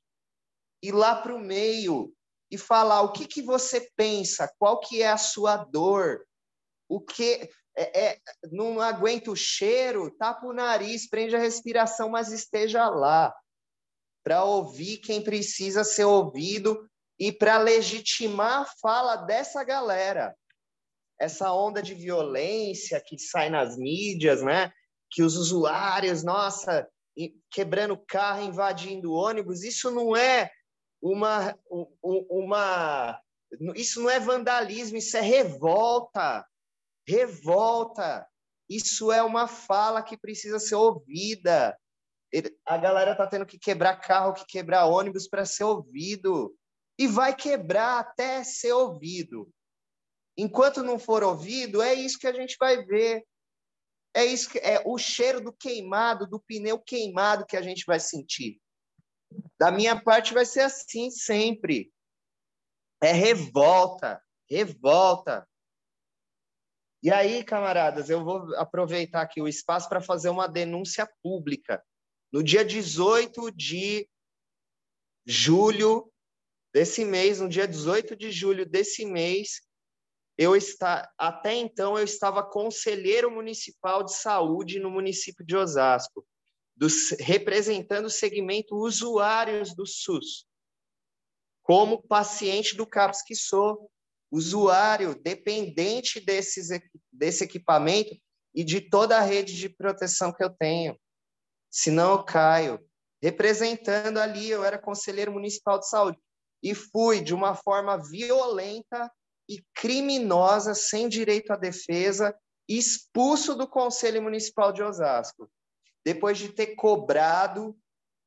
Ir lá para o meio e falar o que, que você pensa, qual que é a sua dor, o que é, é, não aguenta o cheiro, tapa o nariz, prende a respiração, mas esteja lá para ouvir quem precisa ser ouvido e para legitimar a fala dessa galera. Essa onda de violência que sai nas mídias, né? que os usuários, nossa, quebrando carro, invadindo ônibus, isso não é uma, uma isso não é vandalismo, isso é revolta. Revolta. Isso é uma fala que precisa ser ouvida. A galera está tendo que quebrar carro, que quebrar ônibus para ser ouvido. E vai quebrar até ser ouvido. Enquanto não for ouvido, é isso que a gente vai ver. É isso que é o cheiro do queimado, do pneu queimado que a gente vai sentir. Da minha parte vai ser assim sempre. É revolta, revolta. E aí, camaradas, eu vou aproveitar aqui o espaço para fazer uma denúncia pública. No dia 18 de julho desse mês, no dia 18 de julho desse mês, eu está até então eu estava conselheiro municipal de saúde no município de Osasco, do, representando o segmento usuários do SUS como paciente do CAPS que sou, usuário dependente desses, desse equipamento e de toda a rede de proteção que eu tenho. Senão eu caio. Representando ali, eu era conselheiro municipal de saúde e fui de uma forma violenta e criminosa, sem direito à defesa, expulso do Conselho Municipal de Osasco, depois de ter cobrado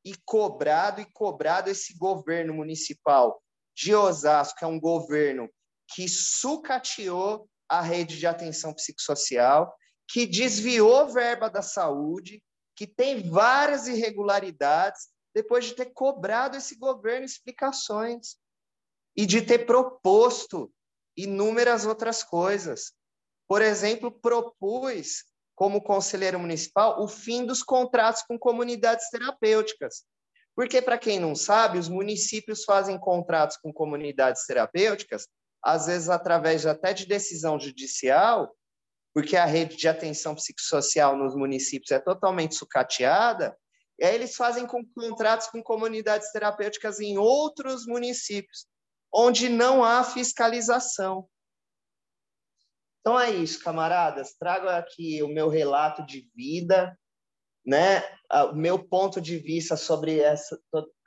e cobrado e cobrado esse governo municipal de Osasco, que é um governo que sucateou a rede de atenção psicossocial, que desviou verba da saúde, que tem várias irregularidades, depois de ter cobrado esse governo explicações e de ter proposto inúmeras outras coisas. Por exemplo, propus como conselheiro municipal, o fim dos contratos com comunidades terapêuticas. Porque, para quem não sabe, os municípios fazem contratos com comunidades terapêuticas, às vezes através até de decisão judicial, porque a rede de atenção psicossocial nos municípios é totalmente sucateada, e aí eles fazem com contratos com comunidades terapêuticas em outros municípios, onde não há fiscalização. Então é isso, camaradas. Trago aqui o meu relato de vida, né? O meu ponto de vista sobre essa,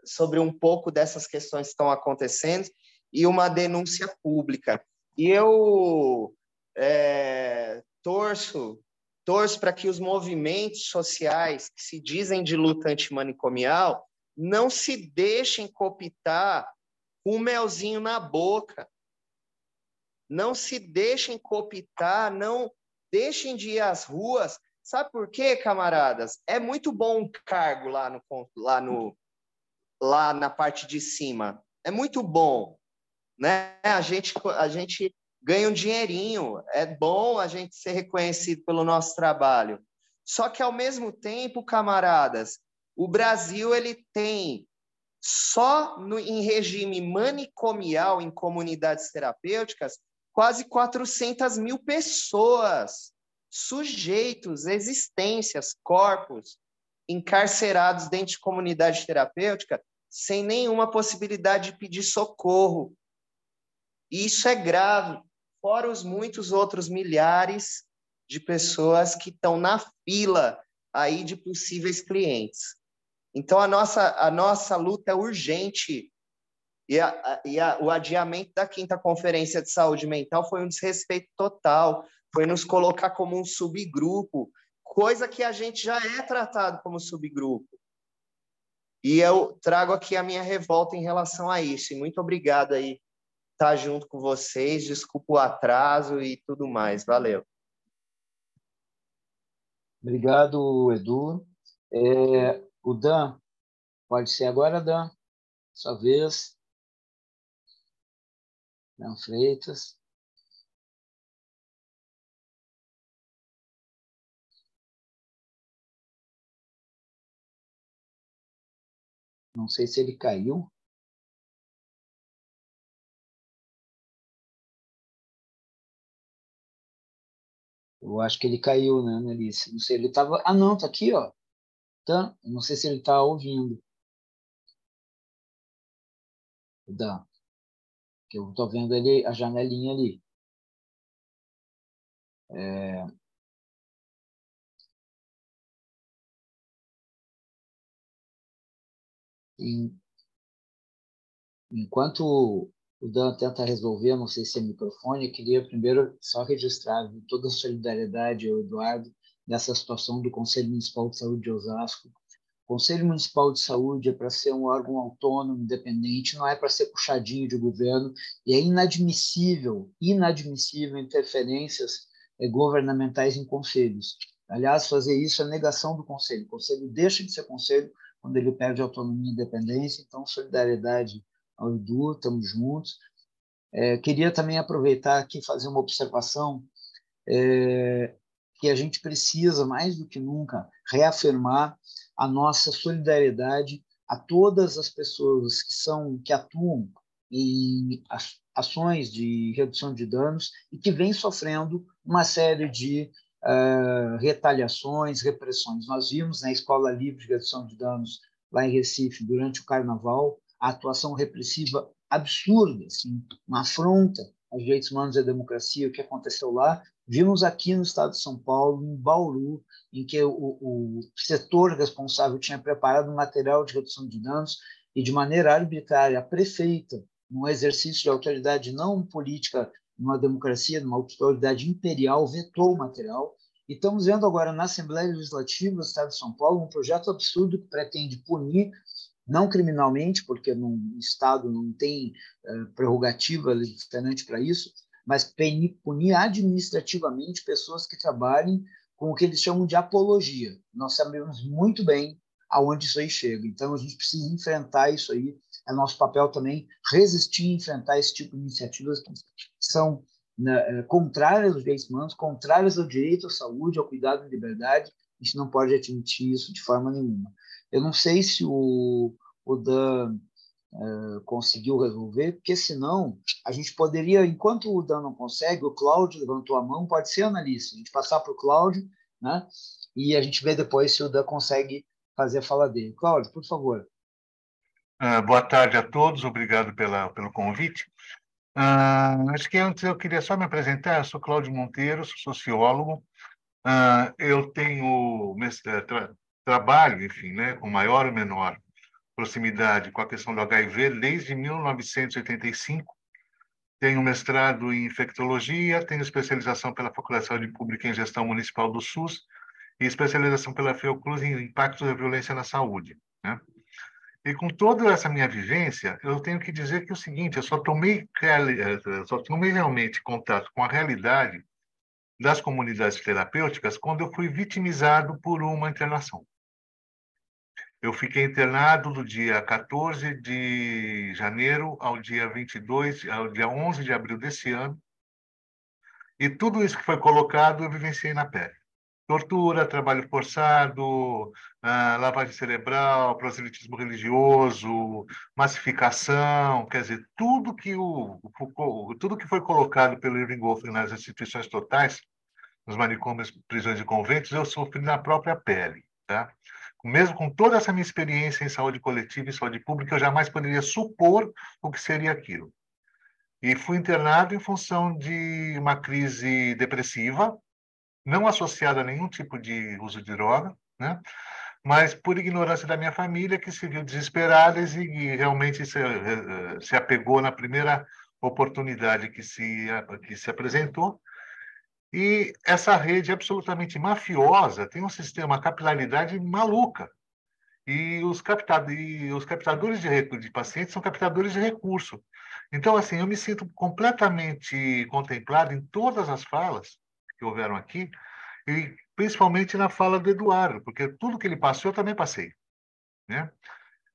sobre um pouco dessas questões que estão acontecendo e uma denúncia pública. E eu é, torço torço para que os movimentos sociais que se dizem de luta antimanicomial não se deixem cooptar com um melzinho na boca, não se deixem cooptar, não deixem de ir às ruas. Sabe por quê, camaradas? É muito bom um cargo lá no lá no lá na parte de cima. É muito bom, né? A gente a gente ganha um dinheirinho, é bom a gente ser reconhecido pelo nosso trabalho. Só que ao mesmo tempo, camaradas, o Brasil ele tem só no, em regime manicomial em comunidades terapêuticas quase 400 mil pessoas, sujeitos, existências, corpos encarcerados dentro de comunidade terapêutica sem nenhuma possibilidade de pedir socorro. E isso é grave, fora os muitos outros milhares de pessoas que estão na fila aí de possíveis clientes. Então a nossa a nossa luta é urgente e, a, e a, o adiamento da quinta conferência de saúde mental foi um desrespeito total, foi nos colocar como um subgrupo, coisa que a gente já é tratado como subgrupo. E eu trago aqui a minha revolta em relação a isso. E muito obrigado aí estar junto com vocês. Desculpa o atraso e tudo mais. Valeu. Obrigado, Edu. É, o Dan, pode ser agora, Dan, sua vez. Leão Freitas. Não sei se ele caiu. Eu acho que ele caiu, né, Annelise? Não sei, ele estava. Ah, não, tá aqui, ó. Dan, não sei se ele está ouvindo. Dan. Que eu estou vendo ele, a janelinha ali. É... Enquanto o Dan tenta resolver, não sei se é microfone, eu queria primeiro só registrar toda a solidariedade ao Eduardo nessa situação do Conselho Municipal de Saúde de Osasco. O Conselho Municipal de Saúde é para ser um órgão autônomo, independente, não é para ser puxadinho de governo, e é inadmissível, inadmissível interferências eh, governamentais em conselhos. Aliás, fazer isso é negação do conselho. O conselho deixa de ser conselho quando ele perde autonomia e independência, então solidariedade ao Edu, estamos juntos. É, queria também aproveitar aqui fazer uma observação é, que a gente precisa, mais do que nunca, reafirmar a nossa solidariedade a todas as pessoas que são que atuam em ações de redução de danos e que vêm sofrendo uma série de uh, retaliações, repressões. Nós vimos na Escola Livre de Redução de Danos lá em Recife durante o Carnaval a atuação repressiva absurda, assim, uma afronta aos direitos humanos e à democracia, o que aconteceu lá. Vimos aqui no estado de São Paulo, em Bauru, em que o, o setor responsável tinha preparado material de redução de danos e, de maneira arbitrária, a prefeita, num exercício de autoridade não política, numa democracia, numa autoridade imperial, vetou o material. E estamos vendo agora na Assembleia Legislativa do Estado de São Paulo um projeto absurdo que pretende punir não criminalmente, porque no Estado não tem uh, prerrogativa legislante para isso, mas punir administrativamente pessoas que trabalhem com o que eles chamam de apologia. Nós sabemos muito bem aonde isso aí chega. Então, a gente precisa enfrentar isso aí. É nosso papel também resistir e enfrentar esse tipo de iniciativas que são né, é, contrárias aos direitos humanos, contrárias ao direito à saúde, ao cuidado e liberdade. A gente não pode admitir isso de forma nenhuma. Eu não sei se o, o Dan uh, conseguiu resolver, porque senão a gente poderia, enquanto o Dan não consegue, o Cláudio levantou a mão, pode ser analista, a gente passar para o Cláudio, né? E a gente vê depois se o Dan consegue fazer a fala dele. Cláudio, por favor. Uh, boa tarde a todos, obrigado pela, pelo convite. Uh, acho que antes eu queria só me apresentar, eu sou Cláudio Monteiro, sou sociólogo, uh, eu tenho tra trabalho, enfim, né, com maior ou menor proximidade com a questão do HIV desde 1985. Tenho mestrado em infectologia, tenho especialização pela Faculdade de Saúde Pública em Gestão Municipal do SUS e especialização pela Fiocruz em Impactos da Violência na Saúde. Né? E com toda essa minha vivência, eu tenho que dizer que é o seguinte, eu só tomei, só tomei realmente contato com a realidade das comunidades terapêuticas quando eu fui vitimizado por uma internação. Eu fiquei internado do dia 14 de janeiro ao dia 22, ao dia 11 de abril desse ano. E tudo isso que foi colocado eu vivenciei na pele. Tortura, trabalho forçado, ah, lavagem cerebral, proselitismo religioso, massificação, quer dizer, tudo que o, tudo que foi colocado pelo Irving Goffman nas instituições totais, nos manicômios, prisões e conventos, eu sofri na própria pele, tá? Mesmo com toda essa minha experiência em saúde coletiva e saúde pública, eu jamais poderia supor o que seria aquilo. E fui internado em função de uma crise depressiva, não associada a nenhum tipo de uso de droga, né? mas por ignorância da minha família, que se viu desesperada e realmente se, eh, se apegou na primeira oportunidade que se, que se apresentou e essa rede absolutamente mafiosa tem um sistema, capilaridade maluca. E os, captado, e os captadores de, de pacientes são captadores de recurso. Então, assim, eu me sinto completamente contemplado em todas as falas que houveram aqui, e principalmente na fala do Eduardo, porque tudo que ele passou eu também passei. Né?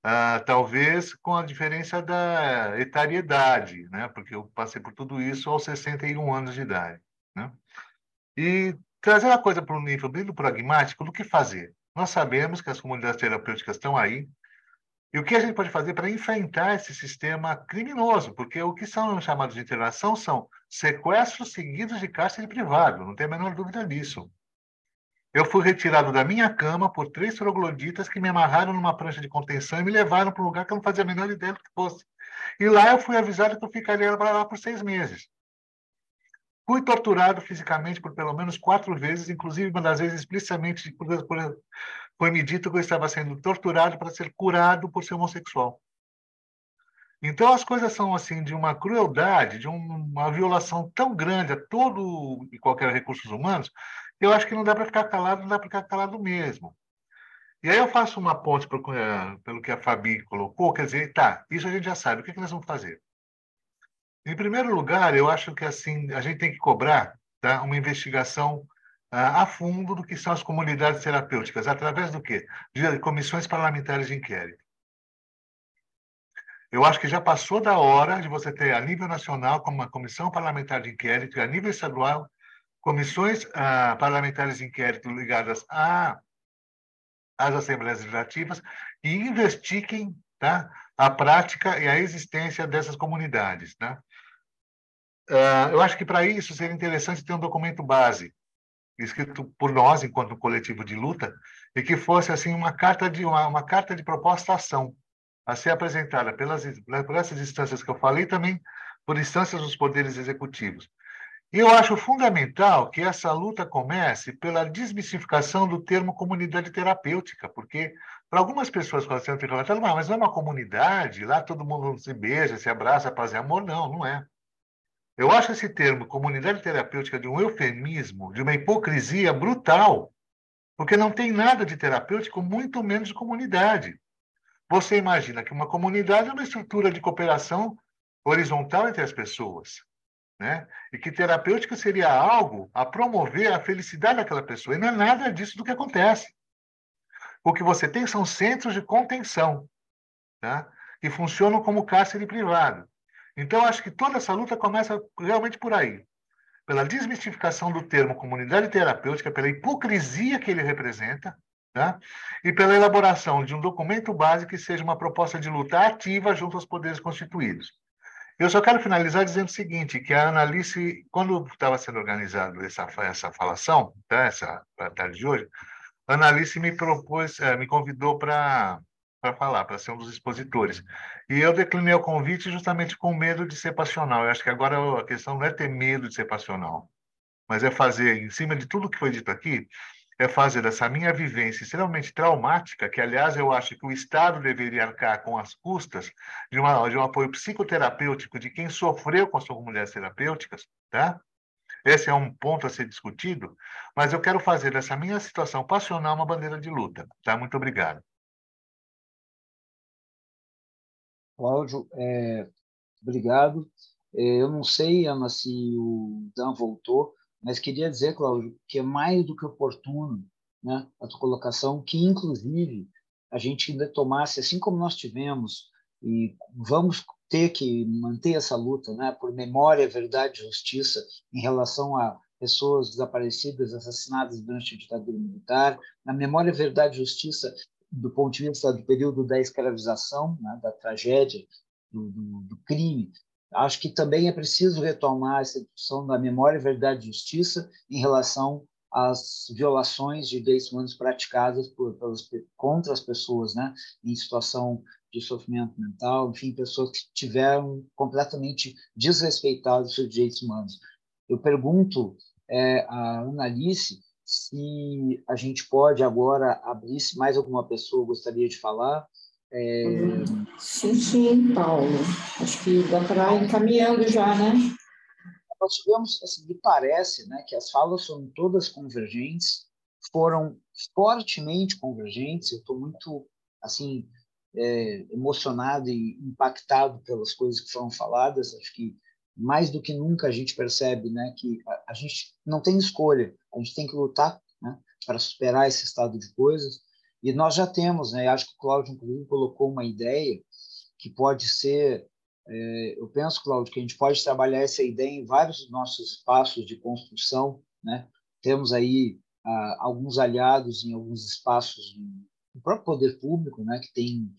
Ah, talvez com a diferença da etariedade, né? porque eu passei por tudo isso aos 61 anos de idade. Né? E trazer a coisa para um nível bem pragmático do que fazer. Nós sabemos que as comunidades terapêuticas estão aí, e o que a gente pode fazer para enfrentar esse sistema criminoso? Porque o que são chamados de internação são sequestros seguidos de cárcere privado, não tem a menor dúvida disso. Eu fui retirado da minha cama por três trogloditas que me amarraram numa prancha de contenção e me levaram para um lugar que eu não fazia a menor ideia do que fosse. E lá eu fui avisado que eu ficaria lá por seis meses. Fui torturado fisicamente por pelo menos quatro vezes, inclusive uma das vezes explicitamente foi me dito que eu estava sendo torturado para ser curado por ser homossexual. Então as coisas são assim de uma crueldade, de uma violação tão grande a todo e qualquer recursos humanos, eu acho que não dá para ficar calado, não dá para ficar calado mesmo. E aí eu faço uma ponte pelo, pelo que a Fabi colocou, quer dizer, tá, isso a gente já sabe, o que, que nós vamos fazer? Em primeiro lugar, eu acho que assim a gente tem que cobrar tá, uma investigação uh, a fundo do que são as comunidades terapêuticas, através do quê? De comissões parlamentares de inquérito. Eu acho que já passou da hora de você ter, a nível nacional, como uma comissão parlamentar de inquérito, e a nível estadual, comissões uh, parlamentares de inquérito ligadas a às assembleias legislativas e investiguem tá, a prática e a existência dessas comunidades. Né? Uh, eu acho que para isso seria interessante ter um documento base escrito por nós enquanto coletivo de luta e que fosse assim uma carta de uma, uma carta de proposta ação a ser apresentada pelas por essas instâncias que eu falei também por instâncias dos poderes executivos e eu acho fundamental que essa luta comece pela desmistificação do termo comunidade terapêutica, porque para algumas pessoas, quando você fica falando, mas não é uma comunidade, lá todo mundo se beija, se abraça, paz e amor. Não, não é. Eu acho esse termo comunidade terapêutica de um eufemismo, de uma hipocrisia brutal, porque não tem nada de terapêutico, muito menos de comunidade. Você imagina que uma comunidade é uma estrutura de cooperação horizontal entre as pessoas. Né? E que terapêutica seria algo a promover a felicidade daquela pessoa. E não é nada disso do que acontece. O que você tem são centros de contenção, tá? que funcionam como cárcere privado. Então, acho que toda essa luta começa realmente por aí pela desmistificação do termo comunidade terapêutica, pela hipocrisia que ele representa, tá? e pela elaboração de um documento base que seja uma proposta de luta ativa junto aos poderes constituídos. Eu só quero finalizar dizendo o seguinte, que a Analice, quando estava sendo organizado essa, essa falação, tá, essa tarde de hoje, a Analice me propôs, é, me convidou para para falar, para ser um dos expositores. E eu declinei o convite justamente com medo de ser passional. Eu acho que agora a questão não é ter medo de ser passional, mas é fazer, em cima de tudo que foi dito aqui, é fazer dessa minha vivência extremamente traumática, que, aliás, eu acho que o Estado deveria arcar com as custas de, uma, de um apoio psicoterapêutico de quem sofreu com as suas mulheres terapêuticas, tá? Esse é um ponto a ser discutido, mas eu quero fazer dessa minha situação passional uma bandeira de luta, tá? Muito obrigado. Cláudio, é, obrigado. É, eu não sei, Ana, se o Dan voltou, mas queria dizer, Cláudio, que é mais do que oportuno né, a tua colocação, que inclusive a gente ainda tomasse, assim como nós tivemos, e vamos ter que manter essa luta né, por memória, verdade e justiça em relação a pessoas desaparecidas, assassinadas durante a ditadura militar, na memória, verdade e justiça do ponto de vista do período da escravização, né, da tragédia, do, do, do crime, Acho que também é preciso retomar essa discussão da memória, verdade e justiça em relação às violações de direitos humanos praticadas por, contra as pessoas né, em situação de sofrimento mental, enfim, pessoas que tiveram completamente desrespeitados seus direitos humanos. Eu pergunto é, a Analice se a gente pode agora abrir, se mais alguma pessoa gostaria de falar, é... Sim, sim, Paulo. Acho que dá para ir encaminhando já, né? Nós tivemos, assim, me parece, né, que as falas foram todas convergentes, foram fortemente convergentes. Eu estou muito, assim, é, emocionado e impactado pelas coisas que foram faladas. Acho que mais do que nunca a gente percebe, né, que a, a gente não tem escolha. A gente tem que lutar, né, para superar esse estado de coisas e nós já temos, né? Acho que o Cláudio, inclusive, colocou uma ideia que pode ser. É, eu penso, Cláudio, que a gente pode trabalhar essa ideia em vários dos nossos espaços de construção. Né? Temos aí ah, alguns aliados em alguns espaços do próprio poder público, né? que tem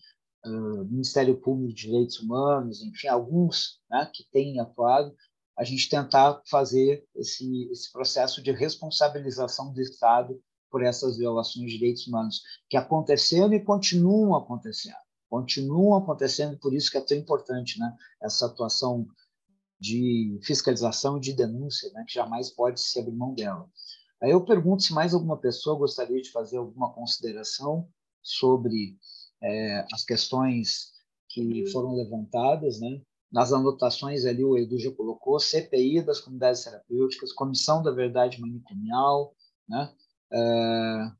Ministério Público de Direitos Humanos, enfim, alguns né? que têm atuado. A gente tentar fazer esse, esse processo de responsabilização do Estado por essas violações de direitos humanos que aconteceram e continuam acontecendo. Continuam acontecendo, por isso que é tão importante né, essa atuação de fiscalização e de denúncia, né, que jamais pode se abrir mão dela. Aí eu pergunto se mais alguma pessoa gostaria de fazer alguma consideração sobre é, as questões que foram levantadas, né? Nas anotações ali o Edu já colocou CPI das comunidades terapêuticas, Comissão da Verdade Manicomial, né? É,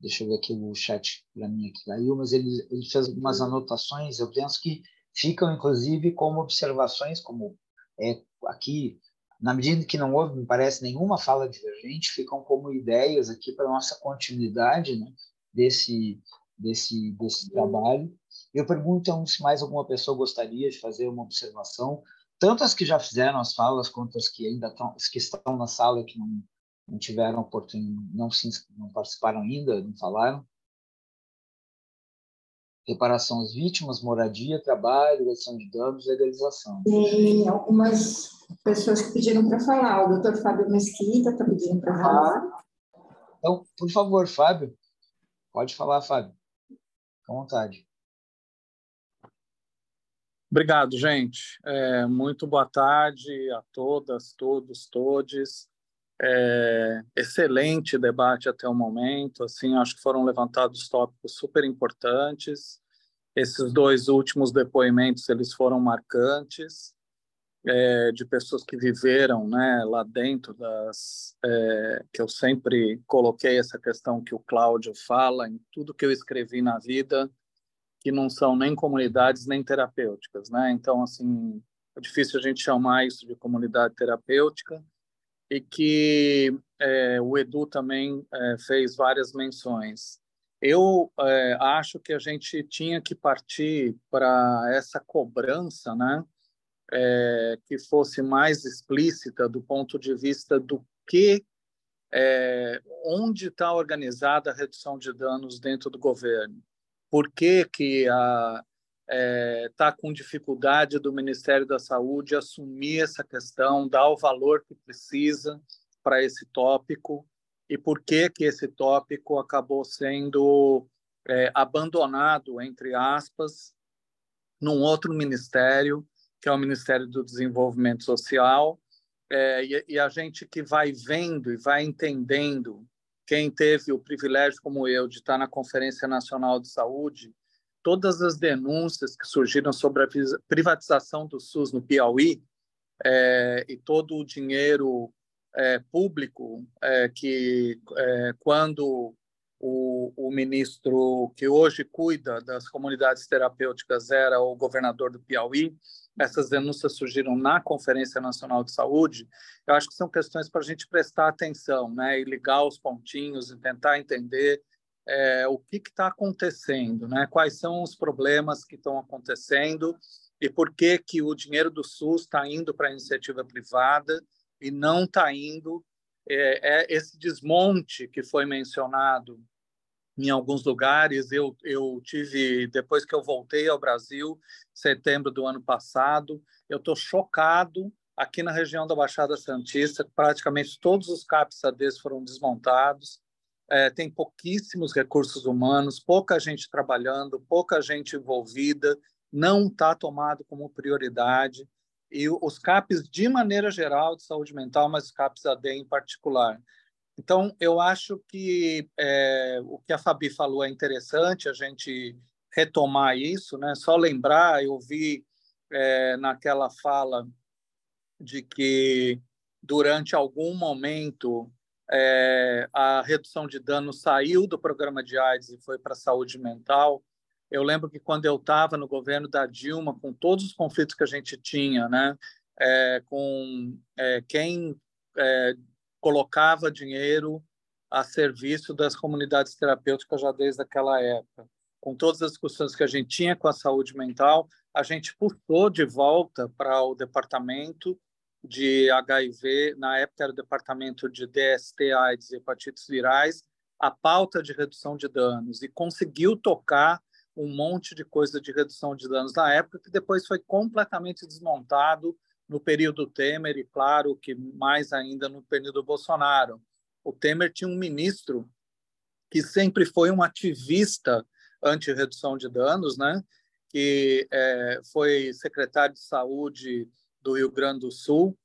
deixa eu ver aqui o chat para mim aqui caiu, mas ele, ele fez algumas anotações, eu penso que ficam inclusive como observações, como é aqui na medida que não houve, me parece, nenhuma fala divergente, ficam como ideias aqui para nossa continuidade né, desse, desse, desse trabalho. Eu pergunto então, se mais alguma pessoa gostaria de fazer uma observação, tanto as que já fizeram as falas, quanto as que ainda estão, as que estão na sala que não, não tiveram oportunidade, não, se, não participaram ainda, não falaram reparação às vítimas, moradia, trabalho, redução de danos, legalização. Tem algumas pessoas que pediram para falar. O doutor Fábio Mesquita está pedindo para falar. Então, por favor, Fábio, pode falar, Fábio. À vontade. Obrigado, gente. É, muito boa tarde a todas, todos, todes. É, excelente debate até o momento. Assim, acho que foram levantados tópicos super importantes. Esses dois últimos depoimentos eles foram marcantes é, de pessoas que viveram, né, lá dentro das é, que eu sempre coloquei essa questão que o Cláudio fala em tudo que eu escrevi na vida que não são nem comunidades nem terapêuticas, né? Então assim é difícil a gente chamar isso de comunidade terapêutica e que é, o Edu também é, fez várias menções. Eu é, acho que a gente tinha que partir para essa cobrança, né, é, que fosse mais explícita do ponto de vista do que, é, onde está organizada a redução de danos dentro do governo. Por que, que a, está é, tá com dificuldade do Ministério da Saúde assumir essa questão, dar o valor que precisa para esse tópico e por que que esse tópico acabou sendo é, abandonado entre aspas num outro ministério que é o Ministério do Desenvolvimento Social é, e, e a gente que vai vendo e vai entendendo quem teve o privilégio como eu de estar na Conferência Nacional de Saúde todas as denúncias que surgiram sobre a privatização do SUS no Piauí é, e todo o dinheiro é, público é, que, é, quando o, o, ministro que hoje cuida das comunidades terapêuticas era o governador do Piauí, essas denúncias surgiram na Conferência Nacional de Saúde. Eu acho que são questões para a gente prestar atenção, né, e ligar os pontinhos e tentar entender é, o que está acontecendo, né? quais são os problemas que estão acontecendo e por que, que o dinheiro do SUS está indo para a iniciativa privada e não está indo. É, é, esse desmonte que foi mencionado em alguns lugares. Eu, eu tive, depois que eu voltei ao Brasil, setembro do ano passado, eu estou chocado. Aqui na região da Baixada Santista, praticamente todos os CAPS-ADs foram desmontados é, tem pouquíssimos recursos humanos, pouca gente trabalhando, pouca gente envolvida, não está tomado como prioridade. E os CAPs, de maneira geral, de saúde mental, mas os CAPs AD em particular. Então, eu acho que é, o que a Fabi falou é interessante a gente retomar isso, né? Só lembrar, eu vi é, naquela fala de que durante algum momento é, a redução de danos saiu do programa de AIDS e foi para a saúde mental. Eu lembro que quando eu estava no governo da Dilma, com todos os conflitos que a gente tinha, né, é, com é, quem é, colocava dinheiro a serviço das comunidades terapêuticas já desde aquela época, com todas as discussões que a gente tinha com a saúde mental, a gente puxou de volta para o departamento de HIV, na época era o departamento de DST, AIDS e hepatites virais, a pauta de redução de danos. E conseguiu tocar um monte de coisa de redução de danos na época, que depois foi completamente desmontado no período Temer e, claro, que mais ainda no período Bolsonaro. O Temer tinha um ministro que sempre foi um ativista anti-redução de danos, né? que é, foi secretário de saúde do Rio Grande do Sul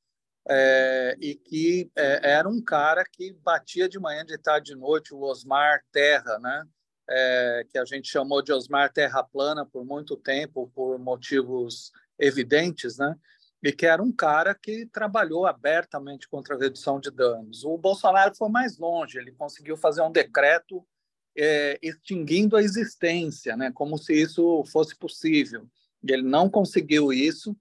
é, e que é, era um cara que batia de manhã, de tarde, de noite, o Osmar Terra, né? É, que a gente chamou de Osmar Terra Plana por muito tempo, por motivos evidentes, né? e que era um cara que trabalhou abertamente contra a redução de danos. O Bolsonaro foi mais longe, ele conseguiu fazer um decreto é, extinguindo a existência, né, como se isso fosse possível. Ele não conseguiu isso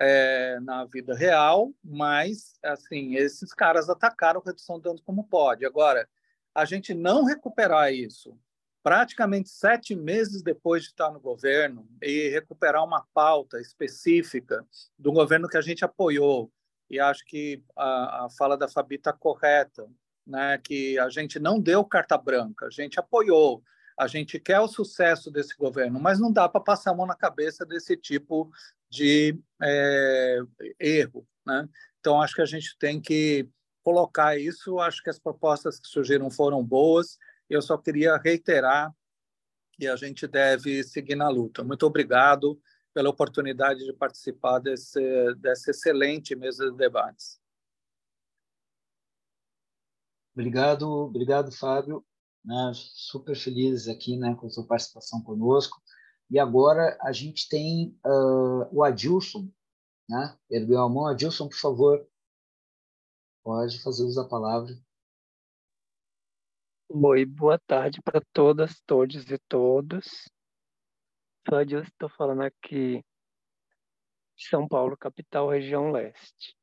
é, na vida real, mas assim esses caras atacaram a redução de danos como pode. Agora, a gente não recuperar isso praticamente sete meses depois de estar no governo e recuperar uma pauta específica do governo que a gente apoiou, e acho que a, a fala da Fabi está correta, né, que a gente não deu carta branca, a gente apoiou, a gente quer o sucesso desse governo, mas não dá para passar a mão na cabeça desse tipo de é, erro. Né? Então, acho que a gente tem que colocar isso, acho que as propostas que surgiram foram boas, eu só queria reiterar que a gente deve seguir na luta. Muito obrigado pela oportunidade de participar desse, dessa excelente mesa de debates. Obrigado, obrigado, Fábio. Né, super felizes aqui né, com sua participação conosco. E agora a gente tem uh, o Adilson, né? Ergueu a mão. Adilson, por favor, pode fazer uso da palavra. Oi, boa tarde para todas, todos e todos. Sou Adilson, estou falando aqui de São Paulo, capital, região leste.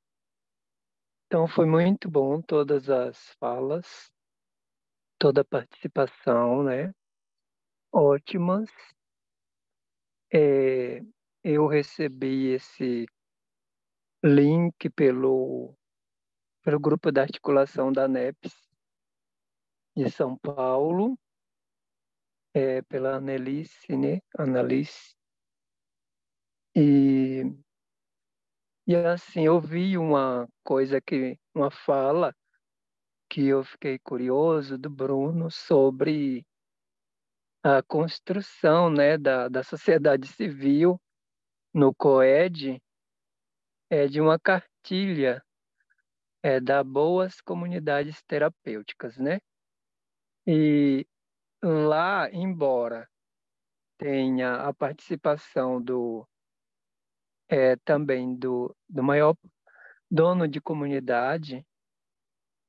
Então, foi muito bom todas as falas, toda a participação, né? Ótimas. É, eu recebi esse link pelo, pelo grupo da articulação da NEPS, de São Paulo, é, pela Annelice, né? Annelice. E, e assim, eu vi uma coisa que, uma fala que eu fiquei curioso do Bruno sobre a construção né, da, da sociedade civil no COED é de uma cartilha é, da boas comunidades terapêuticas, né? E lá, embora tenha a participação do é, também do, do maior dono de comunidade,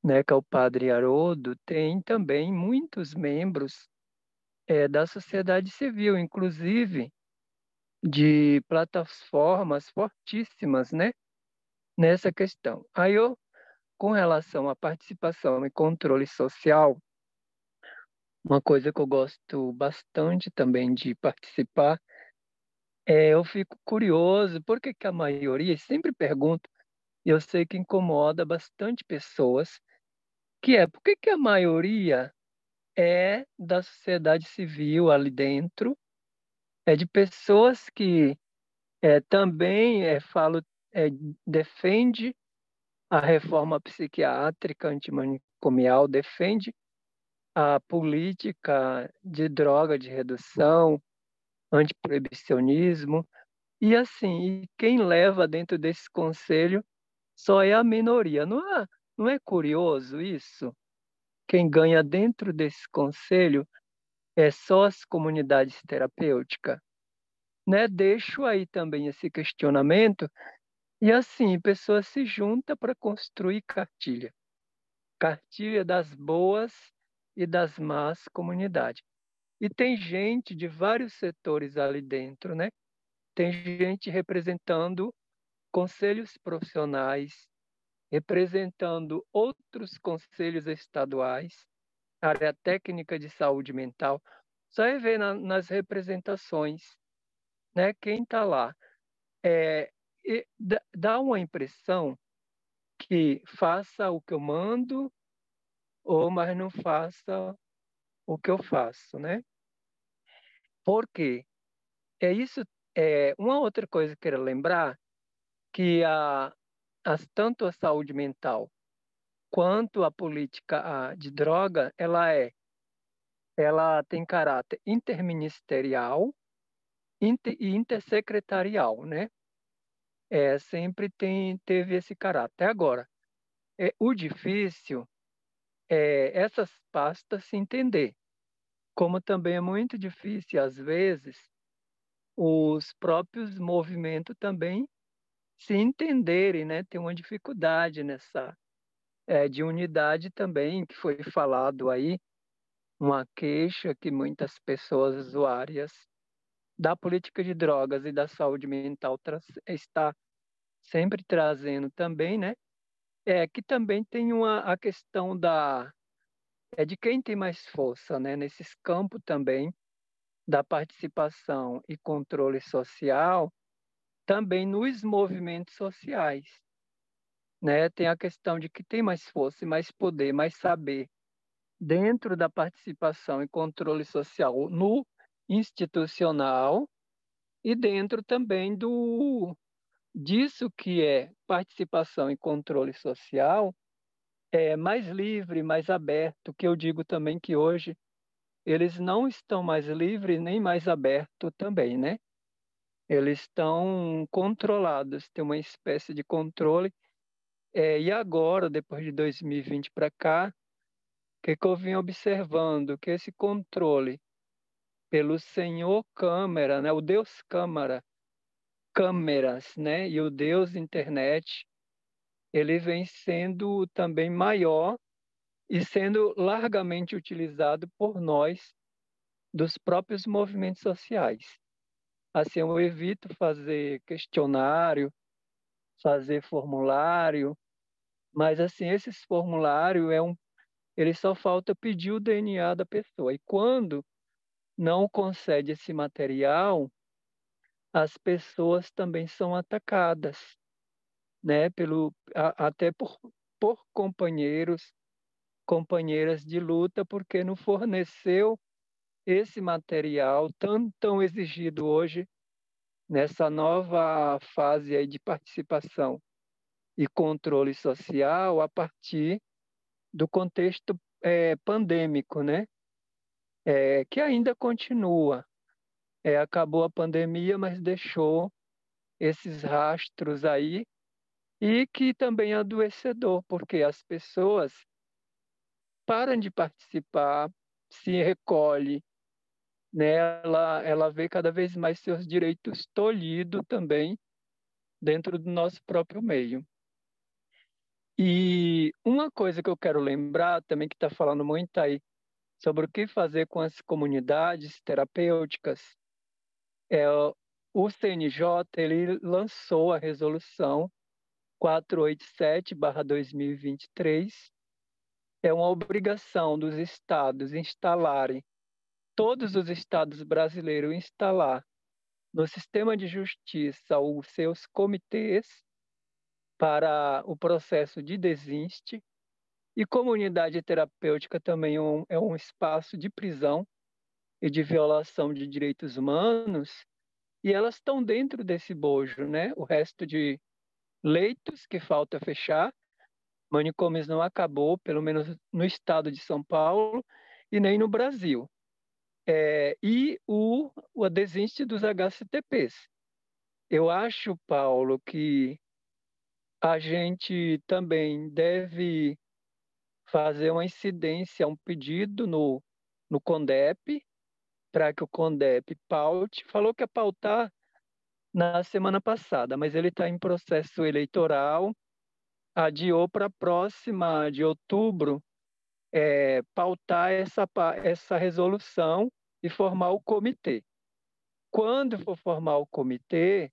né, que é o padre Haroldo, tem também muitos membros é, da sociedade civil, inclusive de plataformas fortíssimas, né, nessa questão. Aí eu, com relação à participação e controle social, uma coisa que eu gosto bastante também de participar é eu fico curioso por que, que a maioria, sempre pergunto, e eu sei que incomoda bastante pessoas, que é por que, que a maioria é da sociedade civil ali dentro, é de pessoas que é, também é, falo, é, defende a reforma psiquiátrica antimanicomial, defende a política de droga de redução, antiproibicionismo, e assim, quem leva dentro desse conselho só é a minoria. Não é, não é curioso isso? Quem ganha dentro desse conselho é só as comunidades terapêuticas. Né? Deixo aí também esse questionamento e assim, pessoas se juntam para construir cartilha. Cartilha das boas e das más comunidades. E tem gente de vários setores ali dentro, né? Tem gente representando conselhos profissionais, representando outros conselhos estaduais, área técnica de saúde mental. Só é ver na, nas representações, né? Quem está lá. É, dá uma impressão que faça o que eu mando ou mas não faça o que eu faço, né? Porque é isso. É uma outra coisa que eu quero lembrar que a, as, tanto a saúde mental quanto a política de droga, ela é, ela tem caráter interministerial inter, e intersecretarial, né? é, sempre tem, teve esse caráter. Agora, é, o difícil é essas pastas se entender, como também é muito difícil, às vezes, os próprios movimentos também se entenderem, né? Tem uma dificuldade nessa é, de unidade também, que foi falado aí, uma queixa que muitas pessoas usuárias da política de drogas e da saúde mental está sempre trazendo também, né? É que também tem uma a questão da é de quem tem mais força, né? Nesses campos também da participação e controle social, também nos movimentos sociais, né? Tem a questão de que tem mais força, mais poder, mais saber dentro da participação e controle social no institucional e dentro também do disso que é participação e controle social é mais livre, mais aberto, que eu digo também que hoje eles não estão mais livres nem mais abertos também, né? Eles estão controlados, tem uma espécie de controle. É, e agora, depois de 2020 para cá, o que, que eu vim observando? Que esse controle pelo Senhor Câmara, né? o Deus Câmara, câmeras, né? E o Deus internet, ele vem sendo também maior e sendo largamente utilizado por nós dos próprios movimentos sociais. Assim, eu evito fazer questionário, fazer formulário, mas assim, esses formulários é um ele só falta pedir o DNA da pessoa. E quando não concede esse material, as pessoas também são atacadas, né, pelo a, até por, por companheiros, companheiras de luta, porque não forneceu esse material tão tão exigido hoje nessa nova fase aí de participação e controle social a partir do contexto é, pandêmico, né? é, que ainda continua. É, acabou a pandemia, mas deixou esses rastros aí e que também é adoecedor, porque as pessoas param de participar, se recolhe, né? ela, ela vê cada vez mais seus direitos tolhidos também dentro do nosso próprio meio. E uma coisa que eu quero lembrar também, que está falando muito aí sobre o que fazer com as comunidades terapêuticas, é, o CNJ ele lançou a resolução 487/2023. É uma obrigação dos estados instalarem todos os estados brasileiros instalar no sistema de justiça os seus comitês para o processo de desiste e comunidade terapêutica também é um, é um espaço de prisão e de violação de direitos humanos, e elas estão dentro desse bojo, né? O resto de leitos que falta fechar, manicômios não acabou, pelo menos no estado de São Paulo e nem no Brasil. É, e o, o desiste dos HCTPs. Eu acho, Paulo, que a gente também deve fazer uma incidência, um pedido no, no CONDEP, para que o CONDEP paute. Falou que ia pautar na semana passada, mas ele está em processo eleitoral, adiou para a próxima de outubro é, pautar essa, essa resolução e formar o comitê. Quando for formar o comitê,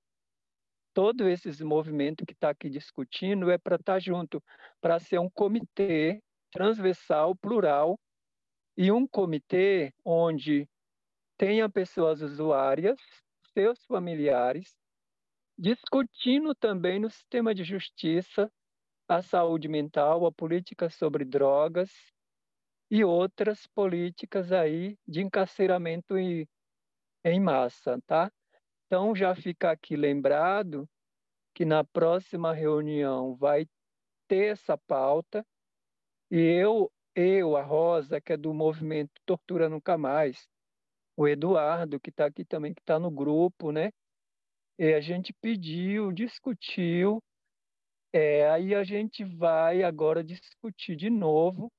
todos esses movimentos que está aqui discutindo é para estar tá junto, para ser um comitê transversal, plural, e um comitê onde tenha pessoas usuárias, seus familiares, discutindo também no sistema de justiça a saúde mental, a política sobre drogas e outras políticas aí de encarceramento em, em massa, tá? Então já fica aqui lembrado que na próxima reunião vai ter essa pauta e eu, eu, a Rosa, que é do movimento Tortura Nunca Mais, o Eduardo, que está aqui também, que está no grupo, né? E a gente pediu, discutiu, é, aí a gente vai agora discutir de novo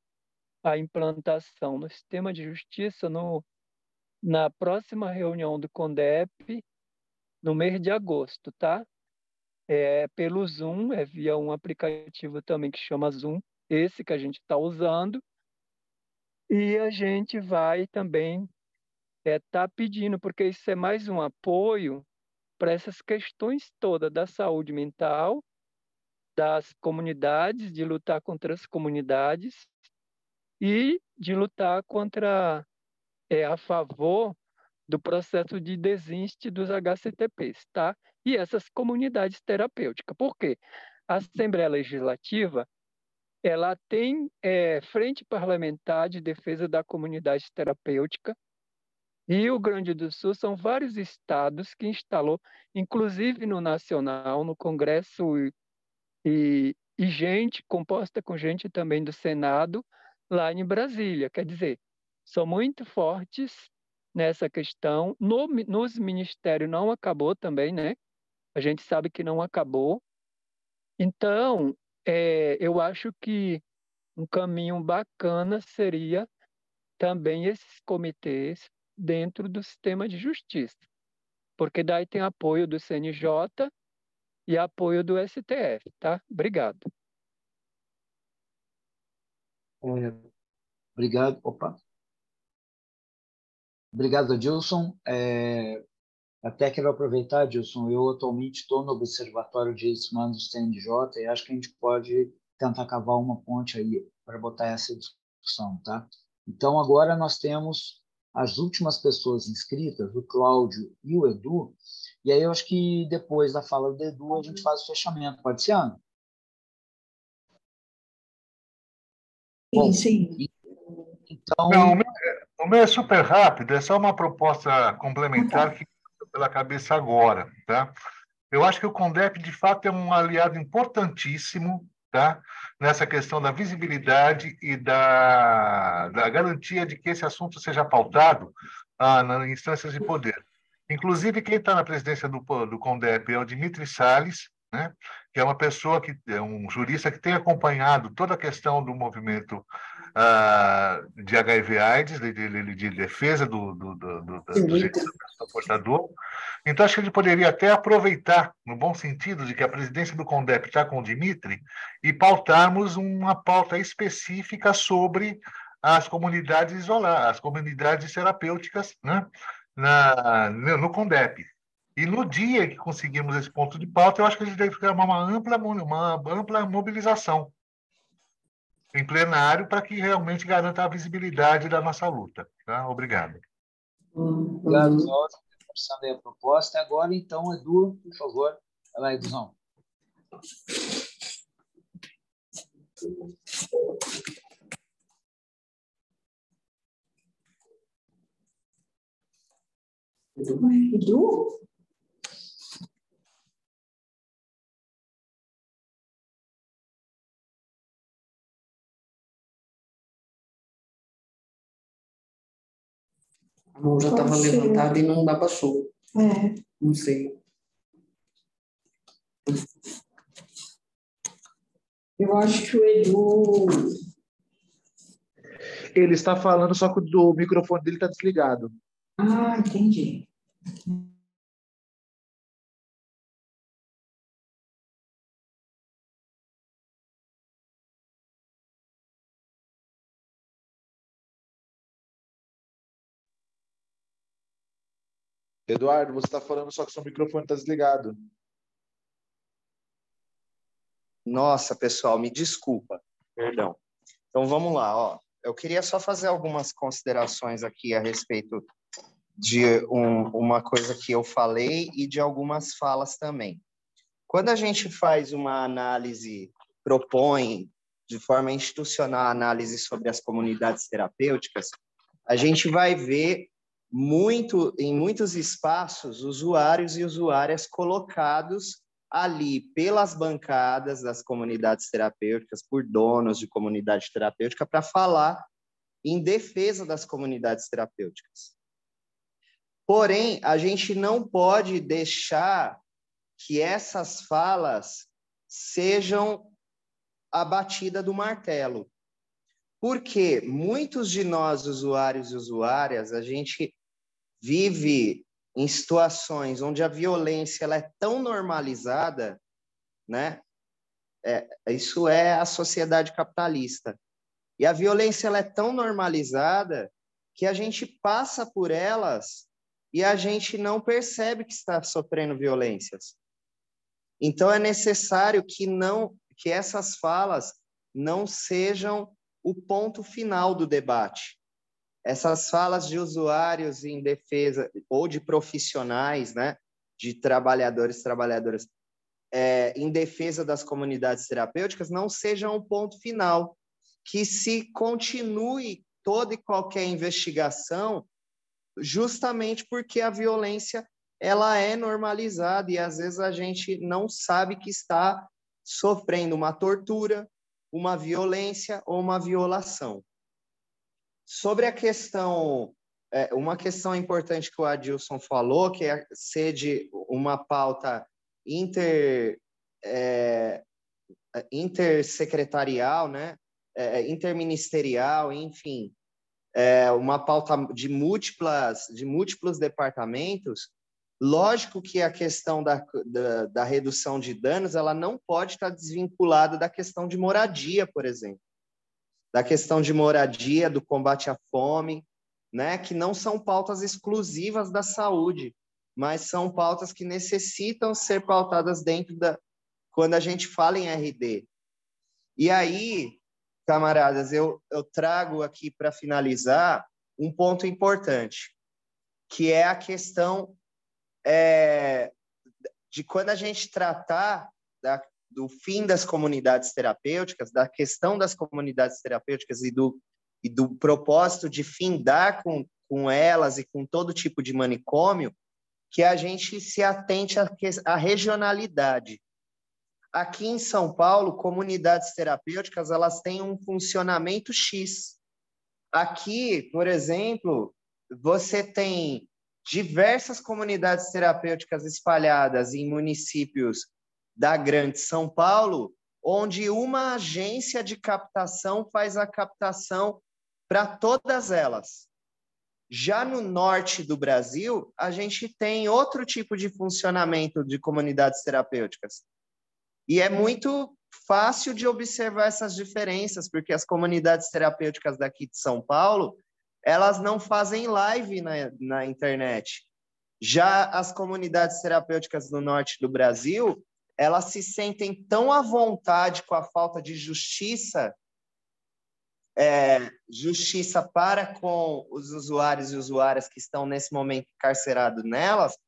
a implantação no sistema de justiça no, na próxima reunião do CONDEP, no mês de agosto, tá? É pelo Zoom, é via um aplicativo também que chama Zoom, esse que a gente está usando, e a gente vai também estar é, tá pedindo, porque isso é mais um apoio para essas questões todas da saúde mental, das comunidades, de lutar contra as comunidades e de lutar contra, é, a favor do processo de desiste dos HCTPs, tá? E essas comunidades terapêuticas. Por quê? A Assembleia Legislativa ela tem é, frente parlamentar de defesa da comunidade terapêutica, e o Grande do Sul são vários estados que instalou, inclusive no nacional, no Congresso e, e, e gente composta com gente também do Senado lá em Brasília. Quer dizer, são muito fortes nessa questão. No, nos ministérios não acabou também, né? A gente sabe que não acabou. Então, é, eu acho que um caminho bacana seria também esses comitês dentro do sistema de justiça, porque daí tem apoio do CNJ e apoio do STF, tá? Obrigado. Obrigado. Opa. Obrigado, Dilson. É, até quero aproveitar, Dilson, eu atualmente estou no Observatório de Direitos Humanos do CNJ e acho que a gente pode tentar cavar uma ponte aí para botar essa discussão, tá? Então, agora nós temos as últimas pessoas inscritas, o Cláudio e o Edu, e aí eu acho que depois da fala do Edu a gente faz o fechamento. Pode ser, Ana? Bom, sim, sim. Então... Não, o, meu, o meu é super rápido, é só uma proposta complementar que pela cabeça agora, tá? Eu acho que o CONDEP, de fato, é um aliado importantíssimo tá? nessa questão da visibilidade e da, da garantia de que esse assunto seja pautado ah, nas instâncias de poder. Inclusive, quem está na presidência do, do CONDEP é o Dimitri Salles, né? que é uma pessoa que é um jurista que tem acompanhado toda a questão do movimento uh, de HIV/AIDS, de, de, de, defesa do, do, do, do, do portador. Então, acho que ele poderia até aproveitar, no bom sentido, de que a presidência do CONDEP está com o Dimitri, e pautarmos uma pauta específica sobre as comunidades isoladas, as comunidades terapêuticas né? Na, no CONDEP. E no dia que conseguimos esse ponto de pauta, eu acho que a gente deve criar uma ampla, uma ampla mobilização em plenário para que realmente garanta a visibilidade da nossa luta. Tá? Obrigado. Obrigado, reforçando a proposta. Agora, então, Edu, por favor. Vai lá, Eduzão. Edu? A mão já estava levantada e não abaixou. É. Não sei. Eu acho que o Edu. Ele está falando, só que o microfone dele está desligado. Ah, entendi. Eduardo, você está falando só que seu microfone está desligado. Nossa, pessoal, me desculpa. Perdão. Então vamos lá, ó. Eu queria só fazer algumas considerações aqui a respeito de um, uma coisa que eu falei e de algumas falas também. Quando a gente faz uma análise, propõe de forma institucional análise sobre as comunidades terapêuticas, a gente vai ver muito em muitos espaços usuários e usuárias colocados ali pelas bancadas das comunidades terapêuticas, por donos de comunidade terapêutica, para falar em defesa das comunidades terapêuticas. Porém, a gente não pode deixar que essas falas sejam a batida do martelo. Porque muitos de nós, usuários e usuárias, a gente vive em situações onde a violência ela é tão normalizada, né? É, isso é a sociedade capitalista. E a violência ela é tão normalizada que a gente passa por elas e a gente não percebe que está sofrendo violências. Então é necessário que não que essas falas não sejam o ponto final do debate. Essas falas de usuários em defesa ou de profissionais, né, de trabalhadores, trabalhadoras, é, em defesa das comunidades terapêuticas, não sejam o ponto final, que se continue toda e qualquer investigação, justamente porque a violência ela é normalizada e às vezes a gente não sabe que está sofrendo uma tortura, uma violência ou uma violação. Sobre a questão, é, uma questão importante que o Adilson falou, que é ser de uma pauta inter, é, intersecretarial, né? É, interministerial, enfim, é, uma pauta de múltiplas de múltiplos departamentos, Lógico que a questão da, da, da, redução de danos ela não pode estar desvinculada da questão de moradia, por exemplo, da questão de moradia, do combate à fome, né, que não são pautas exclusivas da saúde, mas são pautas que necessitam ser pautadas dentro da quando a gente fala em RD. E aí, camaradas, eu, eu trago aqui para finalizar um ponto importante, que é a questão é, de quando a gente tratar da, do fim das comunidades terapêuticas, da questão das comunidades terapêuticas e do, e do propósito de findar com, com elas e com todo tipo de manicômio, que a gente se atente à, regionalidade. Aqui em São Paulo, comunidades terapêuticas elas têm um funcionamento X. Aqui, por exemplo, você tem diversas comunidades terapêuticas espalhadas em municípios da Grande São Paulo, onde uma agência de captação faz a captação para todas elas. Já no norte do Brasil, a gente tem outro tipo de funcionamento de comunidades terapêuticas. E é muito fácil de observar essas diferenças, porque as comunidades terapêuticas daqui de São Paulo, elas não fazem live na, na internet. Já as comunidades terapêuticas do norte do Brasil, elas se sentem tão à vontade com a falta de justiça, é, justiça para com os usuários e usuárias que estão nesse momento encarcerados nelas,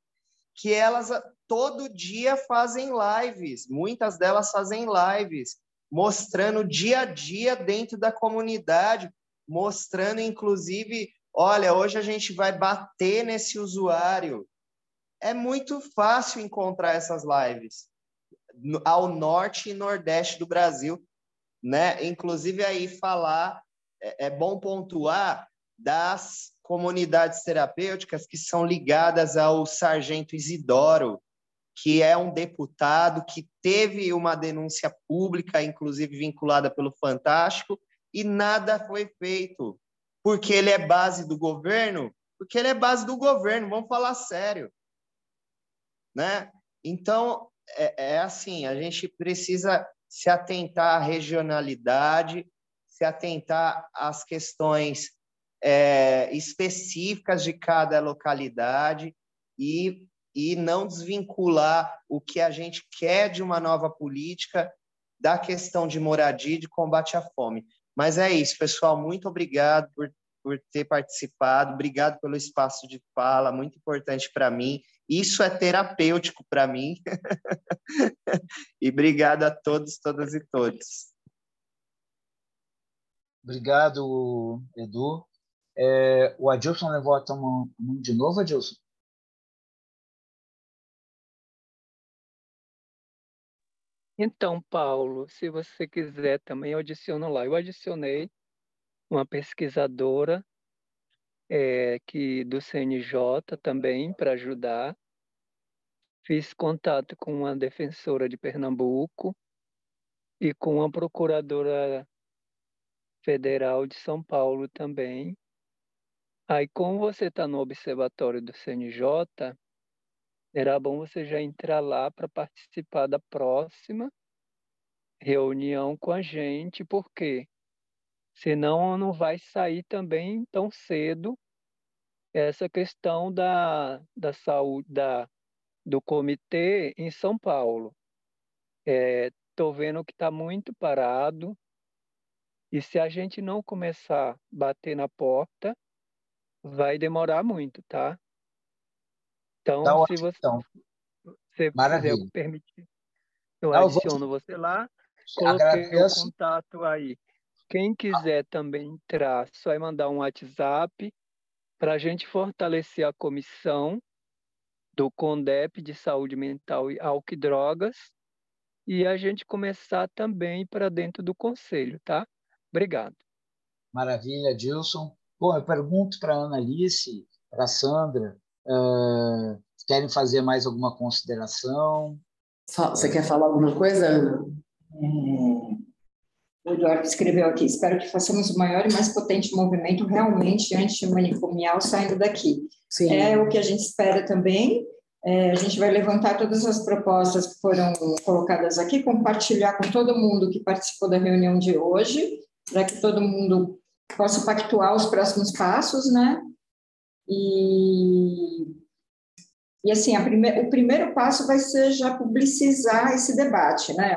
que elas todo dia fazem lives, muitas delas fazem lives, mostrando dia a dia dentro da comunidade, mostrando inclusive, olha, hoje a gente vai bater nesse usuário. É muito fácil encontrar essas lives ao norte e nordeste do Brasil, né? Inclusive aí falar é, é bom pontuar das comunidades terapêuticas que são ligadas ao sargento Isidoro, que é um deputado que teve uma denúncia pública, inclusive vinculada pelo Fantástico, e nada foi feito. Porque ele é base do governo? Porque ele é base do governo, vamos falar sério. Né? Então, é, é assim, a gente precisa se atentar à regionalidade, se atentar às questões é, específicas de cada localidade e, e não desvincular o que a gente quer de uma nova política da questão de moradia e de combate à fome. Mas é isso, pessoal. Muito obrigado por, por ter participado. Obrigado pelo espaço de fala, muito importante para mim. Isso é terapêutico para mim. e obrigado a todos, todas e todos. Obrigado, Edu. É, o Adilson levanta a mão de novo, Adilson? Então, Paulo, se você quiser também, eu adiciono lá. Eu adicionei uma pesquisadora é, que do CNJ também para ajudar. Fiz contato com uma defensora de Pernambuco e com uma procuradora federal de São Paulo também. Aí, como você está no observatório do CNJ, era bom você já entrar lá para participar da próxima reunião com a gente, porque senão não vai sair também tão cedo essa questão da, da saúde da, do comitê em São Paulo. Estou é, vendo que está muito parado, e se a gente não começar a bater na porta, vai demorar muito, tá? Então, tá se você, então. se Maravilha. quiser permitir, eu adiciono vou... você lá, coloquei o contato aí. Quem quiser também entrar, só é mandar um WhatsApp para a gente fortalecer a comissão do CONDEP de saúde mental e álcool e drogas e a gente começar também para dentro do conselho, tá? Obrigado. Maravilha, Dilson. Bom, eu pergunto para a Ana Alice, para a Sandra, uh, querem fazer mais alguma consideração? Você quer falar alguma coisa, Ana? É... O Eduardo escreveu aqui: espero que façamos o maior e mais potente movimento realmente antimanicomial saindo daqui. Sim. É o que a gente espera também. É, a gente vai levantar todas as propostas que foram colocadas aqui, compartilhar com todo mundo que participou da reunião de hoje, para que todo mundo possa pactuar os próximos passos, né? E, e assim, prime, o primeiro passo vai ser já publicizar esse debate, né?